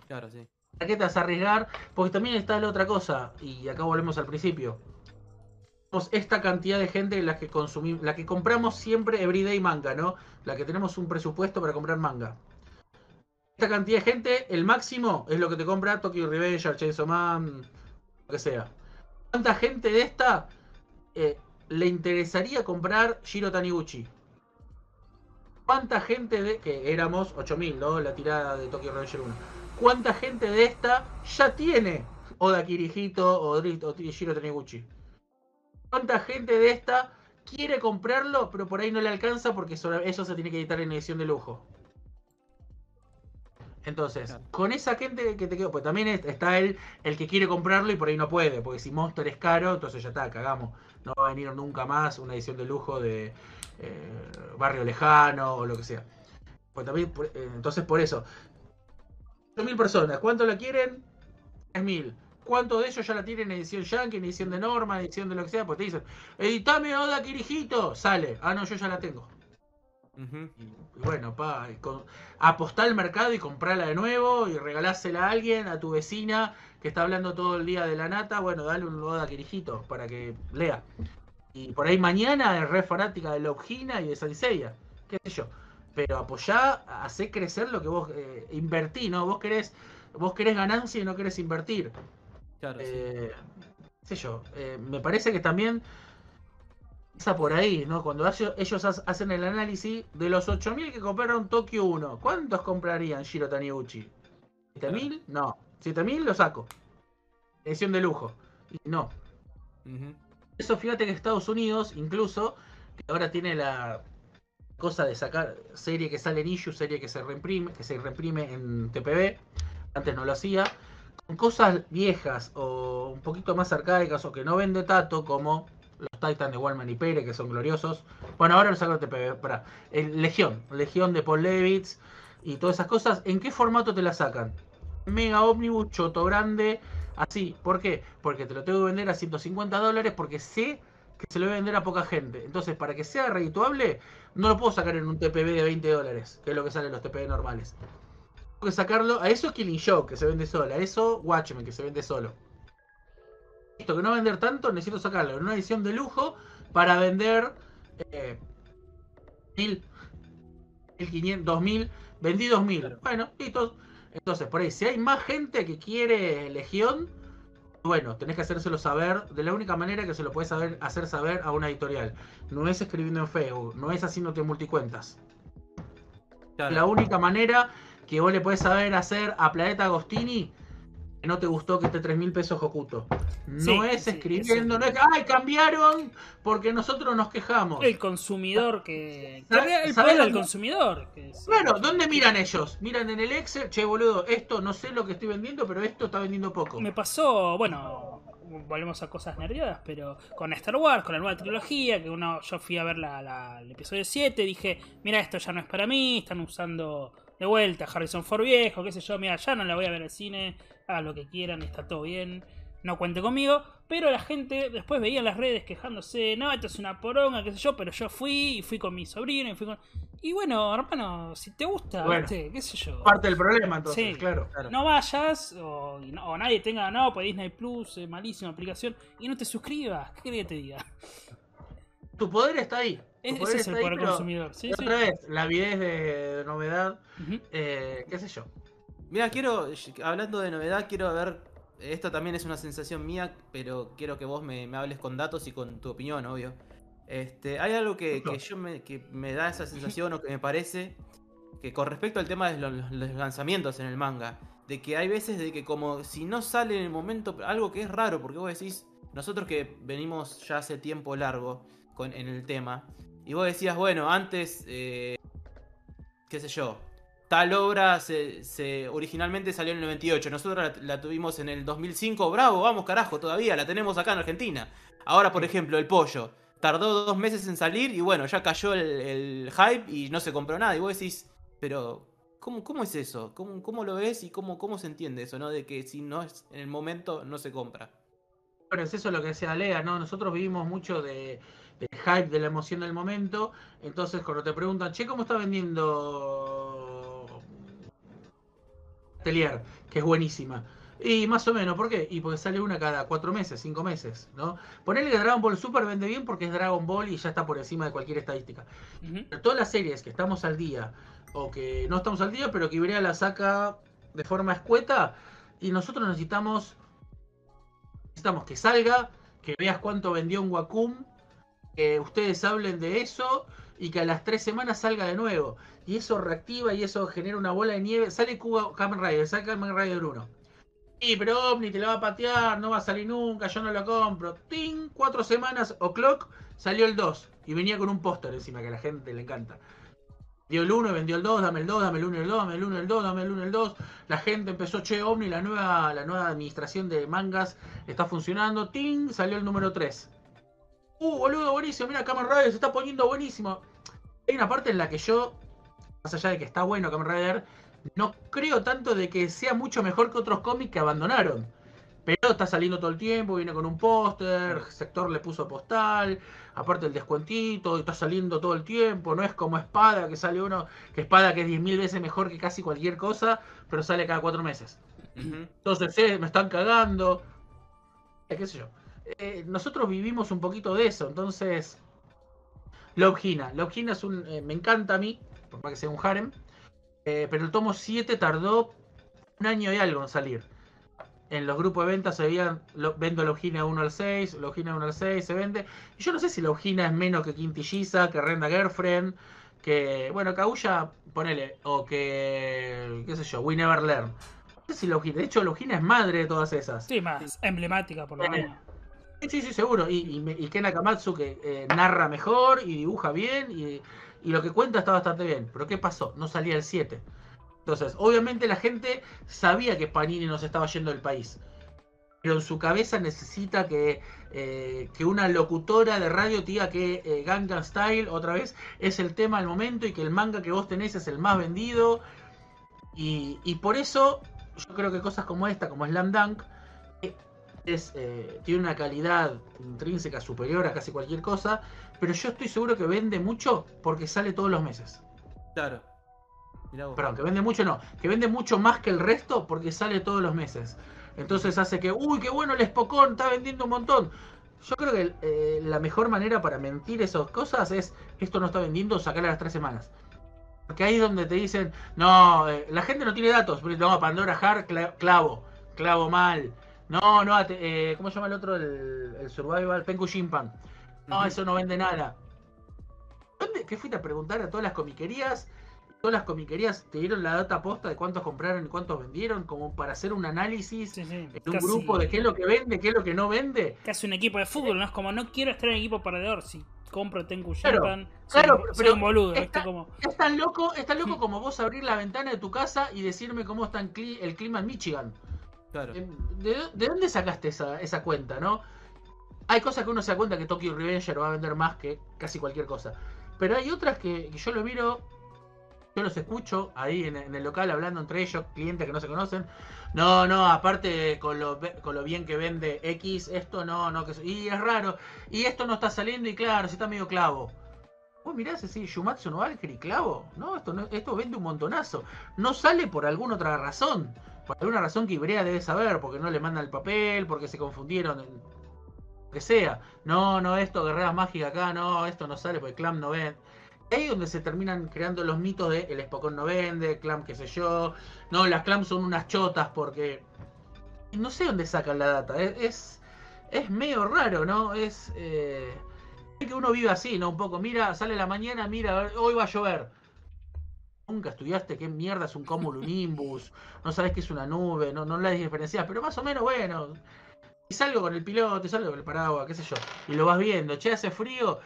Claro, sí. ¿Para qué te vas a arriesgar? Porque también está la otra cosa, y acá volvemos al principio. Tenemos esta cantidad de gente la que consumimos, la que compramos siempre everyday manga, ¿no? La que tenemos un presupuesto para comprar manga. Esta cantidad de gente, el máximo es lo que te compra Tokyo Revenger, Chainsaw Man, lo que sea. ¿Cuánta gente de esta eh, le interesaría comprar Shiro Taniguchi? ¿Cuánta gente de que éramos 8000, ¿no? La tirada de Tokyo Revenger 1. ¿Cuánta gente de esta ya tiene Oda Kirihito o, o Shiro Taniguchi? ¿Cuánta gente de esta quiere comprarlo, pero por ahí no le alcanza porque eso se tiene que editar en edición de lujo? Entonces, Claro. con esa gente que te quedó, pues también es- está el, el que quiere comprarlo y por ahí no puede, porque si Monster es caro, entonces ya está, cagamos. No va a venir nunca más una edición de lujo de eh, Barrio Lejano o lo que sea. Pues también, por- eh, entonces por eso, 8.000 personas, ¿cuánto la quieren? 3.000. ¿Cuántos de ellos ya la tienen en edición Yankee, edición de Norma, edición de lo que sea? Pues te dicen, editame Oda Kirijito, sale. Ah, no, yo ya la tengo. Y, y bueno, pa, y con- apostá al mercado y comprarla de nuevo y regalásela a alguien, a tu vecina que está hablando todo el día de la nata. Bueno, dale un Oda Kirijito para que lea. Y por ahí mañana es re fanática de Logina y de Sanseiya, qué sé yo. Pero apoyá, hacé crecer lo que vos eh, invertí, ¿no? Vos querés, vos querés ganancia y no querés invertir. Claro. Eh, qué sé yo, eh, me parece que también pasa por ahí, ¿no? Cuando ellos ha- hacen el análisis de los 8.000 que compraron Tokio 1, ¿cuántos comprarían Shiro Taniguchi? ¿7.000? No. 7.000 lo saco. Edición de lujo. Y no. Eso fíjate que Estados Unidos, incluso, que ahora tiene la cosa de sacar serie que sale en issue, serie que se reimprime, que se reimprime en TPB, antes no lo hacía, con cosas viejas o un poquito más arcaicas o que no vende tanto como los Titans de Wallman y Pérez, que son gloriosos. Bueno, ahora lo saco TPB, para Legión, Legión de Paul Levitz y todas esas cosas, ¿en qué formato te la sacan? Mega Omnibus, choto grande, así. ¿Por qué? Porque te lo tengo que vender a 150 dólares porque sé que se lo voy a vender a poca gente. Entonces, para que sea redituable, no lo puedo sacar en un TPB de 20 dólares, que es lo que salen los TPB normales. Tengo que sacarlo a eso Killing Joke, que se vende solo, a eso Watchmen, que se vende solo. Esto que no vender tanto, necesito sacarlo en una edición de lujo para vender eh, 1000, 1500, 2000, vendí 2000. Claro. Bueno, listo. Entonces, por ahí, si hay más gente que quiere Legión, Bueno, tenés que hacérselo saber de la única manera que se lo puedes saber, hacer saber a una editorial. No es escribiendo en Facebook, no es haciéndote multicuentas. Claro. La única manera que vos le podés saber hacer a Planeta Agostini no te gustó que esté 3 mil pesos Hokuto. No Sí, es sí, escribiendo, no es ¡ay, cambiaron! Porque nosotros nos quejamos. El consumidor que. ¿Sabe- el poder del consumidor. que es- ¿dónde miran ellos? Miran en el Excel, che boludo, esto no sé lo que estoy vendiendo, pero esto está vendiendo poco. Me pasó, bueno, volvemos a cosas nerdeadas, pero con Star Wars, con la nueva trilogía, que uno yo fui a ver la, la- el episodio 7, dije, mira, esto ya no es para mí, están usando de vuelta Harrison Ford viejo, qué sé yo, mira, ya no la voy a ver al cine, hagan lo que quieran, está todo bien, no cuente conmigo, pero la gente después veía en las redes quejándose, no, esto es una poronga, qué sé yo, pero yo fui y fui con mi sobrino y fui con... Y bueno, hermano, si te gusta, qué sé yo. Parte del problema, entonces, Sí. claro. Claro. No vayas o, no- o nadie tenga, no, pues Disney Plus, eh, malísima aplicación, y no te suscribas. ¿Qué querés que te diga? Tu poder está ahí. Tu Es- ese es el ahí, poder pero consumidor. Sí, sí. Otra vez, la avidez de, de novedad, eh, qué sé yo. Mira, quiero, hablando de novedad, quiero ver, esto también es una sensación mía, pero quiero que vos me, me hables con datos y con tu opinión, obvio. Este, hay algo que, que yo me, que me da esa sensación o que me parece que con respecto al tema de los, los lanzamientos en el manga, de que hay veces de que como si no sale en el momento, algo que es raro, porque vos decís, nosotros que venimos ya hace tiempo largo con, en el tema, y vos decías, bueno, antes, eh, qué sé yo, tal obra se, se- originalmente salió en el 98, nosotros la, la tuvimos en el 2005, bravo, vamos carajo, todavía la tenemos acá en Argentina. Ahora, por ejemplo, el pollo, tardó dos meses en salir y bueno, ya cayó el, el hype y no se compró nada. Y vos decís, pero ¿cómo, cómo es eso? ¿Cómo, cómo lo ves y cómo, cómo se entiende eso, no? De que si no es en el momento, no se compra. Bueno, es eso lo que decía Lea, ¿no? Nosotros vivimos mucho de, del hype, de la emoción del momento. Entonces, cuando te preguntan, che, ¿cómo está vendiendo Atelier? Que es buenísima. Y más o menos, ¿por qué? Y porque sale una cada cuatro meses, cinco meses, ¿no? Ponerle que Dragon Ball Super vende bien porque es Dragon Ball y ya está por encima de cualquier estadística. Pero todas las series que estamos al día, o que no estamos al día, pero que Ibrea la saca de forma escueta, y nosotros necesitamos necesitamos que salga, que veas cuánto vendió un Wacom, que ustedes hablen de eso y que a las tres semanas salga de nuevo. Y eso reactiva y eso genera una bola de nieve. Sale Cuba Kamen Rider, sale Kamen Rider 1. Y pero Omni te la va a patear, no va a salir nunca, yo no lo compro. ¡Ting! Cuatro semanas, O'Clock, salió el 2. Y venía con un póster encima que a la gente le encanta. Dio el 1 y vendió el 2, dame el 2, dame el 1 y el 2, dame el 1 y el 2, dame el 1 y el 2. La gente empezó, che, Omni, la nueva, la nueva administración de mangas está funcionando. ¡Ting! Salió el número 3. Uh, boludo, buenísimo, mira, Kamen Rider se está poniendo buenísimo. Hay una parte en la que yo, más allá de que está bueno Kamen Rider, no creo tanto de que sea mucho mejor que otros cómics que abandonaron. Pero está saliendo todo el tiempo, viene con un póster, sector le puso postal, aparte el descuentito, está saliendo todo el tiempo, no es como Espada, que sale uno, que Espada que es 10.000 veces mejor que casi cualquier cosa, pero sale cada cuatro meses. Entonces, eh, me están cagando. Eh, qué sé yo. Eh, nosotros vivimos un poquito de eso, entonces. Love Hina. Love Hina es un. eh, me encanta a mí, por más que sea un harem. eh, pero el tomo 7 tardó un año y algo en salir. En los grupos de ventas se veían. Lo, vendo Love Hina 1 al 6, Love Hina 1 al 6, se vende. Y yo no sé si Love Hina es menos que Quintilliza, que Renda Girlfriend, que. Bueno, Kaguya, ponele. O que. qué sé yo, We Never Learn. No sé si Logina, de hecho Logina es madre de todas esas. Sí, más emblemática por lo menos. Sí, sí, seguro. Y, y, y Ken Akamatsu que eh, narra mejor y dibuja bien y, y lo que cuenta está bastante bien. Pero ¿qué pasó? No salía el 7. Entonces, obviamente la gente sabía que Panini nos estaba yendo del país. Pero en su cabeza necesita que, eh, que una locutora de radio te diga que eh, Gangnam Style otra vez es el tema del momento y que el manga que vos tenés es el más vendido. Y, por eso yo creo que cosas como esta, como Slam Dunk, es, eh, tiene una calidad intrínseca superior a casi cualquier cosa, pero yo estoy seguro que vende mucho porque sale todos los meses. Claro. Perdón, que vende mucho no, que vende mucho más que el resto porque sale todos los meses. Entonces hace que, uy, qué bueno el Spocón, está vendiendo un montón. Yo creo que eh, la mejor manera para mentir esas cosas es, esto no está vendiendo, sacar a las tres semanas. Porque ahí es donde te dicen, no, eh, la gente no tiene datos, pero no, Pandora Hard, cla- clavo, clavo mal. No, no, eh, ¿cómo se llama el otro? El, el Survival, Penku Shimpan. No, eso no vende nada. ¿Dónde, ¿Qué fuiste a preguntar a todas las comiquerías? Todas las comiquerías te dieron la data posta de cuántos compraron y cuántos vendieron, como para hacer un análisis Sí, sí, en un casi- grupo de qué es lo que vende, qué es lo que no vende. Casi un equipo de fútbol, ¿no? Es como no quiero estar en equipo perdedor. Si compro Tenku Claro, Japan, claro, un- soy pero un boludo, está- ¿viste? Como, Es tan loco, es tan loco como vos abrir la ventana de tu casa y decirme cómo está el clima en Michigan. Eh, ¿De, de dónde sacaste esa, cuenta, no? Hay cosas que uno se da cuenta que Tokyo Revenger va a vender más que casi cualquier cosa. Pero hay otras que, yo lo miro, yo los escucho ahí en, el local hablando entre ellos, clientes que no se conocen. No, no, aparte con lo, bien que vende X, esto no, no, que y es raro. Y esto no está saliendo y claro, si está medio clavo. Vos mirás así, Shumatsu no Valkyrie, clavo. No, esto no, esto vende un montonazo. No sale por alguna otra razón. Por alguna razón que Ibrea debe saber, porque no le mandan el papel, porque se confundieron, en- lo que sea. No, no, esto, guerreras mágicas acá, no, esto no sale porque Clam no vende. Ahí es donde se terminan creando los mitos de el Spokon no vende, Clam qué sé yo. No, las Clam son unas chotas porque... No sé dónde sacan la data, es, es, medio raro, ¿no? Es... Eh... que uno vive así, ¿no? Un poco, mira, sale la mañana, mira, hoy va a llover. Nunca estudiaste qué mierda es un cumulonimbus, no sabes qué es una nube, no, no la diferencias, pero más o menos, bueno, y salgo con el piloto, y salgo con el paraguas, qué sé yo, y lo vas viendo, che, hace frío,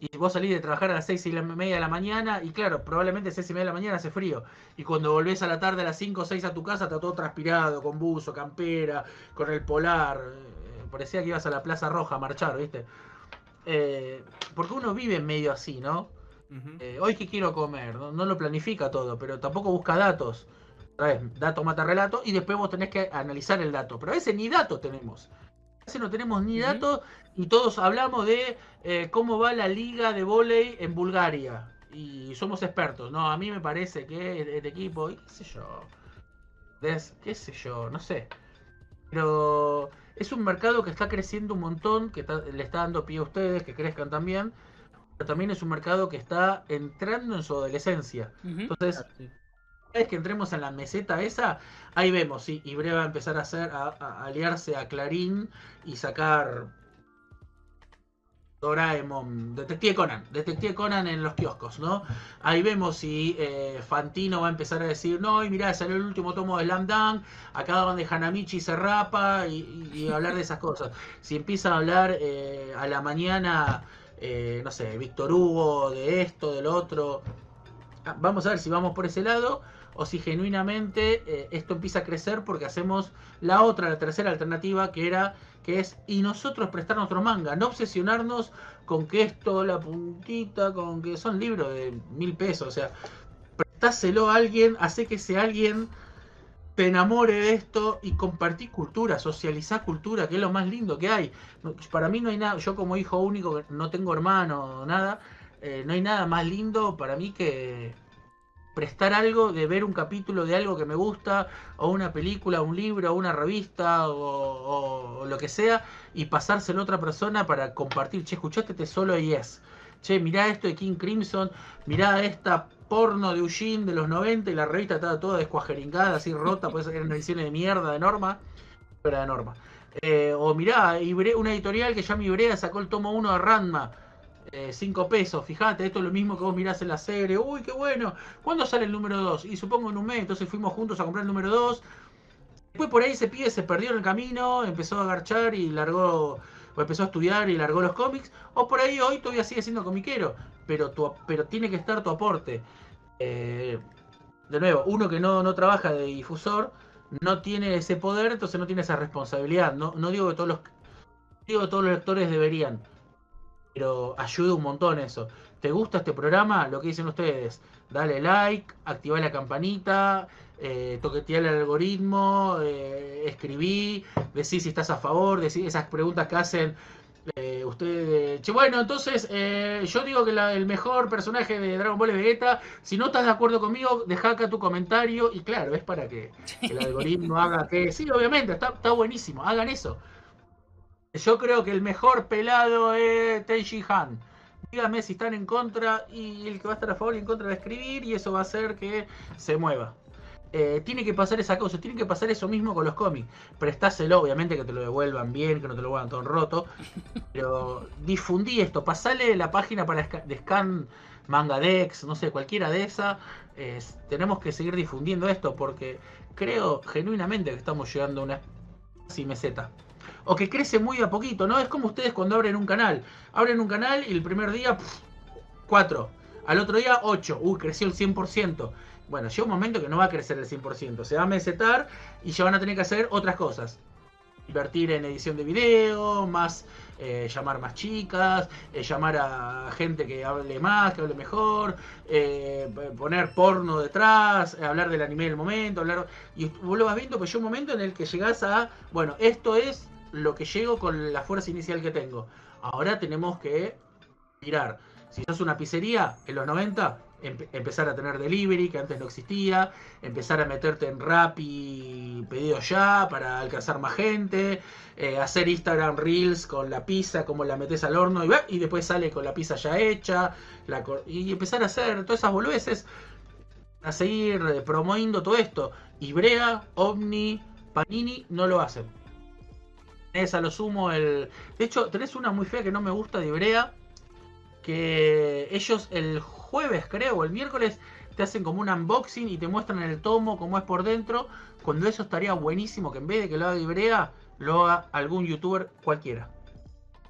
y vos salís de trabajar a las seis y media de la mañana, y claro, probablemente seis y media de la mañana hace frío, y cuando volvés a la tarde a las 5 o 6 a tu casa, está todo transpirado, con buzo, campera, con el polar, eh, parecía que ibas a la Plaza Roja a marchar, ¿viste? Eh, porque uno vive medio así, ¿no? Eh, hoy qué quiero comer, no, no lo planifica todo, pero tampoco busca datos. Otra vez, dato mata relato y después vos tenés que analizar el dato. Pero a veces ni datos tenemos. A veces no tenemos ni Ujú. datos y todos hablamos de eh, cómo va la liga de volei en Bulgaria. Y somos expertos. No, a mí me parece que el, el equipo, y qué sé yo. Des- qué sé yo, no sé. Pero es un mercado que está creciendo un montón, que está- le está dando pie a ustedes, que crezcan también. Pero también es un mercado que está entrando en su adolescencia. Entonces, Claro, sí. una vez que entremos en la meseta esa, ahí vemos, sí, Ibre va a empezar a hacer, a, a aliarse a Clarín y sacar Doraemon, Detective Conan, Detective Conan en los kioscos, ¿no? Ahí vemos si eh, Fantino va a empezar a decir, no, y mirá, salió el último tomo de Slam Dunk, acá donde Hanamichi se rapa y, y- y hablar de esas cosas. Si empieza a hablar eh, a la mañana, eh, no sé, Víctor Hugo, de esto, del otro, Ah, vamos a ver si vamos por ese lado o si genuinamente eh, esto empieza a crecer porque hacemos la otra, la tercera alternativa que era que es y nosotros prestar nuestro manga, no obsesionarnos con que esto, la puntita, con que son libros de mil pesos, o sea, prestáselo a alguien, hace que ese alguien te enamore de esto y compartir cultura, socializar cultura, que es lo más lindo que hay. Para mí no hay nada, yo como hijo único, no tengo hermano, nada, eh, no hay nada más lindo para mí que prestar algo, de ver un capítulo de algo que me gusta, o una película, un libro, una revista, o, lo que sea, y pasárselo a otra persona para compartir. Che, escuchaste este solo y es. Che, mirá esto de King Crimson, mirá esta porno de Eugene de los 90 y la revista estaba toda descuajeringada, así rota, pues eran ediciones de mierda de Norma, pero de Norma. Eh, o mirá, una editorial que llama Ibrea sacó el tomo 1 de Ranma. 5 pesos, fíjate, esto es lo mismo que vos mirás en la serie. Uy, qué bueno. ¿Cuándo sale el número 2? Y supongo en un mes, entonces fuimos juntos a comprar el número 2. Después por ahí ese pibe se perdió en el camino, empezó a agarchar y largó, o empezó a estudiar y largó los cómics. O por ahí hoy todavía sigue siendo comiquero, pero, tu, pero tiene que estar tu aporte. Eh, de nuevo, uno que no, no trabaja de difusor no tiene ese poder, entonces no tiene esa responsabilidad. No, no digo que todos los digo que todos los lectores deberían, pero ayuda un montón eso. ¿Te gusta este programa? Lo que dicen ustedes, dale like, activa la campanita, eh, toquetear el algoritmo, eh, escribí, decís si estás a favor, decís esas preguntas que hacen eh, ustedes. Che, bueno, entonces eh, yo digo que la- el mejor personaje de Dragon Ball es Vegeta. Si no estás de acuerdo conmigo, deja acá tu comentario. Y claro, es para que el algoritmo haga que. Sí, obviamente, está, está buenísimo. Hagan eso. Yo creo que el mejor pelado es Tenji Han. Dígame si están en contra y el que va a estar a favor y en contra va a escribir y eso va a hacer que se mueva. Eh, tiene que pasar esa cosa, tiene que pasar eso mismo con los cómics. Prestáselo, obviamente que te lo devuelvan bien, que no te lo vuelvan todo roto. Pero difundí esto, pasale la página para de Scan Mangadex, no sé, cualquiera de esas. tenemos que seguir difundiendo esto porque creo genuinamente que estamos llegando a una meseta. O que crece muy a poquito, ¿no? Es como ustedes cuando abren un canal. Abren un canal y el primer día, 4. Al otro día, 8. Uy, creció el 100%. Bueno, llega un momento que no va a crecer el 100%. Se va a mesetar y ya van a tener que hacer otras cosas. Invertir en edición de video, más eh, llamar más chicas, eh, llamar a gente que hable más, que hable mejor, eh, poner porno detrás, hablar del anime del momento, hablar... Y vos lo vas viendo, pues llega un momento en el que llegás a, bueno, esto es lo que llego con la fuerza inicial que tengo. Ahora tenemos que mirar. Si sos una pizzería en los 90, empezar a tener delivery, que antes no existía, empezar a meterte en rap y pedido ya para alcanzar más gente, eh, hacer Instagram Reels con la pizza, como la metes al horno y, y después sale con la pizza ya hecha, y empezar a hacer todas esas boludeces, a seguir eh, promoviendo todo esto. Ibrea, Omni, Panini no lo hacen. Es a lo sumo el... De hecho, tenés una muy fea que no me gusta de Ibrea, que ellos el jueves, creo, o el miércoles, te hacen como un unboxing y te muestran el tomo, cómo es por dentro. Cuando eso estaría buenísimo, que en vez de que lo haga Ibrea, lo haga algún youtuber cualquiera.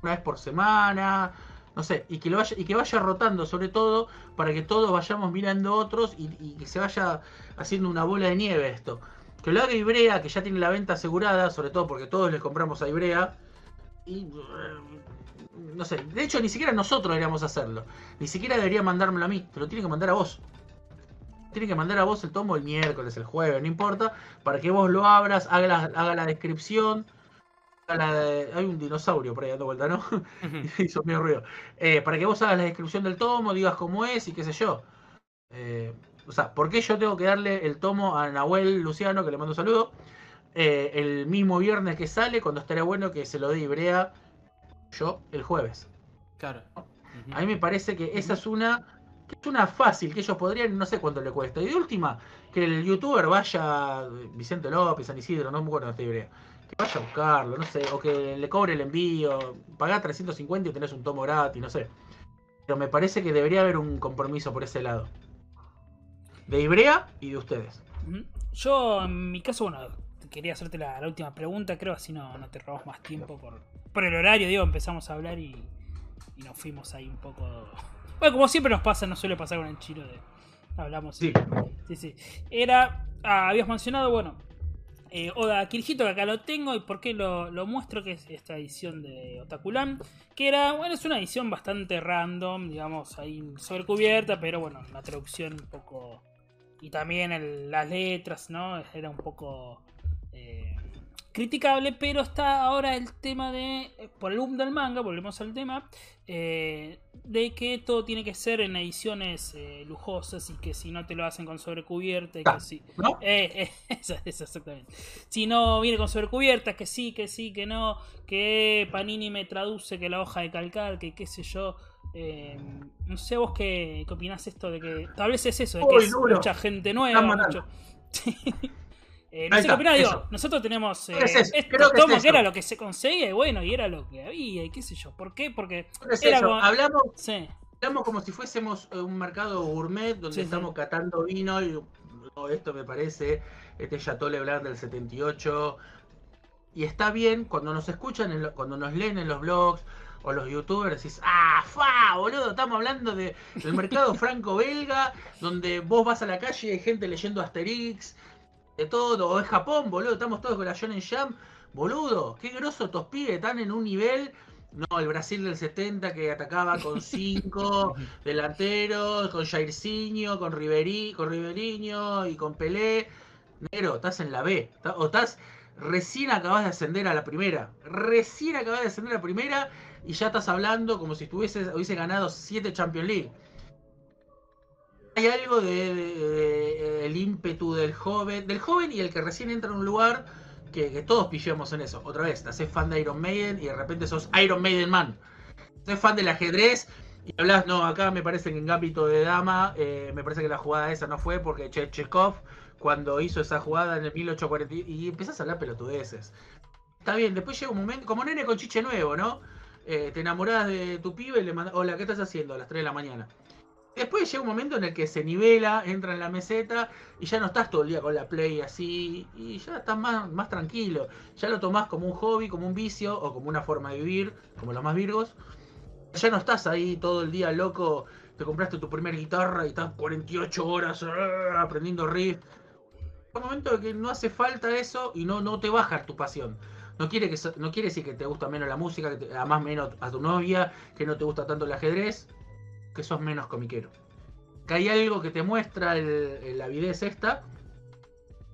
Una vez por semana, no sé, y que, vaya, y que vaya rotando sobre todo para que todos vayamos mirando otros y, que se vaya haciendo una bola de nieve esto. Que lo haga Ibrea, que ya tiene la venta asegurada, sobre todo porque todos les compramos a Ibrea. No sé, de hecho ni siquiera nosotros deberíamos hacerlo. Ni siquiera debería mandármelo a mí, te lo tiene que mandar a vos. Tiene que mandar a vos el tomo el miércoles, el jueves, no importa, para que vos lo abras, haga la, haga la descripción. hay un dinosaurio por ahí dando vuelta, ¿no? Hizo mi ruido. Eh, para que vos hagas la descripción del tomo, digas cómo es y qué sé yo. Eh, o sea, ¿por qué yo tengo que darle el tomo a Nahuel Luciano, que le mando un saludo, eh, el mismo viernes que sale, cuando estaría bueno que se lo dé Ibrea yo el jueves. Claro. A mí me parece que esa es una que es una fácil, que ellos podrían, no sé cuánto le cuesta. Y de última, que el youtuber vaya, Vicente López, San Isidro, no me acuerdo esta idea, que vaya a buscarlo, no sé, o que le cobre el envío, pagar 350 y tenés un tomo gratis, no sé. Pero me parece que debería haber un compromiso por ese lado. De Ibrea y de ustedes. Yo, en mi caso, bueno, quería hacerte la, última pregunta, creo, así no, no te robamos más tiempo por, por el horario, digo, empezamos a hablar y, y nos fuimos ahí un poco. Bueno, como siempre nos pasa, no suele pasar con el chino de. Hablamos. Sí. Sí, sí. Era. Ah, habías mencionado, bueno. Eh, Oda Kirjito, que acá lo tengo, y por qué lo, lo, muestro, que es esta edición de Otakulan, que era, bueno, es una edición bastante random, digamos, ahí sobrecubierta, pero bueno, la traducción un poco... Y también las letras, ¿no? Era un poco criticable, pero está ahora el tema de, eh, por el boom del manga, volvemos al tema, eh, de que todo tiene que ser en ediciones eh, lujosas y que si no te lo hacen con sobrecubierta, que sí. ¿No? exactamente. Si no viene con sobrecubierta, que sí, que sí, que no, que Panini me traduce que la hoja de calcar, que qué sé yo. no sé vos qué, qué opinás esto de que tal vez es eso, de que es mucha gente nueva. Mucho... Eh, no sé qué opina, digo, nosotros tenemos eh, Creo que, que, era lo que se conseguía y bueno, y era lo que había, y qué sé yo. ¿Por qué? Porque hablamos, hablamos como si fuésemos eh, un mercado gourmet donde estamos catando vino y esto me parece, este Chateau Leblanc del 78. Y está bien cuando nos escuchan, cuando nos leen en los blogs o los youtubers, decís, ah, fa, boludo, estamos hablando de, del mercado franco-belga, donde vos vas a la calle y hay gente leyendo Asterix, de todo, o es Japón, boludo, estamos todos con la Shonen Jam, boludo, qué groso estos pibes, están en un nivel, no, el Brasil del 70 que atacaba con cinco delanteros, con Jairzinho, con Riverí, con Riveriño y con Pelé, negro, estás en la B, o estás recién acabas de ascender a la primera, recién acabas de ascender a la primera y ya estás hablando como si estuvieses, hubiese ganado siete Champions League hay algo de, el ímpetu del joven, del joven y el que recién entra en un lugar que, todos pillemos en eso. Otra vez, te haces fan de Iron Maiden y de repente sos Iron Maiden Man. Sos fan del ajedrez y hablas, no, acá me parece que en ámbito de dama, eh, me parece que la jugada esa no fue porque Chechkov cuando hizo esa jugada en el 1840 y empezás a hablar pelotudeces. Está bien, después llega un momento, como nene con chiche nuevo, ¿no? Eh, te enamorás de tu pibe y le mandas, hola, ¿qué estás haciendo? A las 3 de la mañana. Después llega un momento en el que se nivela, entra en la meseta y ya no estás todo el día con la play así y ya estás más, más tranquilo. Ya lo tomás como un hobby, como un vicio o como una forma de vivir, como los más virgos. Ya no estás ahí todo el día loco, te compraste tu primera guitarra y estás 48 horas ah, aprendiendo riff. un momento en que no hace falta eso y no, no te baja tu pasión. No quiere, que, no quiere decir que te gusta menos la música, que te, menos a tu novia, que no te gusta tanto el ajedrez que sos menos comiquero. Que hay algo que te muestra el, la avidez esta,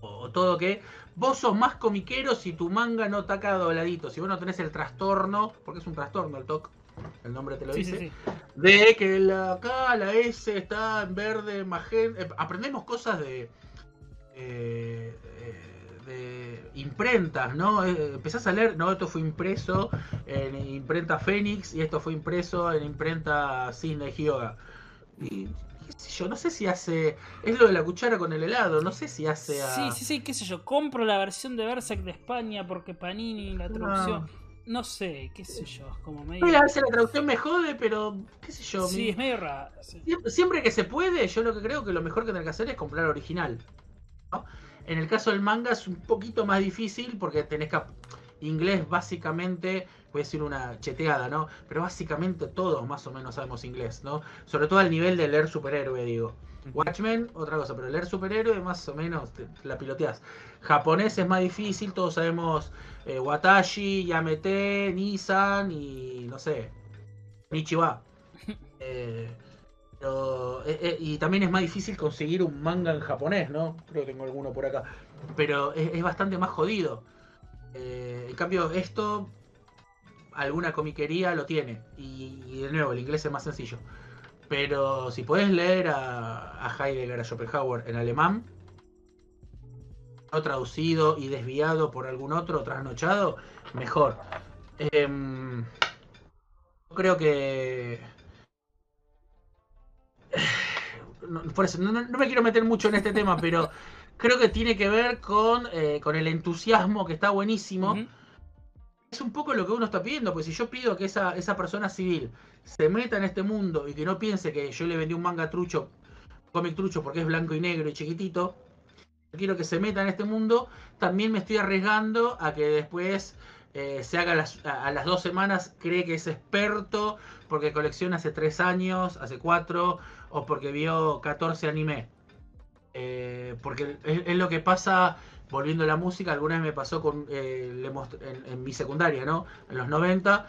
o, todo que vos sos más comiquero si tu manga no está acá dobladito, si vos no tenés el trastorno, porque es un trastorno el TOC, el nombre te lo dice, de que la, acá la S está en verde, magenta, eh, aprendemos cosas de... Eh, de imprentas, ¿no? empezás a leer, no, esto fue impreso en imprenta Fénix y esto fue impreso en imprenta Cisne Hyoga. Y qué sé yo, no sé si hace. Es lo de la cuchara con el helado, no sé si hace Sí, sí, sí, qué sé yo. Compro la versión de Berserk de España porque Panini, la traducción. No. sé, qué sé yo, como medio. a veces la traducción me jode, pero qué sé yo. Sí, es medio raro. Siempre, que se puede, yo lo que creo que lo mejor que tenés que hacer es comprar original. En el caso del manga es un poquito más difícil porque tenés que. Inglés básicamente voy a decir una cheteada, ¿no? Pero básicamente todos más o menos sabemos inglés, ¿no? Sobre todo al nivel de leer superhéroe, digo. Watchmen, otra cosa, pero leer superhéroe más o menos la piloteas. Japonés es más difícil, todos sabemos eh, Watashi, Yamete, Nissan y no sé, Nichiwa. Eh, pero, eh, y también es más difícil conseguir un manga en japonés, ¿no? Creo que tengo alguno por acá. Pero es, bastante más jodido. en cambio, esto alguna comiquería lo tiene. Y, de nuevo, el inglés es más sencillo. Pero si puedes leer a, a Heidegger, a Schopenhauer en alemán, no traducido y desviado por algún otro, trasnochado, mejor. Eh, creo que. Por eso, no, me quiero meter mucho en este tema, pero creo que tiene que ver con, eh, con el entusiasmo que está buenísimo. Es un poco lo que uno está pidiendo, pues si yo pido que esa, esa persona civil se meta en este mundo y que no piense que yo le vendí un manga trucho, cómic trucho porque es blanco y negro y chiquitito, quiero que se meta en este mundo, también me estoy arriesgando a que después eh, se haga a las dos semanas, cree que es experto porque colecciona hace tres años, hace cuatro, o porque vio 14 anime. Eh, porque es, lo que pasa volviendo a la música, alguna vez me pasó con eh, en, mi secundaria, ¿no? En los 90,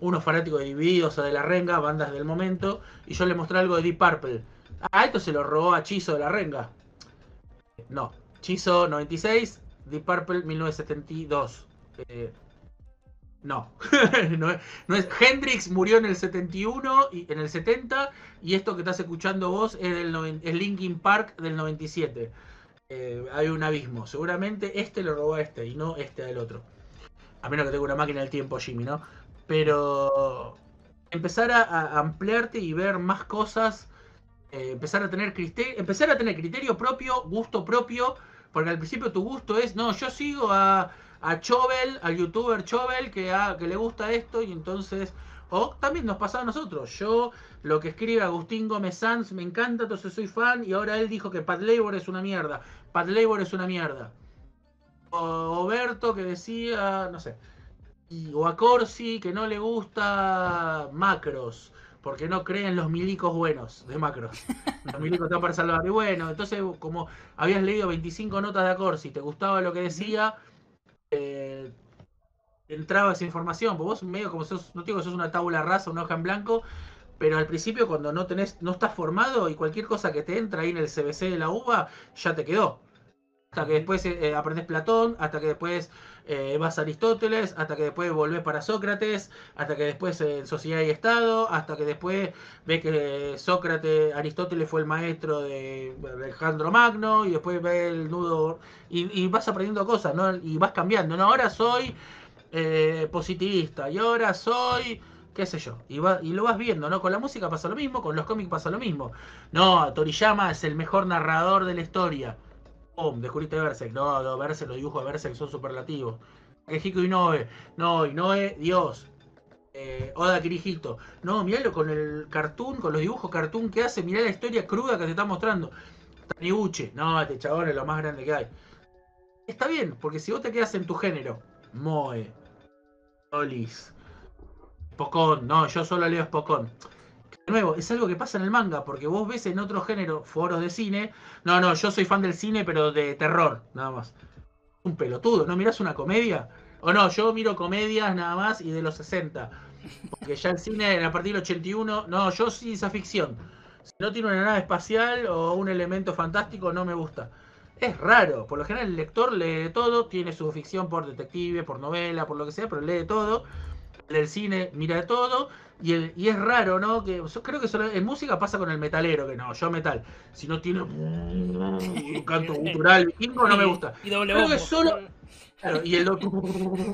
unos fanáticos de Divididos o de La Renga, bandas del momento, y yo le mostré algo de Deep Purple. Ah, esto se lo robó a Chizo de La Renga. No, Chizo 96, Deep Purple 1972. Eh, no. no, es, Hendrix murió en el 71 y en el 70 y esto que estás escuchando vos es, es Linkin Park del 97. Eh, hay un abismo. Seguramente este lo robó a este y no este al otro. A menos que tenga una máquina del tiempo, Jimmy, ¿no? Pero empezar a, ampliarte y ver más cosas, eh, empezar a tener criterio, empezar a tener criterio propio, gusto propio, porque al principio tu gusto es, no, yo sigo a, a Chobel, al youtuber Chobel, que, que le gusta esto, y entonces o también nos pasa a nosotros. Yo, lo que escribe Agustín Gómez Sanz, me encanta, entonces soy fan. Y ahora él dijo que Pat Labor es una mierda. Pat Labor es una mierda. O Oberto que decía, no sé. o a Corsi que no le gusta macros. Porque no creen los milicos buenos de macros. Los milicos están para salvar. Y bueno, entonces, como habías leído 25 notas de Acorsi, te gustaba lo que decía, eh, entraba esa información, porque vos medio como sos, no digo que sos una tabla rasa, una hoja en blanco, pero al principio cuando no tenés, no estás formado y cualquier cosa que te entra ahí en el CBC de la UBA, ya te quedó. Hasta que después eh, aprendes Platón, hasta que después eh, vas a Aristóteles, hasta que después volvés para Sócrates, hasta que después en Sociedad y Estado, hasta que después ves que Sócrates, Aristóteles fue el maestro de Alejandro Magno, y después ves el nudo, y, vas aprendiendo cosas, ¿no? Y vas cambiando, ¿no? Ahora soy eh, positivista y ahora soy qué sé yo, y, y, lo vas viendo, ¿no? Con la música pasa lo mismo, con los cómics pasa lo mismo. No, Toriyama es el mejor narrador de la historia. ¡Pum! Descubriste Berserk. No, no, Berserk, los dibujos de Berserk son superlativos. Takehiko Inoue. No, Inoue, Dios. Eh, Oda Kirihito. No, miralo con el cartoon, con los dibujos cartoon que hace. Mirá la historia cruda que te está mostrando. Taniguchi. No, este chabón es lo más grande que hay. Está bien, porque si vos te quedas en tu género, Moe, Olis, Spokon, no, yo solo leo Spokon. Nuevo, es algo que pasa en el manga, porque vos ves en otro género, foros de cine, no, no, yo soy fan del cine, pero de terror, nada más. Un pelotudo, ¿no mirás una comedia? O no, yo miro comedias nada más y de los 60. Porque ya el cine a partir del 81, no, yo sí esa ficción. Si no tiene una nave espacial o un elemento fantástico, no me gusta. Es raro, por lo general el lector lee de todo, tiene su ficción por detective, por novela, por lo que sea, pero lee de todo. El cine mira de todo y, el, y es raro, ¿no? Que yo creo que solo, en música pasa con el metalero, que no, yo metal. Si no tiene un canto cultural vikingo, no me gusta. Y doble Creo que solo- Claro, y el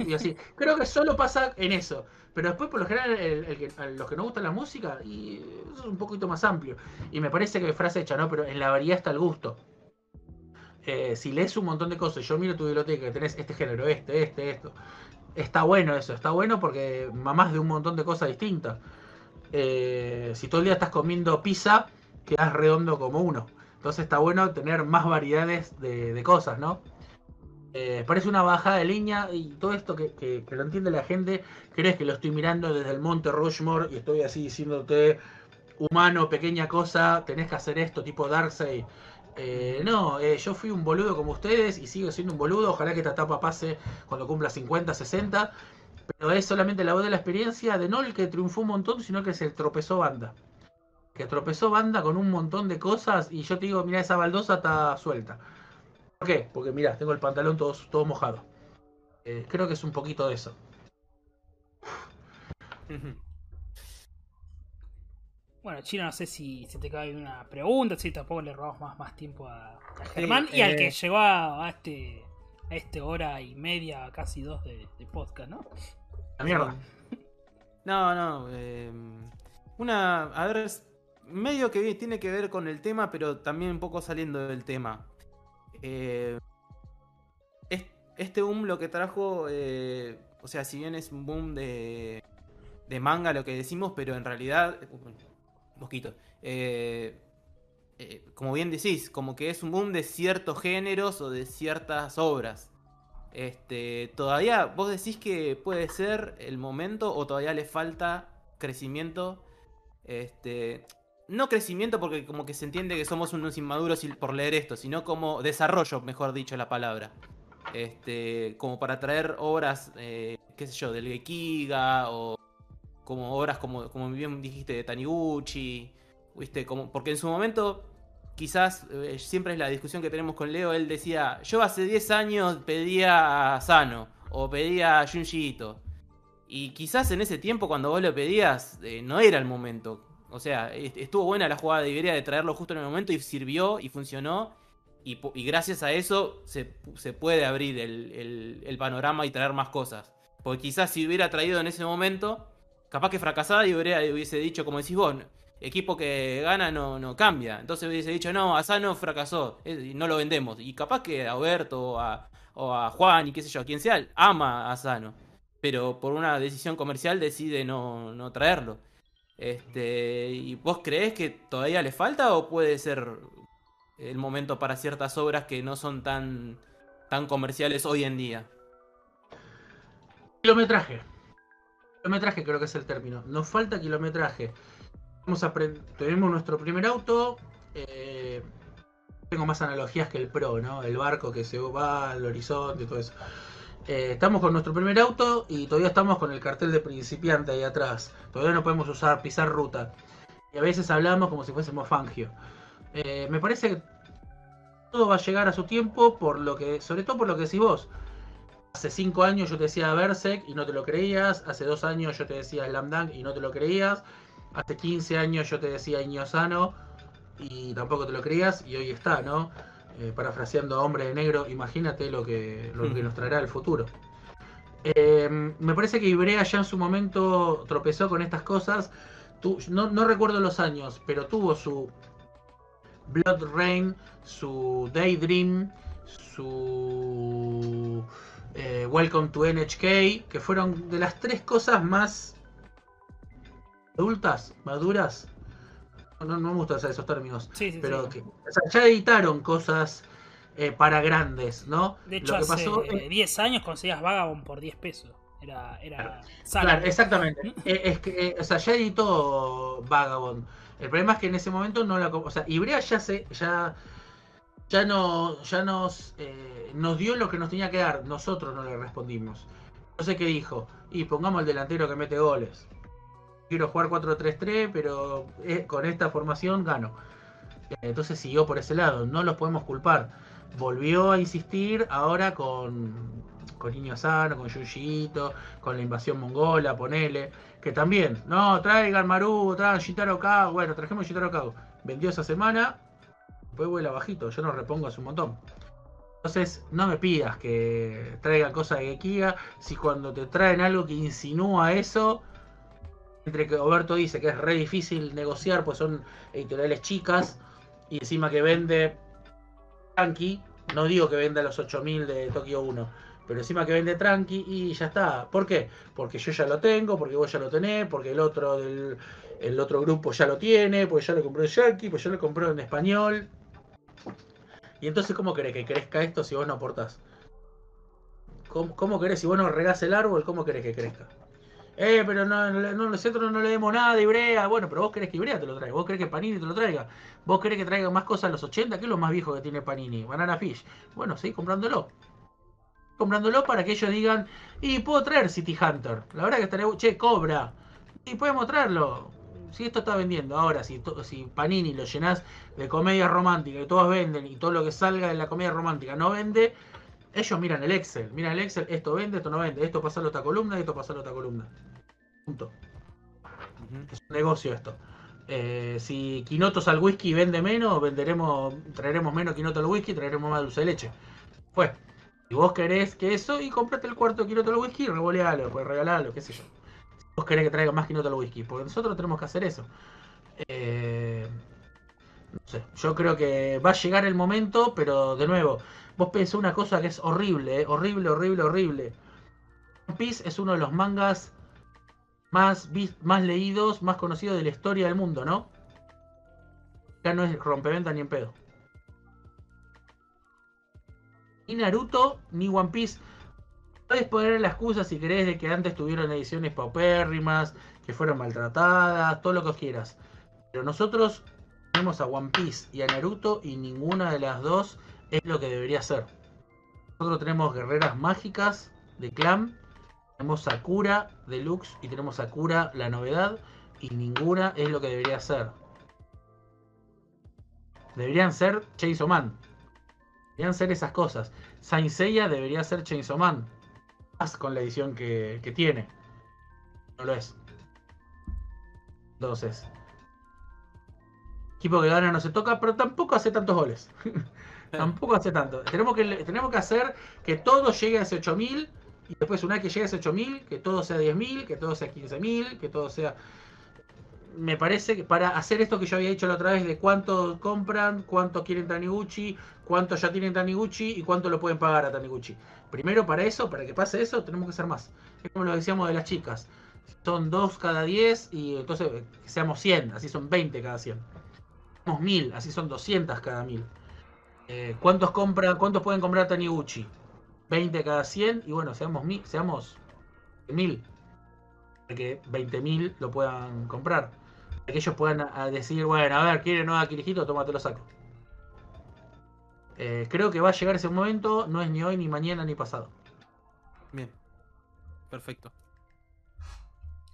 y así. Creo que solo pasa en eso. Pero después, por lo general, el- el que- a los que nos gusta la música, y eso es un poquito más amplio. Y me parece que frase hecha, ¿no? Pero en la variedad está el gusto. Eh, si lees un montón de cosas, yo miro tu biblioteca, que tenés este género, este, este, esto. Está bueno eso, está bueno porque mamás de un montón de cosas distintas. Eh, si todo el día estás comiendo pizza, quedas redondo como uno. Entonces está bueno tener más variedades de, de cosas, ¿no? Eh, parece una bajada de línea y todo esto que, que- lo entiende la gente, crees que lo estoy mirando desde el monte Rushmore y estoy así diciéndote, humano, pequeña cosa, tenés que hacer esto, tipo Darkseid. Eh, no, eh, yo fui un boludo como ustedes y sigo siendo un boludo, ojalá que esta etapa pase cuando cumpla 50, 60, pero es solamente la voz de la experiencia de no el que triunfó un montón, sino que se tropezó banda. Que tropezó banda con un montón de cosas y yo te digo, mira, esa baldosa está suelta. ¿Por qué? Porque mira, tengo el pantalón todo, todo mojado. Eh, creo que es un poquito de eso. Bueno, Chino, no sé si se te cae una pregunta, si tampoco le robamos más, más tiempo a, a Germán y al eh. que llegó a, a este a este hora y media, casi dos de, de podcast, ¿no? La mierda. No, no. eh, una. A ver, es medio que tiene que ver con el tema, pero también un poco saliendo del tema. Eh, es- este boom lo que trajo. eh, o sea, si bien es un boom de. de manga lo que decimos, pero en realidad. Mosquito. eh, eh, como bien decís, como que es un boom de ciertos géneros o de ciertas obras. Este, todavía vos decís que puede ser el momento o todavía le falta crecimiento. Este, no crecimiento porque como que se entiende que somos unos inmaduros por leer esto, sino como desarrollo, mejor dicho la palabra. Este, como para traer obras, eh, qué sé yo, del Gekiga o como obras como, como bien dijiste de Taniguchi, ¿viste? Como, porque en su momento quizás eh, siempre es la discusión que tenemos con Leo, él decía, yo hace 10 años pedía a Sano o pedía a Junji Ito. Y quizás en ese tiempo cuando vos lo pedías eh, no era el momento. O sea, est- estuvo buena la jugada de Iberia de traerlo justo en el momento y sirvió y funcionó. Y, gracias a eso se, se puede abrir el- el panorama y traer más cosas. Porque quizás si hubiera traído en ese momento, capaz que fracasada y hubiese dicho, como decís vos, equipo que gana no, no cambia. Entonces hubiese dicho, no, Asano fracasó, no lo vendemos. Y capaz que a Oberto o a, o a Juan y qué sé yo, a quien sea, ama a Asano. Pero por una decisión comercial decide no, no traerlo. Este, ¿Y vos creés que todavía le falta o puede ser el momento para ciertas obras que no son tan, tan comerciales hoy en día? Kilometraje. Kilometraje creo que es el término. Nos falta kilometraje. Vamos a tenemos nuestro primer auto. eh, tengo más analogías que el Pro, ¿no? El barco que se va al horizonte y todo eso. Eh, estamos con nuestro primer auto y todavía estamos con el cartel de principiante ahí atrás. Todavía no podemos usar pisar ruta. Y a veces hablamos como si fuésemos Fangio. Eh, me parece que todo va a llegar a su tiempo por lo que, sobre todo por lo que decís vos. Hace 5 años yo te decía Berserk y no te lo creías. Hace 2 años yo te decía Slam Dunk y no te lo creías. Hace 15 años yo te decía Iñozano y tampoco te lo creías. Y hoy está, ¿no? Eh, parafraseando a Hombre de Negro, imagínate lo que, lo que nos traerá el futuro. Eh, me parece que Ibrea ya en su momento tropezó con estas cosas. Tu- no, no recuerdo los años, pero tuvo su Blood Rain, su Daydream, su eh, Welcome to NHK, que fueron de las tres cosas más adultas, maduras. No, no me gustan usar esos términos, Sí, sí, pero sí. que o sea, ya editaron cosas eh, para grandes, ¿no? De hecho, Lo que hace pasó es- 10 años conseguías Vagabond por 10 pesos. Era, era. Claro, exactamente. Eh, es que, eh, o sea, ya editó Vagabond. El problema es que en ese momento no la, o sea, Ibrea ya se, ya, ya no, ya nos, eh, nos dio lo que nos tenía que dar. Nosotros no le respondimos. No sé qué dijo. Y pongamos al delantero que mete goles. Quiero jugar 4-3-3, pero eh, con esta formación gano. Eh, Entonces siguió por ese lado. No los podemos culpar. Volvió a insistir ahora con, con Niño Sano, con Yuyito, con la invasión mongola, ponele. Que también, no, traigan Maru, traigan Shitaro Kago. Bueno, trajimos Shitaro Kago. Vendió esa semana, después vuela bajito. Yo no repongo hace un montón. Entonces, no me pidas que traigan cosas de Gekiga. Si cuando te traen algo que insinúa eso, entre que Oberto dice que es re difícil negociar, pues son editoriales chicas, y encima que vende tranqui, no digo que venda los 8000 de Tokio 1, pero encima que vende tranqui y ya está. ¿Por qué? Porque yo ya lo tengo, porque vos ya lo tenés, porque el otro del el otro grupo ya lo tiene, porque ya lo compró en Yankee, pues ya lo compró en español. Y entonces, ¿cómo querés que crezca esto si vos no aportás? ¿Cómo, cómo querés si vos no regás el árbol? ¿Cómo querés que crezca? Eh, pero no, no, nosotros no le demos nada de Ibrea. Bueno, pero vos querés que Ibrea te lo traiga. Vos querés que Panini te lo traiga. Vos querés que traiga más cosas a los 80. ¿Qué es lo más viejo que tiene Panini? Banana Fish. Bueno, seguí comprándolo. Comprándolo para que ellos digan, y puedo traer City Hunter. La verdad que estaría... bu- Che, cobra. Y podemos traerlo. Si esto está vendiendo. Ahora, si, si Panini lo llenás de comedia romántica y todos venden y todo lo que salga de la comedia romántica no vende, ellos miran el Excel. Miran el Excel, esto vende, esto no vende. Esto pasa a la otra columna y esto pasa a la otra columna. Punto. Es un negocio esto. Eh, si quinotos al whisky vende menos, venderemos, traeremos menos quinoto al whisky, traeremos más dulce de leche. Fue. Si vos querés que eso, y comprate el cuarto quinoto al whisky, revolealo, pues regalalo, qué sé yo. Vos querés que traiga más quinoto al whisky, porque nosotros tenemos que hacer eso. Eh, no sé, yo creo que va a llegar el momento, pero de nuevo, vos pensás una cosa que es horrible, eh, horrible, horrible, horrible. One Piece es uno de los mangas más, más leídos, más conocidos de la historia del mundo, ¿no? Ya no es rompeventa ni en pedo. Ni Naruto, ni One Piece. Puedes poner la excusa si querés de que antes tuvieron ediciones paupérrimas, que fueron maltratadas, todo lo que quieras. Pero nosotros tenemos a One Piece y a Naruto y ninguna de las dos es lo que debería ser. Nosotros tenemos guerreras mágicas de clan tenemos Sakura Deluxe y tenemos Sakura la novedad y ninguna es lo que debería ser. Deberían ser Chainsaw Man. Deberían ser esas cosas. Saint Seiya debería ser Chainsaw Man. Con la edición que, tiene. No lo es. Entonces. Equipo que gana no se toca, pero tampoco hace tantos goles. tampoco hace tanto. Tenemos que, tenemos que hacer que todo llegue a ese 8000 y después una vez que llegue a ese 8000, que todo sea 10000, que todo sea 15000, que todo sea... Me parece que para hacer esto que yo había dicho la otra vez de cuánto compran, cuánto quieren Taniguchi, cuánto ya tienen Taniguchi y cuánto lo pueden pagar a Taniguchi. Primero para eso, para que pase eso, tenemos que hacer más. Es como lo decíamos de las chicas. Son 2 cada 10 y entonces eh, que seamos 100, así son 20 cada 100. Somos 1000, así son 200 cada 1000. Eh, ¿Cuántos compran, cuántos pueden comprar Taniguchi? 20 cada 100 y bueno, seamos mil, seamos 1000 para que 20.000 lo puedan comprar. Para que ellos puedan a- a decir, bueno, a ver, ¿quieren nueva Kirijito? Tómate lo saco. Eh, creo que va a llegar ese momento, no es ni hoy, ni mañana, ni pasado. Bien. Perfecto.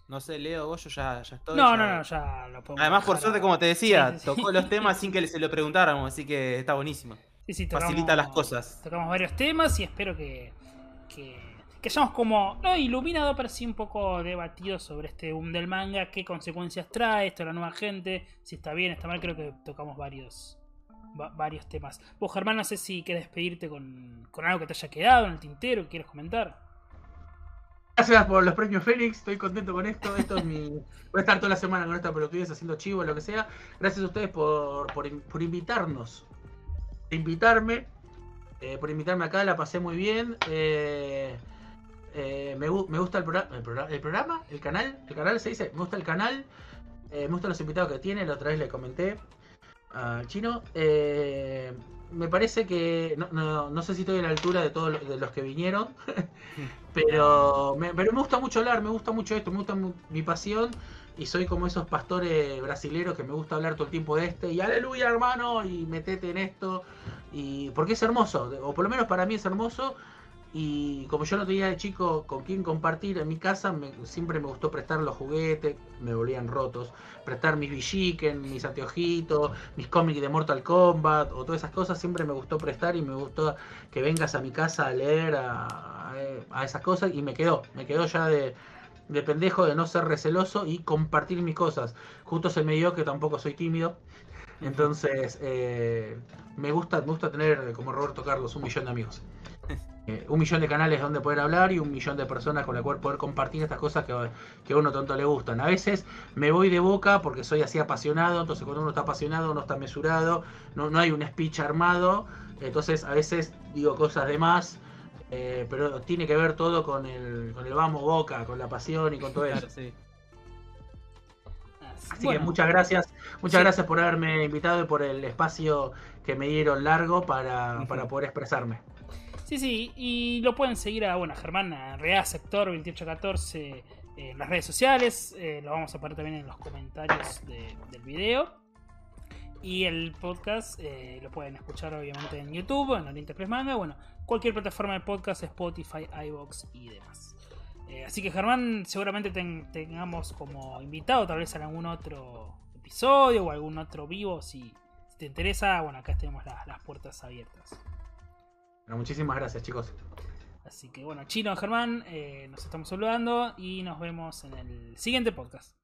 No sé, Leo, Goyo, ya, ya estoy. No, ya- no, no, ya lo podemos. Además, por suerte, a- como te decía, Sí, sí, sí. tocó los temas sin que se lo preguntáramos, así que está buenísimo. Sí, sí, Facilita las cosas. Tocamos varios temas y espero que, que, que hayamos como, no iluminado, pero sí un poco debatido sobre este boom del manga, qué consecuencias trae esto a la nueva gente, si está bien, está mal, creo que tocamos varios va- varios temas. Vos, Germán, no sé si quieres despedirte con, con algo que te haya quedado en el tintero, que quieres comentar. Gracias por los premios Fénix, estoy contento con esto. Esto es mi. Voy a estar toda la semana con esta pelotudez haciendo chivo, lo que sea. Gracias a ustedes por, por, por invitarnos. Por invitarme. eh, por invitarme acá, la pasé muy bien. Eh, eh, me, gu- me gusta el, progra- el, progra- el programa, el canal, el canal se dice, me gusta el canal, me gustan los invitados que tiene, la otra vez le comenté chino. Eh, me parece que no, no- no sé si estoy a la altura de todos los, de los que vinieron, pero me, pero me gusta mucho hablar, me gusta mucho esto, me gusta mi pasión y soy como esos pastores brasileros que me gusta hablar todo el tiempo de este y aleluya hermano y metete en esto y porque es hermoso, o por lo menos para mí es hermoso y como yo no tenía de chico con quién compartir en mi casa, me- siempre me gustó prestar los juguetes, me volvían rotos, prestar mis Villiquen, mis anteojitos, mis cómics de Mortal Kombat o todas esas cosas, siempre me gustó prestar y me gustó que vengas a mi casa a leer a, esas cosas y me quedó, me quedó ya de, de pendejo de no ser receloso y compartir mis cosas. Justo se me dio que tampoco soy tímido. Entonces, eh, me gusta, me gusta tener, como Roberto Carlos, un millón de amigos. Eh, un millón de canales donde poder hablar y un millón de personas con las cuales poder compartir estas cosas que, que a uno tanto le gustan. A veces me voy de boca porque soy así apasionado, entonces cuando uno está apasionado uno está mesurado, no, no hay un speech armado, entonces a veces digo cosas de más, eh, pero tiene que ver todo con el, con el vamos boca, con la pasión y con todo eso. Claro, sí. Así Bueno, que muchas gracias, muchas Sí. gracias por haberme invitado y por el espacio que me dieron largo para, para poder expresarme. Sí, sí, y lo pueden seguir a, bueno, Germán, Real Sector 2814 en las redes sociales. eh, lo vamos a poner también en los comentarios de- del video. Y el podcast eh, lo pueden escuchar obviamente en YouTube, en Oriente Express Manga, bueno, cualquier plataforma de podcast, Spotify, iBox y demás. Eh, así que Germán, seguramente ten- tengamos como invitado, tal vez en algún otro episodio o algún otro vivo, si, te interesa, bueno, acá tenemos las puertas abiertas. Bueno, muchísimas gracias chicos. Así que bueno, Chino, Germán, eh, nos estamos saludando y nos vemos en el siguiente podcast.